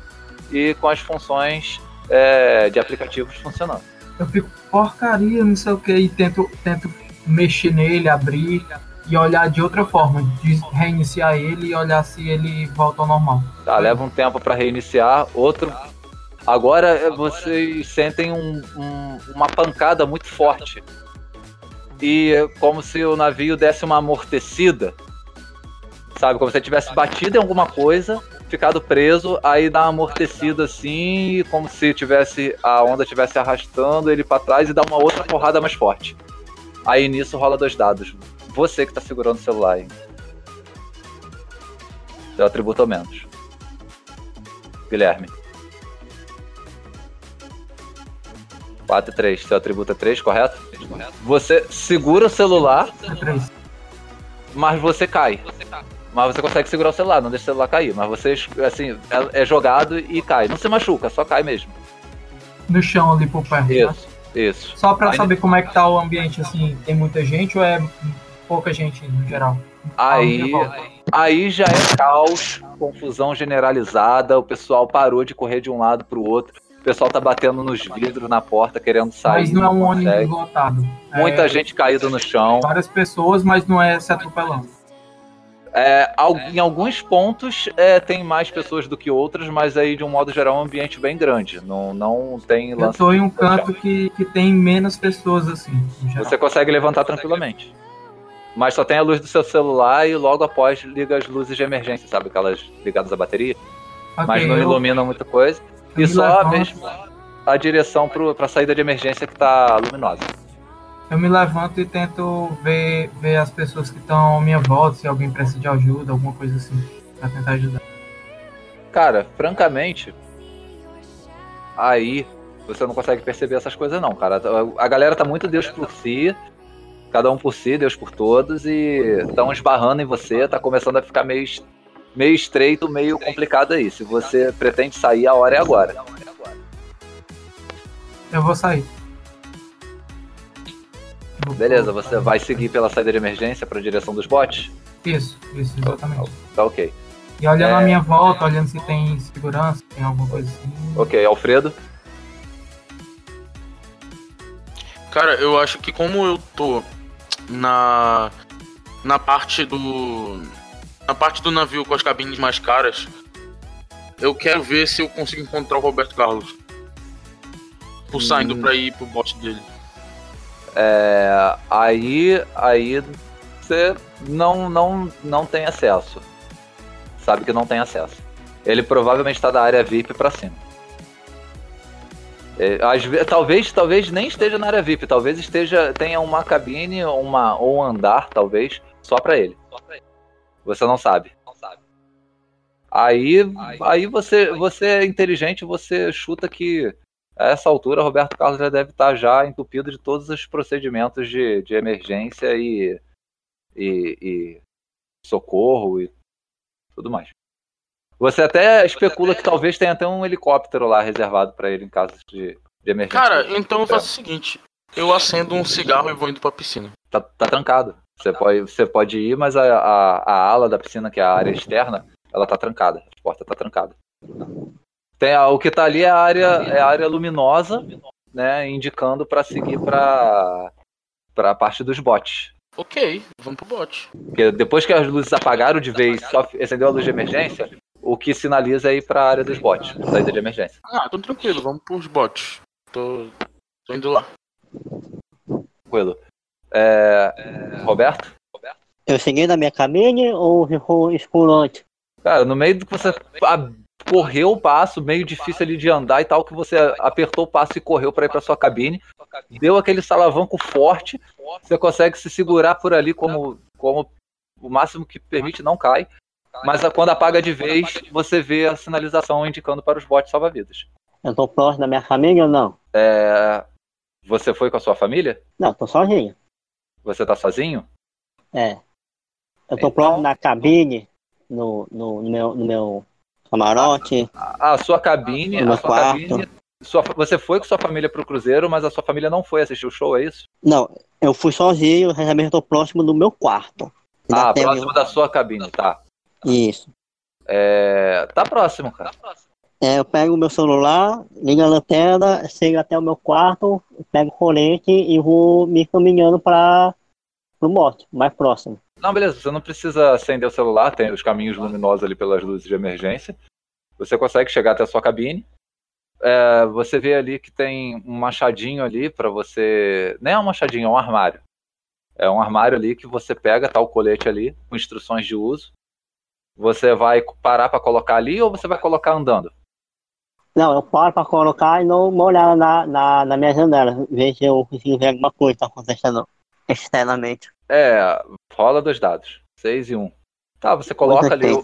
Speaker 1: e com as funções é, de aplicativos funcionando.
Speaker 2: Eu fico, porcaria, não sei o que, e tento, tento mexer nele, abrir e olhar de outra forma, de reiniciar ele e olhar se ele volta ao normal.
Speaker 1: Tá, leva um tempo para reiniciar, outro. Agora é, vocês sentem um- um- uma pancada muito forte. E é como se o navio desse uma amortecida. Sabe? Como se ele tivesse batido em alguma coisa, ficado preso, aí dá uma amortecida assim, como se tivesse a onda estivesse arrastando ele para trás e dá uma outra porrada mais forte. Aí nisso rola dois dados. Você que tá segurando o celular aí. Seu atributo menos. Guilherme. 4 e 3. Seu atributo é 3, correto? Você segura o celular,
Speaker 2: É
Speaker 1: mas você cai. Mas você consegue segurar o celular, não deixa o celular cair. Mas você, assim, é, é jogado e cai. Não se machuca, só cai mesmo.
Speaker 2: No chão ali por perto. né?
Speaker 1: Isso, isso.
Speaker 2: Só pra
Speaker 1: Aí-
Speaker 2: saber como é que tá o ambiente, assim, tem muita gente ou é pouca gente no geral?
Speaker 1: Aí, aí já é caos, confusão generalizada. O pessoal parou de correr de um lado pro outro. O pessoal tá batendo nos vidros na porta, querendo sair.
Speaker 2: Mas não é um ônibus lotado.
Speaker 1: Muita
Speaker 2: É
Speaker 1: gente caída no chão.
Speaker 2: Várias pessoas, mas não é se atropelando.
Speaker 1: É, al- em alguns pontos é, tem mais pessoas do que outras, mas aí de um modo geral é um ambiente bem grande. Não, não tem
Speaker 2: Eu
Speaker 1: lance.
Speaker 2: tô em um canto que, que tem menos pessoas, assim.
Speaker 1: Você consegue levantar tranquilamente. Mas só tem a luz do seu celular e logo após liga as luzes de emergência, sabe? Aquelas ligadas à bateria.
Speaker 2: Ok,
Speaker 1: mas não
Speaker 2: eu-
Speaker 1: iluminam muita coisa.
Speaker 2: eu
Speaker 1: E só
Speaker 2: levanto-
Speaker 1: mesmo a direção pro, pra saída de emergência que tá luminosa.
Speaker 2: Eu me levanto e tento ver, ver as pessoas que estão à minha volta, se alguém precisa de ajuda, alguma coisa assim, pra tentar ajudar.
Speaker 1: Cara, francamente, aí você não consegue perceber essas coisas não, cara. A galera tá muito Deus por si cada um por si, Deus por todos, e estão esbarrando em você, tá começando a ficar meio, meio estreito, meio complicado aí. Se você pretende sair, a hora é agora.
Speaker 2: Eu vou sair.
Speaker 1: Beleza, você vai seguir pela saída de emergência para a direção dos botes?
Speaker 2: Isso, isso, exatamente.
Speaker 1: Tá ok.
Speaker 2: E olhando
Speaker 1: É.
Speaker 2: a minha volta, olhando se tem segurança, se tem alguma coisa assim.
Speaker 1: Ok, Alfredo?
Speaker 3: Cara, eu acho que como eu tô na na parte do na parte do navio com as cabines mais caras, eu quero ver se eu consigo encontrar o Roberto Carlos. Por saindo
Speaker 1: Hum.
Speaker 3: pra ir pro bote dele.
Speaker 1: É, aí, aí você não, não, não tem acesso. Sabe que não tem acesso. Ele provavelmente está da área VIP para cima. É, às talvez, talvez nem esteja na área VIP. Talvez esteja tenha uma cabine, uma ou um andar, talvez, só para ele. Você não sabe. Aí, aí você, você é inteligente, você chuta que a essa altura Roberto Carlos já deve estar já entupido de todos os procedimentos de, de emergência e, e, e socorro e tudo mais. Você até especula que talvez tenha até um helicóptero lá reservado para ele em caso de, de emergência.
Speaker 3: Cara, então eu faço o seguinte: eu acendo um cigarro e vou indo pra piscina.
Speaker 1: tá, tá trancado. Você pode, você pode ir, mas a, a, a ala da piscina, que é a área externa, ela tá trancada. A porta tá trancada. Tem o que tá ali é a área, é a área luminosa, né? Indicando para seguir para para a parte dos botes.
Speaker 3: Ok, vamos pro bote.
Speaker 1: Porque depois que as luzes apagaram de vez, só acendeu a luz de emergência, o que sinaliza é ir para a área dos botes, saída de emergência.
Speaker 3: Ah, então tranquilo, vamos pros botes. Tô, tô indo lá.
Speaker 1: Tranquilo. É, Roberto?
Speaker 4: Eu cheguei na minha cabine ou ficou escuro antes?
Speaker 1: Cara, no meio do que você correu o passo, meio difícil ali de andar e tal, que você apertou o passo e correu para ir para sua cabine, deu aquele salavanco forte, você consegue se segurar por ali como, como o máximo que permite, não cai. Mas quando apaga de vez, você vê a sinalização indicando para os botes salva-vidas.
Speaker 4: Eu tô próximo da minha família ou não?
Speaker 1: É, você foi com a sua família?
Speaker 4: Não, tô sozinho.
Speaker 1: Você tá sozinho?
Speaker 4: É. Eu tô
Speaker 1: Então-
Speaker 4: próximo da cabine, no, no, no meu, no meu camarote.
Speaker 1: A, a sua cabine, a sua
Speaker 4: quarto.
Speaker 1: cabine. sua- você foi com sua família pro cruzeiro, mas a sua família não foi assistir o show, é isso?
Speaker 4: Não, eu fui sozinho, realmente eu tô próximo do meu quarto.
Speaker 1: Ah, próximo da sua cabine, tá.
Speaker 4: Isso.
Speaker 1: É, tá próximo, cara.
Speaker 4: É, eu pego o meu celular, ligo a lanterna, chego até o meu quarto, pego o colete e vou me caminhando para o mote, mais próximo.
Speaker 1: Não, beleza, você não precisa acender o celular, tem os caminhos luminosos ali pelas luzes de emergência. Você consegue chegar até a sua cabine. É, você vê ali que tem um machadinho ali pra você. Nem é um machadinho, é um armário. É um armário ali que você pega, tá o colete ali, com instruções de uso. Você vai parar pra colocar ali ou você vai colocar andando?
Speaker 4: Não, eu paro para colocar e dou uma olhada na, na, na minha janela, ver se eu consigo ver alguma coisa tá acontecendo externamente.
Speaker 1: É, rola dois dados. Seis e um. Tá, você coloca ali. o-.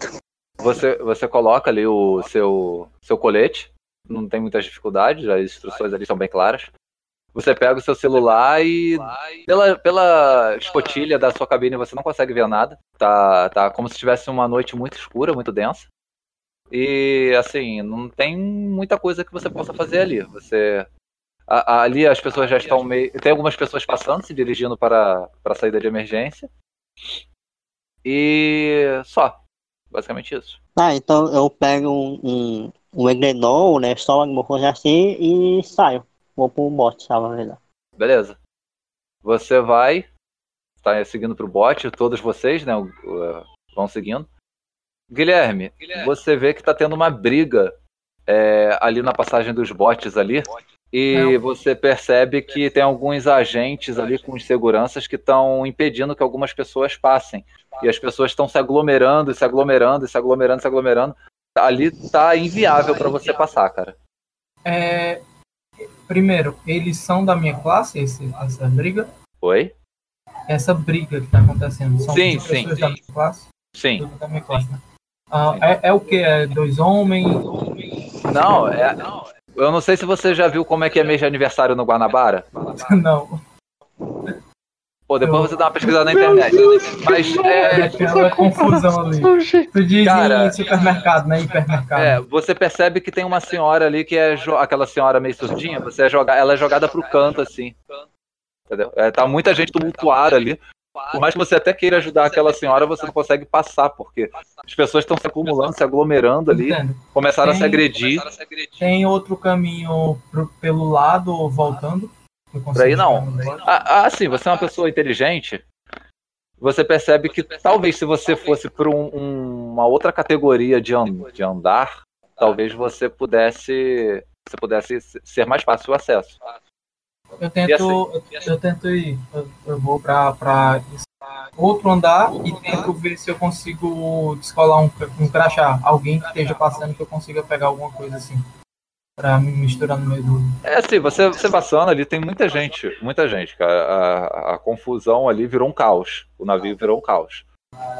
Speaker 1: Você, você coloca ali o seu, seu colete, não tem muitas dificuldades, as instruções ali são bem claras. Você pega o seu celular e pela, pela escotilha da sua cabine você não consegue ver nada. Tá, tá como se tivesse uma noite muito escura, muito densa. E assim, não tem muita coisa que você possa fazer ali. Você a- a- ali as pessoas já estão meio. Tem algumas pessoas passando, se dirigindo para, para a saída de emergência. E só. Basicamente isso.
Speaker 4: Tá, então eu pego um, um, um Egrenol, né, só alguma coisa assim e saio. Vou pro bote, sabe, verdade?
Speaker 1: Beleza. Você vai. Está seguindo pro bot, todos vocês, né? vão seguindo. Guilherme, você vê que tá tendo uma briga é, ali na passagem dos botes ali. E você percebe que tem alguns agentes ali com seguranças que estão impedindo que algumas pessoas passem. E as pessoas estão se aglomerando, se aglomerando, se aglomerando, se aglomerando. Ali tá inviável para você passar, cara.
Speaker 2: É, primeiro, eles são da minha classe, esse, essa briga?
Speaker 1: Oi?
Speaker 2: Essa briga que tá acontecendo são
Speaker 1: Sim,
Speaker 2: pessoas
Speaker 1: sim.
Speaker 2: da minha classe?
Speaker 1: Sim.
Speaker 2: Da minha classe, né? Ah, é, é o que? É dois homens?
Speaker 1: Não, é. Eu não sei se você já viu como é que é mês de aniversário no Guanabara.
Speaker 2: Não.
Speaker 1: Pô, depois você dá uma pesquisada na internet. Mas é,
Speaker 2: Aquela confusão ali. Tu diz
Speaker 1: Cara,
Speaker 2: em supermercado, né? Hipermercado.
Speaker 1: é, você percebe que tem uma senhora ali que é jo- aquela senhora meio surdinha, você é joga, ela é jogada pro canto, assim. Entendeu? É, tá muita gente tumultuada ali. Por mais que você até queira ajudar aquela senhora, você não consegue passar, porque as pessoas estão se acumulando, se aglomerando ali, começaram a se
Speaker 2: Tem-
Speaker 1: agredir.
Speaker 2: Tem outro caminho pro- pelo lado ou voltando?
Speaker 1: Por aí não. Ah, ah, sim, você é uma pessoa inteligente. Você percebe que talvez se você fosse para uma outra categoria de, an- de andar, talvez você pudesse, você pudesse ser mais fácil o acesso.
Speaker 2: Eu tento, eu, eu tento ir. Eu, eu vou pra, pra outro andar e tento ver se eu consigo descolar um, um crachá. Alguém que esteja passando que eu consiga pegar alguma coisa assim. Pra me misturar no meio do.
Speaker 1: É assim, você, você passando ali, tem muita gente, muita gente, cara. A, a confusão ali virou um caos. O navio virou um caos.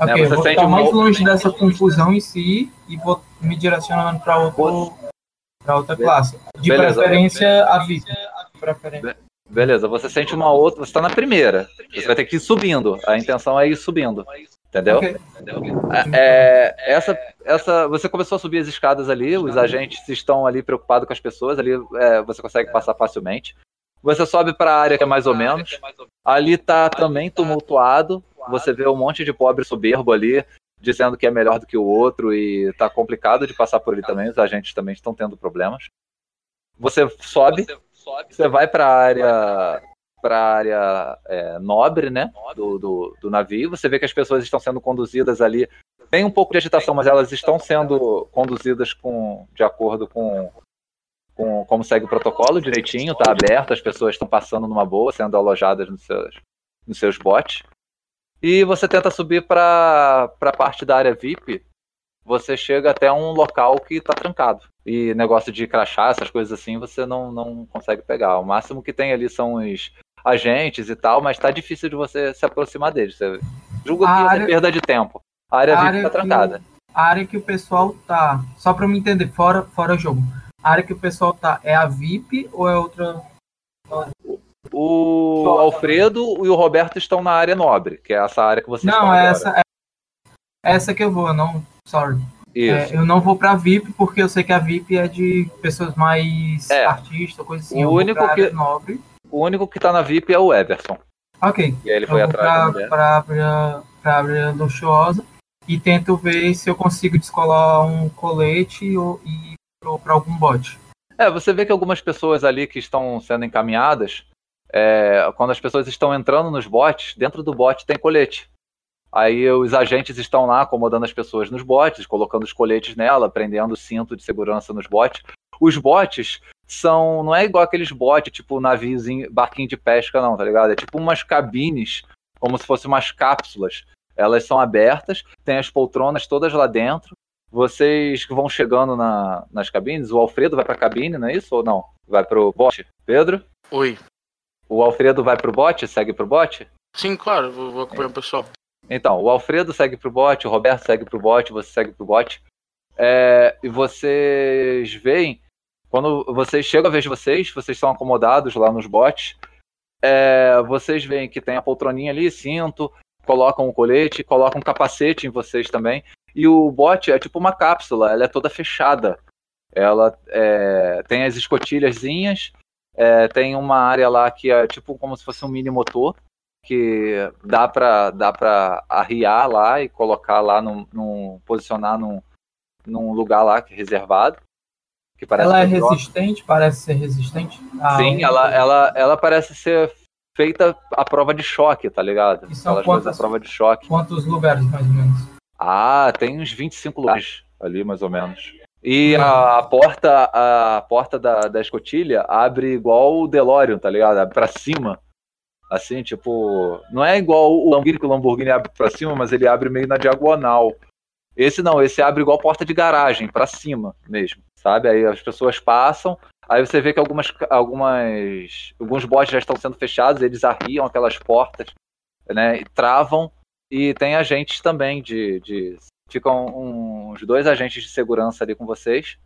Speaker 2: Ok,
Speaker 1: Né, você
Speaker 2: eu vou ficar mais longe dessa confusão em si e vou me direcionando pra outro. Pra outra classe. De
Speaker 1: Beleza.
Speaker 2: preferência a De preferência.
Speaker 1: Beleza, você sente uma outra, você tá na primeira. Você vai ter que ir subindo. A intenção é ir subindo. Entendeu?
Speaker 2: Ok.
Speaker 1: É, essa, essa, você começou a subir as escadas ali, os agentes estão ali preocupados com as pessoas, ali é, você consegue passar facilmente. Você sobe para a área que é mais ou menos. Ali tá também tumultuado. Você vê um monte de pobre soberbo ali, dizendo que é melhor do que o outro e tá complicado de passar por ali também. Os agentes também estão tendo problemas. Você sobe, você vai para a área para a área é, nobre, né, do, do, do navio. Você vê que as pessoas estão sendo conduzidas ali. Tem um pouco de agitação, mas elas estão sendo conduzidas com, de acordo com, com como segue o protocolo direitinho, tá aberto, as pessoas estão passando numa boa, sendo alojadas nos seus, nos seus botes. E você tenta subir para a parte da área VIP, você chega até um local que está trancado. E negócio de crachá, essas coisas assim, você não, não consegue pegar. O máximo que tem ali são os agentes e tal, mas tá difícil de você se aproximar deles. Você julga que
Speaker 2: A
Speaker 1: ia ser
Speaker 2: área-
Speaker 1: perda de tempo. A área
Speaker 2: a
Speaker 1: VIP
Speaker 2: área
Speaker 1: tá
Speaker 2: que-
Speaker 1: trancada.
Speaker 2: A área que o pessoal tá. Só pra me entender, fora, fora jogo. A área que o pessoal tá é a VIP ou é outra.
Speaker 1: O Alfredo e o Roberto estão na área nobre, que é essa área que estão
Speaker 2: Não, é essa. É essa que eu vou, não. Sorry. É, eu não vou pra VIP porque eu sei que a VIP é de pessoas mais
Speaker 1: É.
Speaker 2: artistas, coisa assim.
Speaker 1: O único
Speaker 2: pra
Speaker 1: que-
Speaker 2: nobre.
Speaker 1: O único que tá na VIP é o Everson.
Speaker 2: Ok.
Speaker 1: E aí ele foi atrás
Speaker 2: pra, pra, área- pra área luxuosa e tento ver se eu consigo descolar um colete ou, ou pra algum bote.
Speaker 1: É, você vê que algumas pessoas ali que estão sendo encaminhadas, é, quando as pessoas estão entrando nos botes, dentro do bote tem colete. Aí os agentes estão lá acomodando as pessoas nos botes, colocando os coletes nela, prendendo o cinto de segurança nos botes. Os botes são. Não é igual aqueles botes, tipo naviozinho, barquinho de pesca, não, tá ligado? É tipo umas cabines, como se fossem umas cápsulas. Elas são abertas, tem as poltronas todas lá dentro. Vocês que vão chegando na- nas cabines, o Alfredo vai pra cabine, não é isso? Ou não? Vai pro bote? Pedro?
Speaker 3: Oi.
Speaker 1: O Alfredo vai pro bote? Segue pro bote?
Speaker 3: Sim, claro, vou, vou acompanhar o pessoal.
Speaker 1: Então, o Alfredo segue pro bote, o Roberto segue pro bote, você segue pro bote. É, e vocês veem, quando vocês chegam a vez de vocês, vocês são acomodados lá nos botes. é, vocês veem que tem a poltroninha ali, cinto, colocam um colete, colocam um capacete em vocês também. E o bote é tipo uma cápsula, ela é toda fechada. Ela é, tem as escotilhazinhas, é, tem uma área lá que é tipo como se fosse um mini motor que dá para dá para arriar lá e colocar lá num, num- posicionar num, num lugar lá que é reservado que parece
Speaker 2: Ela é resistente, parece ser resistente. a
Speaker 1: sim
Speaker 2: um-
Speaker 1: ela, ela ela parece ser feita à prova de choque tá ligado?
Speaker 2: E são
Speaker 1: Aquelas
Speaker 2: quantas-
Speaker 1: prova de choque.
Speaker 2: Quantos lugares, mais ou menos?
Speaker 1: ah tem uns 25 lugares ali mais ou menos. E a, a porta a porta da, da escotilha abre igual o DeLorean tá ligado? Abre pra cima Assim, tipo, não é igual o Lamborghini, que o Lamborghini abre pra cima, mas ele abre meio na diagonal. Esse não, esse abre igual porta de garagem, pra cima mesmo, sabe? Aí as pessoas passam, aí você vê que algumas, algumas, alguns botes já estão sendo fechados, eles arriam aquelas portas, né? E travam, e tem agentes também de. de ficam uns dois agentes de segurança ali com vocês.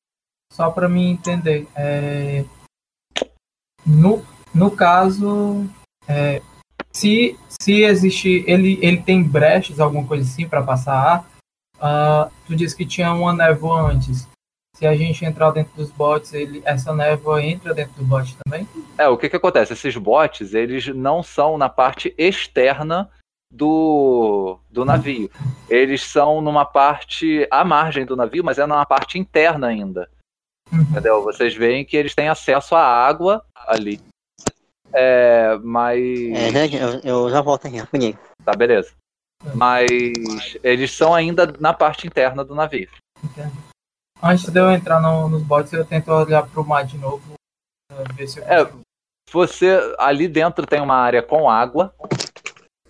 Speaker 2: Só para mim entender. é, No, no caso, é, se, se existe, ele, ele tem brechas, alguma coisa assim para passar ar. Uh, tu disse que tinha uma névoa antes. Se a gente entrar dentro dos bots, ele, essa névoa entra dentro do bot também?
Speaker 1: É, o que que acontece? Esses bots, eles não são na parte externa do, do navio. Eles são numa parte à margem do navio, mas é numa parte interna ainda.
Speaker 2: Uhum.
Speaker 1: Entendeu? Vocês veem que eles têm acesso à água ali. É, mas.
Speaker 4: É, já- eu, já volto aqui, rapidinho.
Speaker 1: Tá, beleza. Mas eles são ainda na parte interna do navio.
Speaker 2: Entendi. Antes de eu entrar no- nos bots, eu tento olhar pro mar de novo. ver se eu
Speaker 1: É. Você ali dentro tem uma área com água.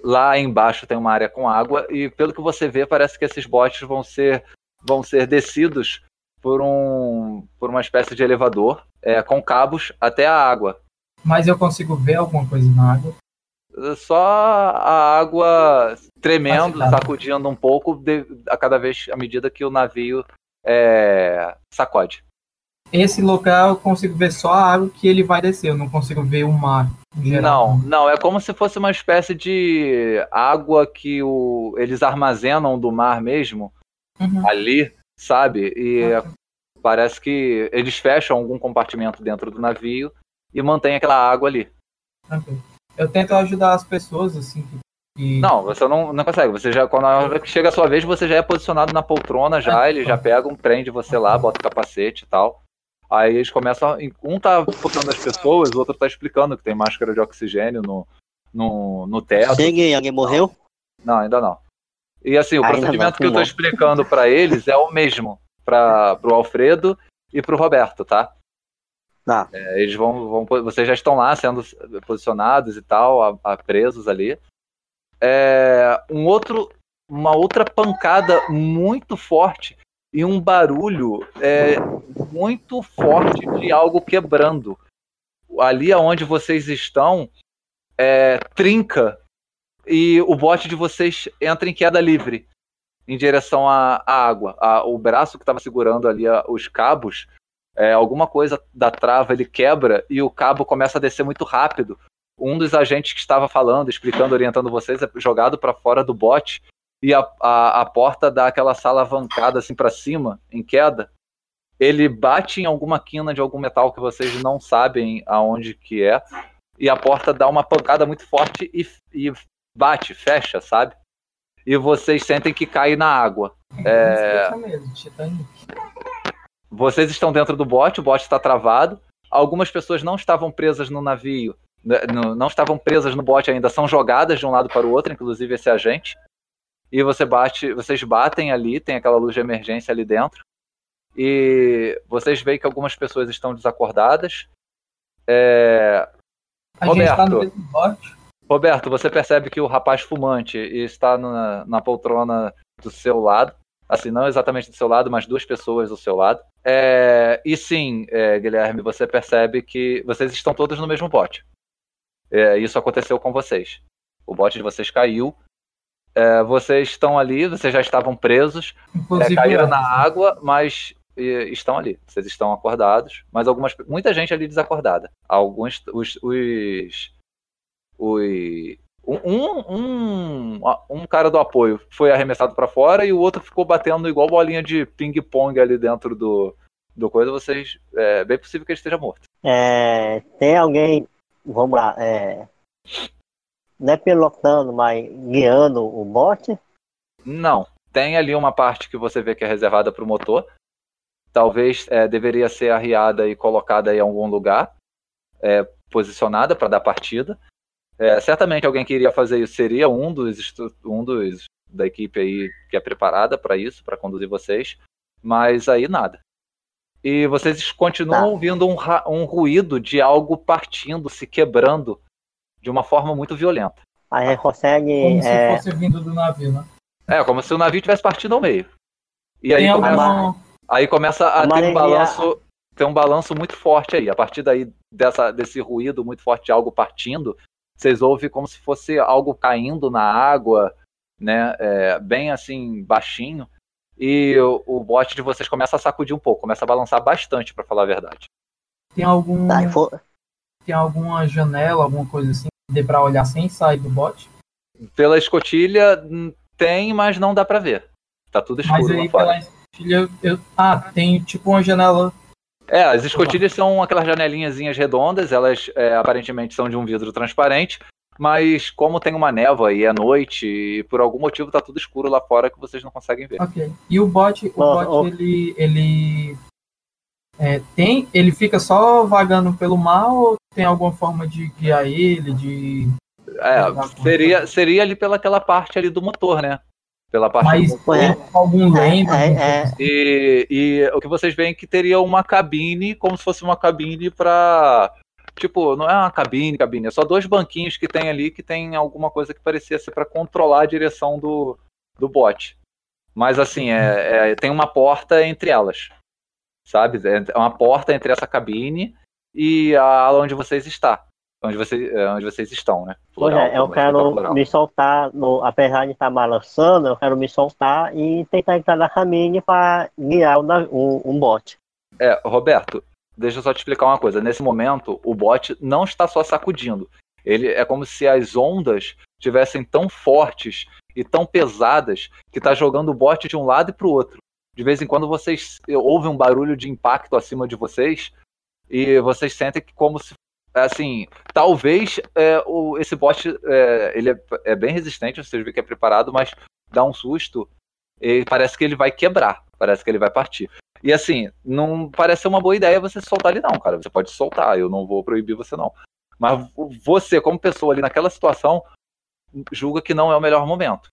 Speaker 1: Lá embaixo tem uma área com água. E pelo que você vê, parece que esses botes vão ser, vão ser descidos por, um, por uma espécie de elevador é, com cabos até a água.
Speaker 2: Mas eu consigo ver alguma coisa na água.
Speaker 1: Só a água tremendo, sacudindo um pouco de- a cada vez à medida que o navio é, sacode.
Speaker 2: Esse local eu consigo ver só a água que ele vai descer. Eu não consigo ver o mar.
Speaker 1: Não, não, é como se fosse uma espécie de água que o, eles armazenam do mar mesmo,
Speaker 2: Uhum.
Speaker 1: ali, sabe? E é- parece que eles fecham algum compartimento dentro do navio e mantém aquela água ali.
Speaker 2: tranquilo. Eu tento ajudar as pessoas, assim, que.
Speaker 1: Não, você não, não consegue. Você já, quando a hora que chega a sua vez, você já é posicionado na poltrona, já,
Speaker 2: Ah,
Speaker 1: eles já pegam, prende você lá, bota o capacete e tal. Aí eles começam. Um tá botando as pessoas, o outro tá explicando que tem máscara de oxigênio no, no, no teto.
Speaker 4: Cheguei, alguém morreu?
Speaker 1: Não, ainda não. E assim, o
Speaker 4: Ainda
Speaker 1: procedimento que eu tô explicando pra eles é o mesmo para pro Alfredo e pro Roberto, tá?
Speaker 4: Tá.
Speaker 1: É, eles vão, vão, vocês já estão lá sendo posicionados e tal, a- a presos ali. É, um outro, uma outra pancada muito forte e um barulho é, muito forte de algo quebrando. Ali aonde vocês estão, é, trinca e o bote de vocês entra em queda livre em direção à, à água. A- o braço que estava segurando ali a- os cabos, é, alguma coisa da trava ele quebra e o cabo começa a descer muito rápido. Um dos agentes que estava falando, explicando, orientando vocês, é jogado para fora do bote e a, a, a porta dá aquela sala avancada assim para cima, em queda. Ele bate em alguma quina de algum metal que vocês não sabem aonde que é e a porta dá uma pancada muito forte e, e bate, fecha, sabe? E vocês sentem que cai na água. É.
Speaker 2: Isso mesmo, Titanic.
Speaker 1: Vocês estão dentro do bote, o bote está travado. Algumas pessoas não estavam presas no navio, né, no- não estavam presas no bote ainda, são jogadas de um lado para o outro, inclusive esse agente. E você bate, vocês batem ali, tem aquela luz de emergência ali dentro. E vocês veem que algumas pessoas estão desacordadas. É,
Speaker 2: tá no
Speaker 1: Roberto.
Speaker 2: bote.
Speaker 1: Roberto, você percebe que o rapaz fumante está na, na poltrona do seu lado. Assim, não exatamente do seu lado, mas duas pessoas do seu lado. É, e sim, é, Guilherme, você percebe que vocês estão todos no mesmo bote. É, isso aconteceu com vocês. O bote de vocês caiu. É, vocês estão ali, vocês já estavam presos. É,
Speaker 2: Inclusive,
Speaker 1: caíram
Speaker 2: o
Speaker 1: na água, mas estão ali. Vocês estão acordados, mas algumas, muita gente ali desacordada. Alguns, os, os, os um, um, um, cara do apoio foi arremessado para fora e o outro ficou batendo igual bolinha de ping-pong ali dentro do, do coisa. Vocês, é bem possível que ele esteja morto.
Speaker 4: É, tem alguém, vamos lá, é, não é pilotando, mas guiando o bote?
Speaker 1: Não. Tem ali uma parte que você vê que é reservada para o motor. Talvez é, deveria ser arriada e colocada em algum lugar, é, posicionada para dar partida. É, certamente alguém que iria fazer isso seria um dos, um dos da equipe aí que é preparada para isso, para conduzir vocês. Mas aí nada. E vocês continuam
Speaker 4: Tá.
Speaker 1: ouvindo um, um ruído de algo partindo, se quebrando de uma forma muito violenta.
Speaker 4: A gente consegue.
Speaker 2: Como
Speaker 4: é,
Speaker 2: se fosse vindo do navio, né?
Speaker 1: É, como se o navio tivesse partido ao meio. E aí começa, aí começa a ter um balanço, tem um balanço muito forte aí. A partir daí dessa, desse ruído muito forte de algo partindo, vocês ouvem como se fosse algo caindo na água, né? é, bem assim baixinho. E o, o bote de vocês começa a sacudir um pouco, começa a balançar bastante, para falar a verdade.
Speaker 2: Tem algum.
Speaker 4: tá, for-
Speaker 2: Tem alguma janela, alguma coisa assim, dê pra olhar sem sair do bot.
Speaker 1: Pela escotilha hum, tem, mas não dá pra ver. Tá tudo escuro
Speaker 2: Mas
Speaker 1: lá
Speaker 2: aí
Speaker 1: fora.
Speaker 2: pela escotilha, eu... Ah, tem tipo uma janela.
Speaker 1: É, as escotilhas são aquelas janelinhazinhas redondas, elas é, aparentemente são de um vidro transparente, mas como tem uma névoa e é noite, e por algum motivo tá tudo escuro lá fora que vocês não conseguem ver.
Speaker 2: Ok. E o bot, o
Speaker 4: Ó,
Speaker 2: bot
Speaker 4: ó.
Speaker 2: ele. ele é, tem. Ele fica só vagando pelo mar ou tem alguma forma de guiar ele, de.
Speaker 1: É, seria, seria ali pelaquela parte ali do motor, né? Pela parte
Speaker 2: Mas
Speaker 1: do.
Speaker 4: É.
Speaker 2: algum lembro?
Speaker 4: É, é,
Speaker 1: E, e o que vocês veem é que teria uma cabine, como se fosse uma cabine pra. Tipo, não é uma cabine, cabine, é só dois banquinhos que tem ali que tem alguma coisa que parecia ser pra controlar a direção do, do bot. Mas assim, é, é- tem uma porta entre elas. Sabe? É uma porta entre essa cabine e a ala onde vocês está. Onde, você, é, onde vocês estão, né?
Speaker 4: Pois
Speaker 1: Plural,
Speaker 4: é, eu
Speaker 1: tá
Speaker 4: quero
Speaker 1: plural.
Speaker 4: me soltar, no, apesar de estar balançando, eu quero me soltar e tentar entrar na cabine para guiar nav- um, um bot.
Speaker 1: É, Roberto, deixa eu só te explicar uma coisa. Nesse momento, o bot não está só sacudindo. Ele é como se as ondas tivessem tão fortes e tão pesadas que tá jogando o bot de um lado e para o outro. De vez em quando vocês ouvem um barulho de impacto acima de vocês e vocês sentem que como se assim, talvez é, o, esse bot é, ele é, é bem resistente, vocês veem que é preparado, mas dá um susto e parece que ele vai quebrar, parece que ele vai partir. E assim, não parece uma boa ideia você soltar ele, não, cara. Você pode soltar, eu não vou proibir você, não. Mas você, como pessoa ali naquela situação, julga que não é o melhor momento.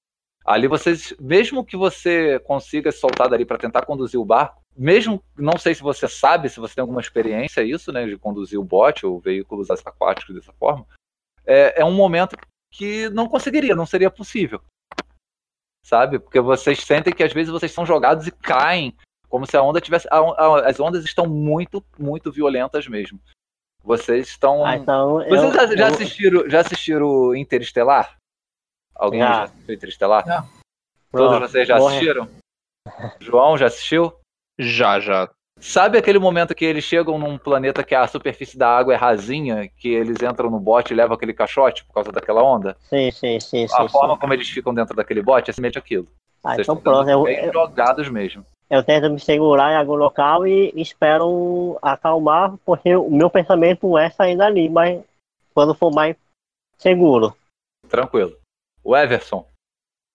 Speaker 1: Ali vocês, mesmo que você consiga soltar dali para tentar conduzir o barco, mesmo, não sei se você sabe, se você tem alguma experiência isso, né, de conduzir o bote ou veículos aquáticos dessa forma, é, é um momento que não conseguiria, não seria possível. Sabe? Porque vocês sentem que às vezes vocês são jogados e caem como se a onda tivesse. a- a- as ondas estão muito, muito violentas mesmo. Vocês estão.
Speaker 4: Ah, então eu,
Speaker 1: Vocês já, já
Speaker 4: eu-
Speaker 1: assistiram, já assistiram Interestelar? Alguém
Speaker 4: Já.
Speaker 1: já assistiu Interestelar?
Speaker 2: Já.
Speaker 1: Todos
Speaker 4: Pronto,
Speaker 1: vocês já
Speaker 4: vou-
Speaker 1: assistiram? João já assistiu?
Speaker 5: Já, já.
Speaker 1: Sabe aquele momento que eles chegam num planeta que a superfície da água é rasinha, que eles entram no bote e levam aquele caixote por causa daquela onda?
Speaker 4: Sim, sim, sim, sim.
Speaker 1: A
Speaker 4: sim.
Speaker 1: forma como eles ficam dentro daquele bote é semelhante àquilo.
Speaker 4: Ah,
Speaker 1: Vocês
Speaker 4: então pronto, eu,
Speaker 1: bem
Speaker 4: eu,
Speaker 1: jogados mesmo.
Speaker 4: eu tento me segurar em algum local e espero acalmar, porque o meu pensamento é sair dali, mas quando for mais seguro.
Speaker 1: Tranquilo. O Everson,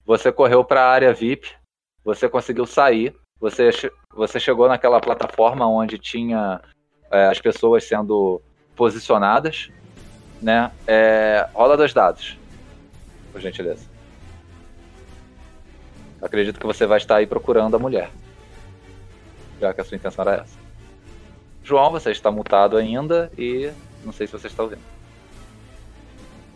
Speaker 1: você correu para a área VIP, você conseguiu sair, você, você chegou naquela plataforma onde tinha é, as pessoas sendo posicionadas, né? É, rola dois dados, por gentileza. Acredito que você vai estar aí procurando a mulher, já que a sua intenção era essa. João, você está mutado ainda e não sei se você está ouvindo.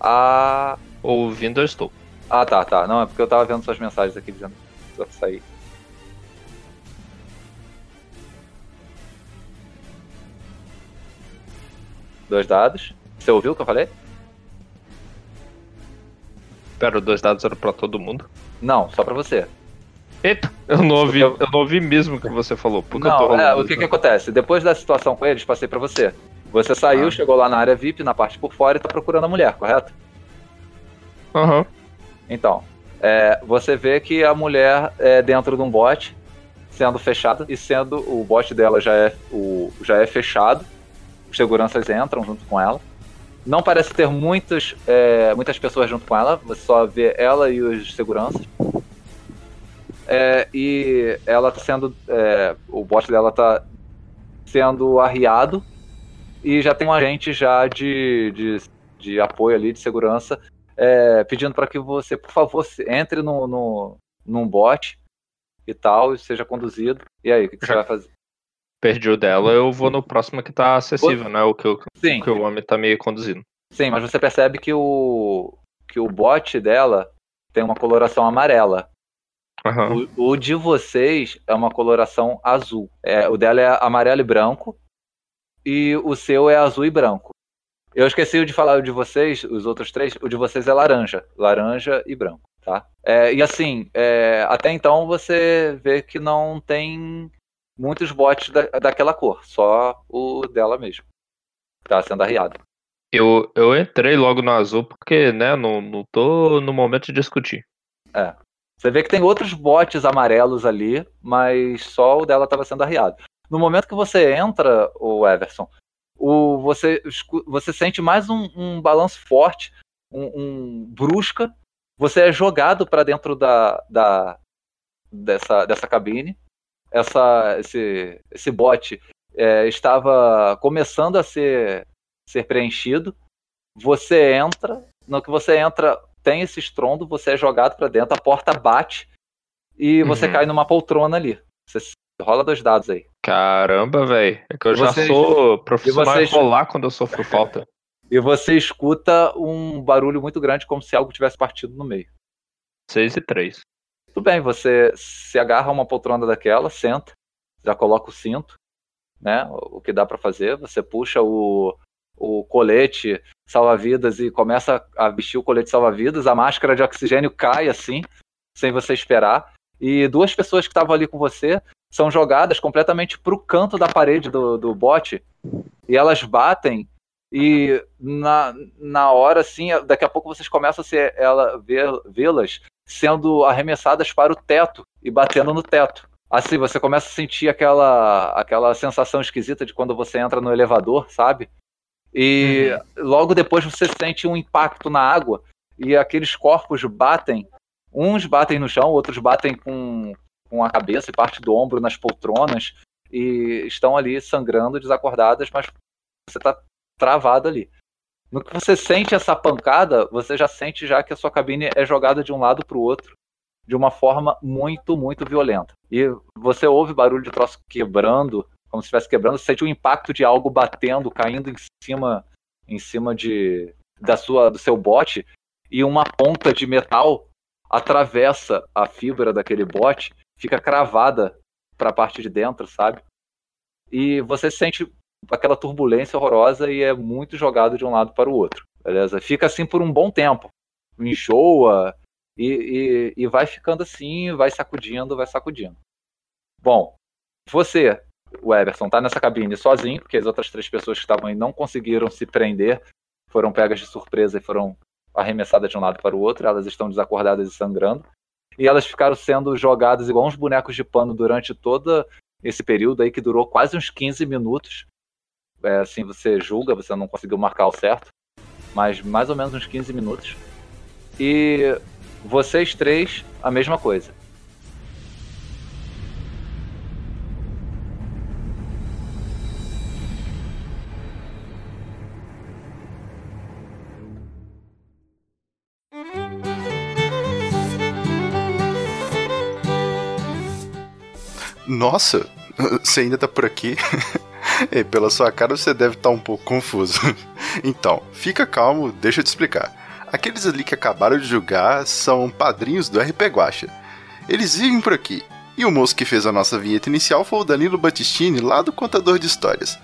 Speaker 1: A
Speaker 5: Ouvindo eu estou.
Speaker 1: ah, tá, tá. Não, é porque eu tava vendo suas mensagens aqui dizendo pra sair. Dois dados. Você ouviu o que eu falei?
Speaker 5: Pera, dois dados eram pra todo mundo.
Speaker 1: Não, só pra você.
Speaker 5: Eita, eu não ouvi,
Speaker 1: Porque
Speaker 5: eu não ouvi mesmo o que você falou. Porque eu
Speaker 1: Não, é, o que que
Speaker 5: isso.
Speaker 1: acontece? Depois da situação com eles, passei pra você. Você saiu,
Speaker 5: Ah.
Speaker 1: chegou lá na área VIP, na parte por fora e tá procurando a mulher, correto?
Speaker 5: Aham.
Speaker 1: Então, é, você vê que a mulher é dentro de um bote, sendo fechada, e sendo o bote dela já é, o, já é fechado, os seguranças entram junto com ela. Não parece ter muitas, é, muitas pessoas junto com ela, você só vê ela e os seguranças. É, e ela tá sendo. é, o bote dela tá sendo arriado e já tem um agente já de, de, de apoio ali, de segurança, é, pedindo para que você, por favor, entre no, no, num bot e tal, e seja conduzido. E aí, o que, que você vai fazer?
Speaker 5: Perdi o dela, eu vou no próximo que tá acessível, né? O que, o
Speaker 1: Sim,
Speaker 5: que o homem tá me conduzindo.
Speaker 1: sim, mas você percebe que o, que o bot dela tem uma coloração amarela.
Speaker 5: Aham.
Speaker 1: O, o de vocês é uma coloração azul. É, o dela é amarelo e branco. E o seu é azul e branco. Eu esqueci de falar o de vocês, os outros três. O de vocês é laranja. Laranja e branco, tá? É, e assim, é, até então você vê que não tem muitos bots da, daquela cor. Só o dela mesmo. Tá sendo arriado.
Speaker 5: Eu, eu entrei logo no azul porque, né, não, não tô no momento de discutir.
Speaker 1: É. Você vê que tem outros botes amarelos ali, mas só o dela estava sendo arriado. No momento que você entra, o Everson, o, você, você sente mais um, um balanço forte, um, um, brusca. Você é jogado para dentro da, da, dessa, dessa cabine. Essa, esse, esse bote é, estava começando a ser, ser preenchido. Você entra, no que você entra, tem esse estrondo, você é jogado para dentro, a porta bate e você uhum. cai numa poltrona ali. Você rola dois dados aí.
Speaker 5: Caramba, velho. É que eu já sou profissional você... rolar quando eu sofro falta.
Speaker 1: E você escuta um barulho muito grande, como se algo tivesse partido no meio.
Speaker 5: 6 e 3.
Speaker 1: Tudo bem, você se agarra a uma poltrona daquela, senta, já coloca o cinto, né? O que dá para fazer. Você puxa o, o colete salva-vidas e começa a vestir o colete salva-vidas, a máscara de oxigênio cai assim, sem você esperar. E duas pessoas que estavam ali com você são jogadas completamente para o canto da parede do, do bote e elas batem e na, na hora assim daqui a pouco vocês começam a ser ela vê-las sendo arremessadas para o teto e batendo no teto assim você começa a sentir aquela aquela sensação esquisita de quando você entra no elevador sabe e uhum. logo depois você sente um impacto na água e aqueles corpos batem uns batem no chão outros batem com com a cabeça e parte do ombro nas poltronas e estão ali sangrando, desacordadas, mas você está travado ali. No que você sente essa pancada, você já sente já que a sua cabine é jogada de um lado para o outro de uma forma muito, muito violenta. E você ouve barulho de troço quebrando, como se estivesse quebrando, você sente o impacto de algo batendo, caindo em cima, em cima de da sua do seu bote e uma ponta de metal atravessa a fibra daquele bote fica cravada para a parte de dentro, sabe? E você sente aquela turbulência horrorosa e é muito jogado de um lado para o outro, beleza? Fica assim por um bom tempo, enjoa e, e, e vai ficando assim, vai sacudindo, vai sacudindo. Bom, você, o Everson, tá nessa cabine sozinho, porque as outras três pessoas que estavam aí não conseguiram se prender, foram pegas de surpresa e foram arremessadas de um lado para o outro, elas estão desacordadas e sangrando e elas ficaram sendo jogadas igual uns bonecos de pano durante todo esse período aí que durou quase uns 15 minutos. É, assim você julga, você não conseguiu marcar o certo, mas mais ou menos uns 15 minutos. E vocês três, a mesma coisa.
Speaker 6: Nossa, você ainda tá por aqui? e pela sua cara você deve estar tá um pouco confuso. então, fica calmo, deixa eu te explicar. Aqueles ali que acabaram de julgar são padrinhos do RP Guacha. Eles vivem por aqui. E o moço que fez a nossa vinheta inicial foi o Danilo Battistini, lá do Contador de Histórias.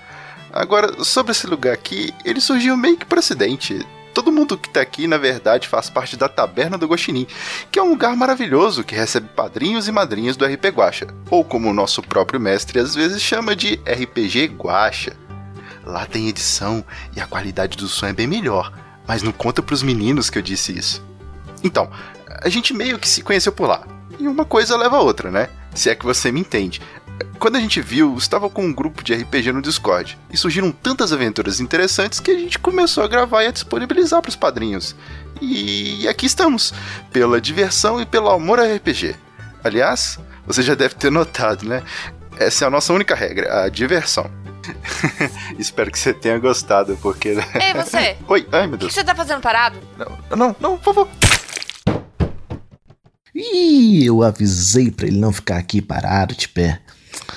Speaker 6: Agora, sobre esse lugar aqui, ele surgiu meio que por acidente. Todo mundo que tá aqui, na verdade, faz parte da Taberna do Guaxinim, que é um lugar maravilhoso que recebe padrinhos e madrinhas do RP Guacha, ou como o nosso próprio mestre às vezes chama de RPG Guacha. Lá tem edição e a qualidade do som é bem melhor, mas não conta pros meninos que eu disse isso. Então, a gente meio que se conheceu por lá. E uma coisa leva a outra, né? Se é que você me entende. Quando a gente viu, estava com um grupo de RPG no Discord e surgiram tantas aventuras interessantes que a gente começou a gravar e a disponibilizar para os padrinhos. E aqui estamos, pela diversão e pelo amor a RPG. Aliás, você já deve ter notado, né? Essa é a nossa única regra, a diversão. Espero que você tenha gostado, porque.
Speaker 7: Ei, você!
Speaker 6: Oi, ai meu Deus.
Speaker 7: O que você tá fazendo parado?
Speaker 6: Não, não, não, por favor.
Speaker 8: Ih, eu avisei para ele não ficar aqui parado de pé.